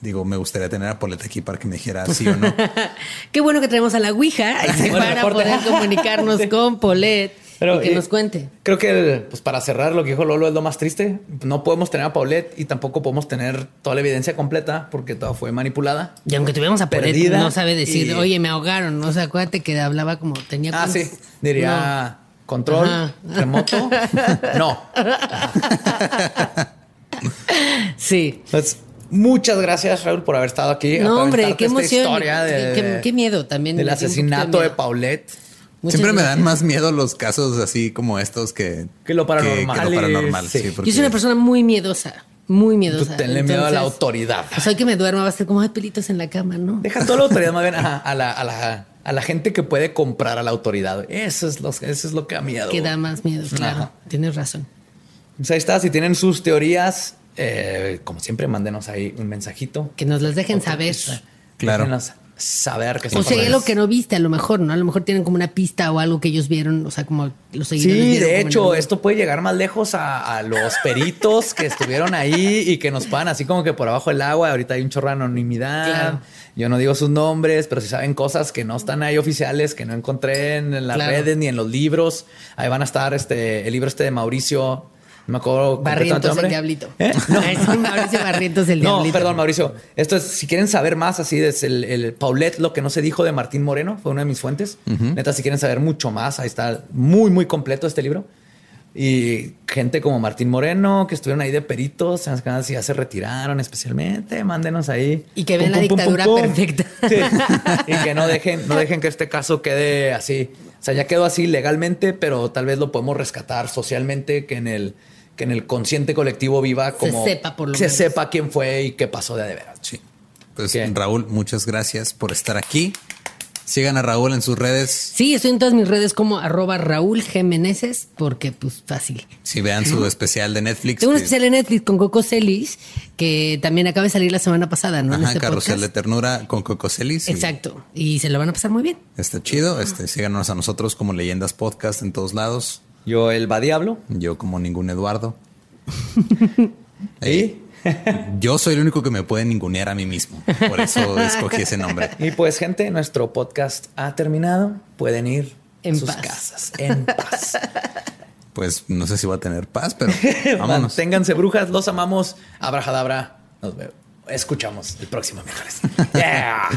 digo, me gustaría tener a Poleta aquí para que me dijera sí o no. Qué bueno que traemos a la Ouija Bueno, para poder comunicarnos con Polet Pero, y que eh, nos cuente. Creo que, pues para cerrar, lo que dijo Lolo es lo más triste. No podemos tener a Paulette y tampoco podemos tener toda la evidencia completa porque toda fue manipulada. Y aunque tuviéramos a perdida no sabe decir, y- oye, me ahogaron. O sea, acuérdate que hablaba como tenía. Ah, sí. Diría control, Ajá. remoto. No. Sí. Pues, muchas gracias, Raúl, por haber estado aquí. No, hombre, qué emoción. historia de- Qué- miedo también. Del de asesinato de miedo. Paulette. Muchas Siempre me dan más miedo los casos así como estos que, Que lo paranormal que lo y- paranormal. sí. sí, Yo porque- Yo soy una persona muy miedosa. Muy Tú miedosa. tenle miedo a la Entonces, autoridad. O sea, que me duerma va a ser como hay pelitos en la cama, ¿no? Deja toda la autoridad más bien a, la, a la a la gente que puede comprar a la autoridad. Eso es lo, eso es lo que da miedo. Que da más miedo, claro. Ajá. Tienes razón. Pues ahí está, si tienen sus teorías, eh, como siempre, mándenos ahí un mensajito. Que nos las dejen saber. Claro. Déjenos saber que O sea, algo que no viste, a lo mejor, ¿no? A lo mejor tienen como una pista o algo que ellos vieron, o sea, como los seguidores. Sí, de hecho, esto puede llegar más lejos a, a los peritos que estuvieron ahí y que nos puedan así como que por abajo del agua. Ahorita hay un chorro de anonimidad. Claro. Yo no digo sus nombres, pero si saben cosas que no están ahí oficiales, que no encontré en, en las Claro. redes ni en los libros. Ahí van a estar este el libro este de Mauricio. No me acuerdo. Barrientos el diablito. ¿Eh? Sí, Mauricio Barrientos el No, diablito. perdón, Mauricio. Esto es, si quieren saber más, así es el, el Paulette, lo que no se dijo de Martín Moreno, fue una de mis fuentes. Neta, si quieren saber mucho más, ahí está muy, muy completo este libro. Y gente como Martín Moreno, que estuvieron ahí de peritos, si ya se retiraron especialmente, mándenos ahí. Y que vean la pum, dictadura pum, pum. perfecta. Sí. Y que no dejen, no dejen que este caso quede así. O sea, ya quedó así legalmente, pero tal vez lo podemos rescatar socialmente, que en el, que en el consciente colectivo viva como sepa por lo se menos. sepa quién fue y qué pasó de, de veras. Sí. Pues ¿Qué? Raúl, muchas gracias por estar aquí. Sigan a Raúl en sus redes. Sí, estoy en todas mis redes como arroba Raúl G. Meneses, porque pues fácil. Si vean su especial de Netflix. Tengo un especial en Netflix con Coco Celis, que también acaba de salir la semana pasada, ¿no? En Ajá, este Carrusel de podcast. Ternura con Coco Celis. y Exacto. Y se lo van a pasar muy bien. Está chido. Este, síganos a nosotros como Leyendas Podcast en todos lados. Yo, el va diablo. Yo como ningún Eduardo. ¿Y? Yo soy el único que me puede ningunear a mí mismo. Por eso escogí ese nombre. Y pues, gente, nuestro podcast ha terminado. Pueden ir En a sus paz. casas en paz. Pues no sé si voy a tener paz, pero vámonos. Manténganse brujas, los amamos. Abrajadabra. Nos vemos. Escuchamos el próximo miércoles. Yeah.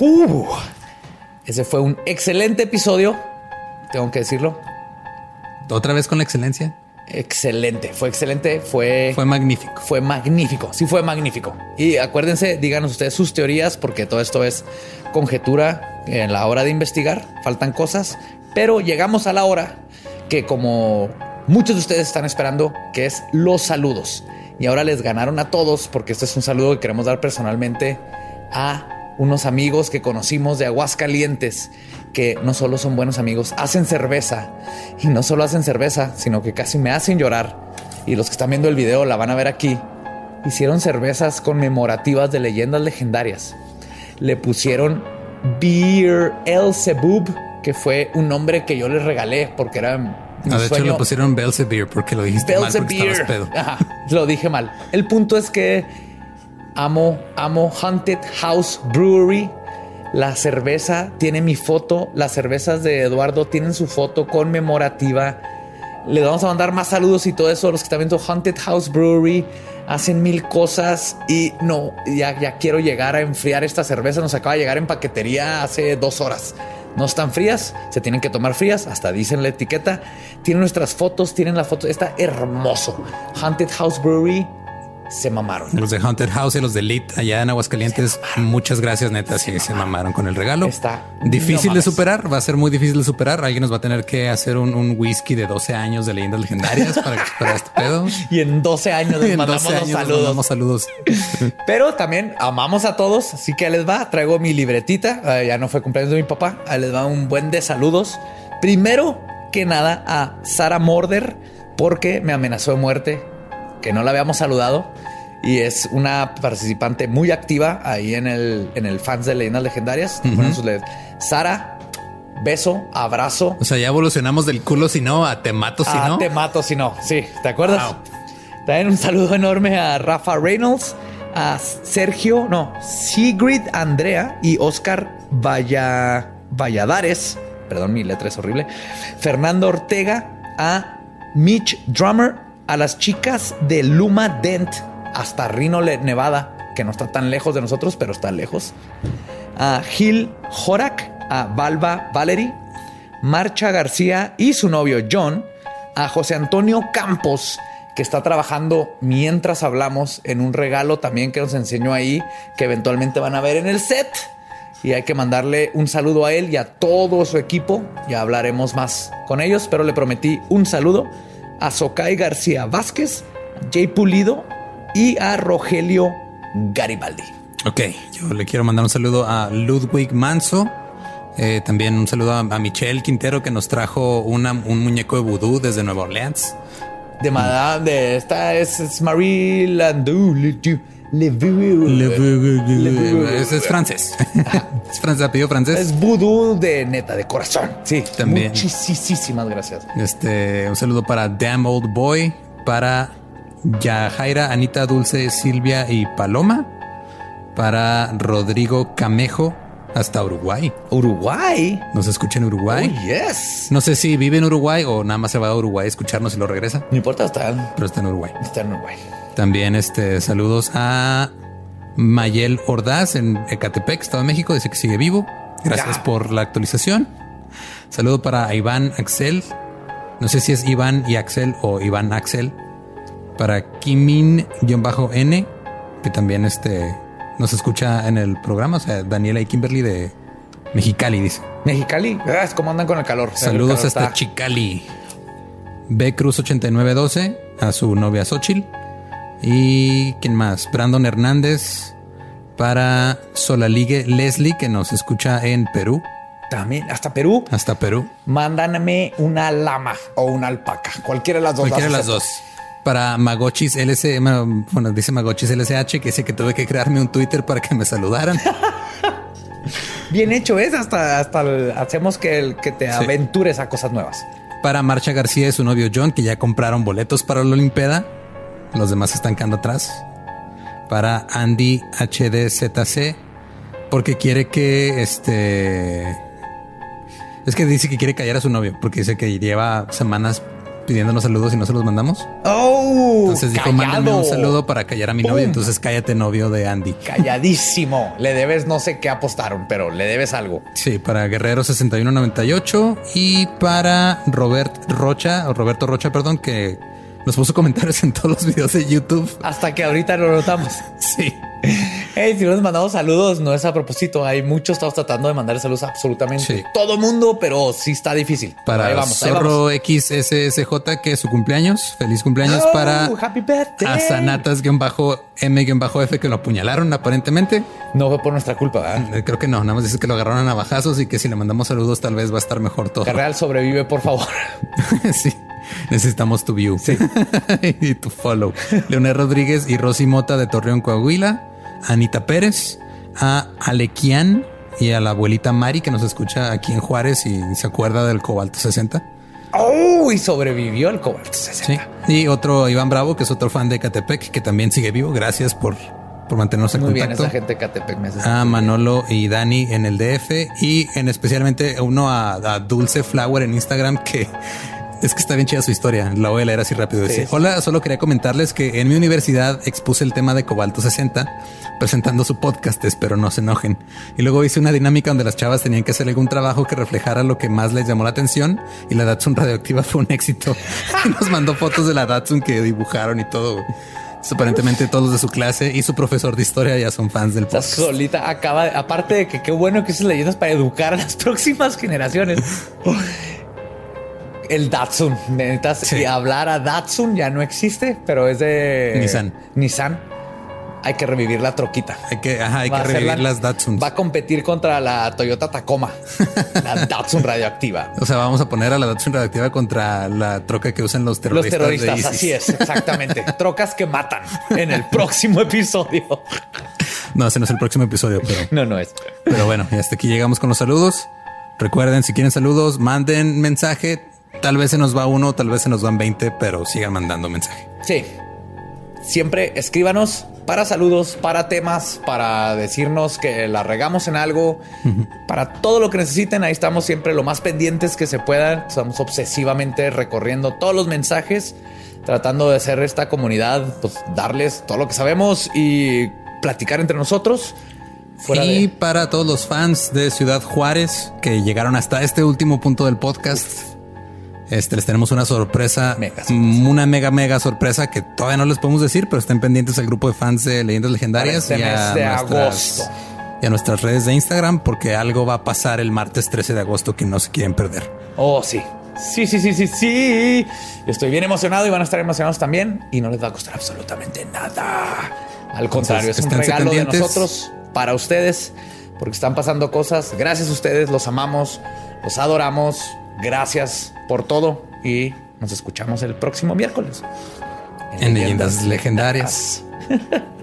Uh, ese fue un excelente episodio. Tengo que decirlo. Otra vez con la excelencia. Excelente. Fue excelente. Fue, Fue magnífico. fue magnífico. Sí, fue magnífico. Y acuérdense, díganos ustedes sus teorías, porque todo esto es conjetura en la hora de investigar. Faltan cosas, pero llegamos a la hora que, como muchos de ustedes están esperando, que es los saludos. Y ahora les ganaron a todos, porque este es un saludo que queremos dar personalmente a unos amigos que conocimos de Aguascalientes, que no solo son buenos amigos, hacen cerveza. Y no solo hacen cerveza, sino que casi me hacen llorar. Y los que están viendo el video la van a ver aquí. Hicieron cervezas conmemorativas de leyendas legendarias. Le pusieron Beer El que fue un nombre que yo les regalé porque era mi Ah, de hecho, le pusieron Belzebir porque lo dijiste mal porque estabas pedo. Ajá, lo dije mal. El punto es que amo, amo Haunted House Brewery. La cerveza tiene mi foto. Las cervezas de Eduardo tienen su foto conmemorativa. Le vamos a mandar más saludos y todo eso. Los que están viendo Haunted House Brewery hacen mil cosas y no, ya, ya quiero llegar a enfriar esta cerveza. Nos acaba de llegar en paquetería hace dos horas. No están frías, se tienen que tomar frías, hasta dicen la etiqueta. Tienen nuestras fotos, tienen la foto, está hermoso. Haunted House Brewery se mamaron. Los de Haunted House y los de Elite allá en Aguascalientes, muchas gracias, neta. Sí, se mamaron con el regalo. Está- difícil no de superar, va a ser muy difícil de superar. Alguien nos va a tener que hacer un, un whisky de 12 años de leyendas legendarias para que supera este pedo. Y en 12 años les En mandamos 12 los años nos saludos. mandamos saludos. Pero también amamos a todos, así que ahí les va. Traigo mi libretita. eh, ya no fue cumpleaños de mi papá. Ahí les va un buen de saludos. Primero que nada a Sara Morder, porque me amenazó de muerte, que no la habíamos saludado. Y es una participante muy activa ahí en el, en el fans de leyendas legendarias. Sus. Sara, beso, abrazo. O sea, ya evolucionamos del culo si no a te mato si Ah, no. te mato si no. Sí, ¿te acuerdas? Wow. También un saludo enorme a Rafa Reynolds, a Sergio, no, Sigrid Andrea y Oscar Valla, Valladares. Perdón, mi letra es horrible. Fernando Ortega, a Mitch Drummer, a las chicas de Luma Dent hasta Reno, Nevada, que no está tan lejos de nosotros, pero está lejos. A Gil Jorak, a Valva Valery, Marcha García y su novio John, a José Antonio Campos, que está trabajando mientras hablamos en un regalo también que nos enseñó ahí, que eventualmente van a ver en el set. Y hay que mandarle un saludo a él y a todo su equipo. Ya hablaremos más con ellos, pero le prometí un saludo a Socay García Vázquez, Jay Pulido, y a Rogelio Garibaldi. Ok, yo le quiero mandar un saludo a Ludwig Manso. Eh, también un saludo a, a, Michelle Quintero que nos trajo una, un muñeco de vudú desde Nueva Orleans. De Madame, de esta es, es Marie Landau. Le, es francés. es francés, apellido francés. Es vudú de neta, de corazón. Sí, también. Muchísimas gracias. Este, un saludo para Damn Old Boy, para Yajaira, Anita Dulce, Silvia y Paloma, para Rodrigo Camejo, hasta Uruguay. Uruguay. Nos escucha en Uruguay. Oh, yes. No sé si vive en Uruguay o nada más se va a Uruguay a escucharnos y lo regresa. No importa, está. Pero está en Uruguay. Está en Uruguay. También este saludos a Mayel Ordaz en Ecatepec, Estado de México. Dice que sigue vivo. Gracias ya. por la actualización. Saludo para Iván Axel. No sé si es Iván y Axel o Iván Axel. Para Kimin-N, que también este nos escucha en el programa. O sea, Daniela y Kimberly de Mexicali, dice. Mexicali, ah, ¿cómo andan con el calor? Saludos el calor hasta está... Chicali. B Cruz 8912 a su novia Xochitl. Y quién más? Brandon Hernández para Solaligue Leslie, que nos escucha en Perú. También, hasta Perú. Hasta Perú. Mándame una lama o una alpaca. Cualquiera de las dos. Cualquiera de las dos para Magochis LC, bueno, dice Magochis LSH que dice que tuve que crearme un Twitter para que me saludaran. Bien hecho es, hasta, hasta el, hacemos que, el, que te sí. aventures a cosas nuevas. Para Marcha García y su novio John, que ya compraron boletos para la Olimpeda. Los demás están quedando atrás. Para Andy HDZC, porque quiere que este. Es que dice que quiere callar a su novio, porque dice que lleva semanas pidiéndonos saludos y no se los mandamos. Oh, entonces dijo, callado. mándame un saludo para callar a mi novio. Entonces cállate, novio de Andy. Calladísimo. le debes no sé qué apostaron, pero le debes algo. Sí, para Guerrero 6198 y para Robert Rocha, o Roberto Rocha, perdón, que nos puso comentarios en todos los videos de YouTube. Hasta que ahorita lo notamos. Sí. Hey, si no les mandamos saludos, no es a propósito. Hay muchos, estamos tratando de mandar saludos a absolutamente sí. todo mundo, pero sí está difícil. Para ahí vamos, Zorro ahí vamos. XSSJ, que es su cumpleaños. Feliz cumpleaños oh, para happy birthday. a Sanatas-M-F que lo apuñalaron aparentemente. No fue por nuestra culpa, ¿verdad? Creo que no, nada más dice que lo agarraron a navajazos y que si le mandamos saludos tal vez va a estar mejor todo. Carreal sobrevive, por favor. sí. Necesitamos tu view sí. y tu follow. Leonel Rodríguez y Rosy Mota de Torreón, Coahuila. Anita Pérez, a Alequian y a la abuelita Mari que nos escucha aquí en Juárez y se acuerda del cobalto 60. Oh, y sobrevivió el cobalto 60. Sí. Y otro Iván Bravo, que es otro fan de Catepec, que también sigue vivo. Gracias por, por mantenernos en Muy contacto. bien, esa gente de Catepec. Me a Manolo y Dani en el DF y en especialmente uno a, a Dulce Flower en Instagram que es que está bien chida su historia. La voy a leer así rápido. Dice, sí. Hola, solo quería comentarles que en mi universidad expuse el tema de Cobalto 60 presentando su podcast, espero no se enojen. Y luego hice una dinámica donde las chavas tenían que hacer algún trabajo que reflejara lo que más les llamó la atención y la Datsun radioactiva fue un éxito. y nos mandó fotos de la Datsun que dibujaron y todo. Aparentemente todos de su clase y su profesor de historia ya son fans del podcast. La solita acaba, de, aparte de que qué bueno que esas leyendas para educar a las próximas generaciones el Datsun. Necesitas sí. hablar a Datsun ya no existe, pero es de Nissan. Nissan. Hay que revivir la troquita. Hay que, ajá, hay que revivir la, las Datsun. Va a competir contra la Toyota Tacoma, la Datsun radioactiva. O sea, vamos a poner a la Datsun radioactiva contra la troca que usan los terroristas. Los terroristas, así es, exactamente. Trocas que matan en el próximo episodio. No, ese no es el próximo episodio, pero no, no es. Pero bueno, y hasta aquí llegamos con los saludos. Recuerden, si quieren saludos, manden mensaje Tal vez se nos va uno, tal vez se nos van 20, pero sigan mandando mensaje. Sí. Siempre escríbanos para saludos, para temas, para decirnos que la regamos en algo, uh -huh. para todo lo que necesiten. Ahí estamos siempre lo más pendientes que se puedan. Estamos obsesivamente recorriendo todos los mensajes, tratando de hacer esta comunidad, pues darles todo lo que sabemos y platicar entre nosotros. Fuera y de... para todos los fans de Ciudad Juárez que llegaron hasta este último punto del podcast. Este, les tenemos una sorpresa, una mega, mega sorpresa que todavía no les podemos decir, pero estén pendientes al grupo de fans de Leyendas Legendarias. Este y a nuestras, agosto. Y a nuestras redes de Instagram, porque algo va a pasar el martes 13 de agosto que no se quieren perder. Oh, sí. Sí, sí, sí, sí, sí. Estoy bien emocionado y van a estar emocionados también y no les va a costar absolutamente nada. Al contrario, es un regalo de nosotros para ustedes porque están pasando cosas. Gracias a ustedes, los amamos, los adoramos Gracias por todo y nos escuchamos el próximo miércoles. En, leyendas, legendarias.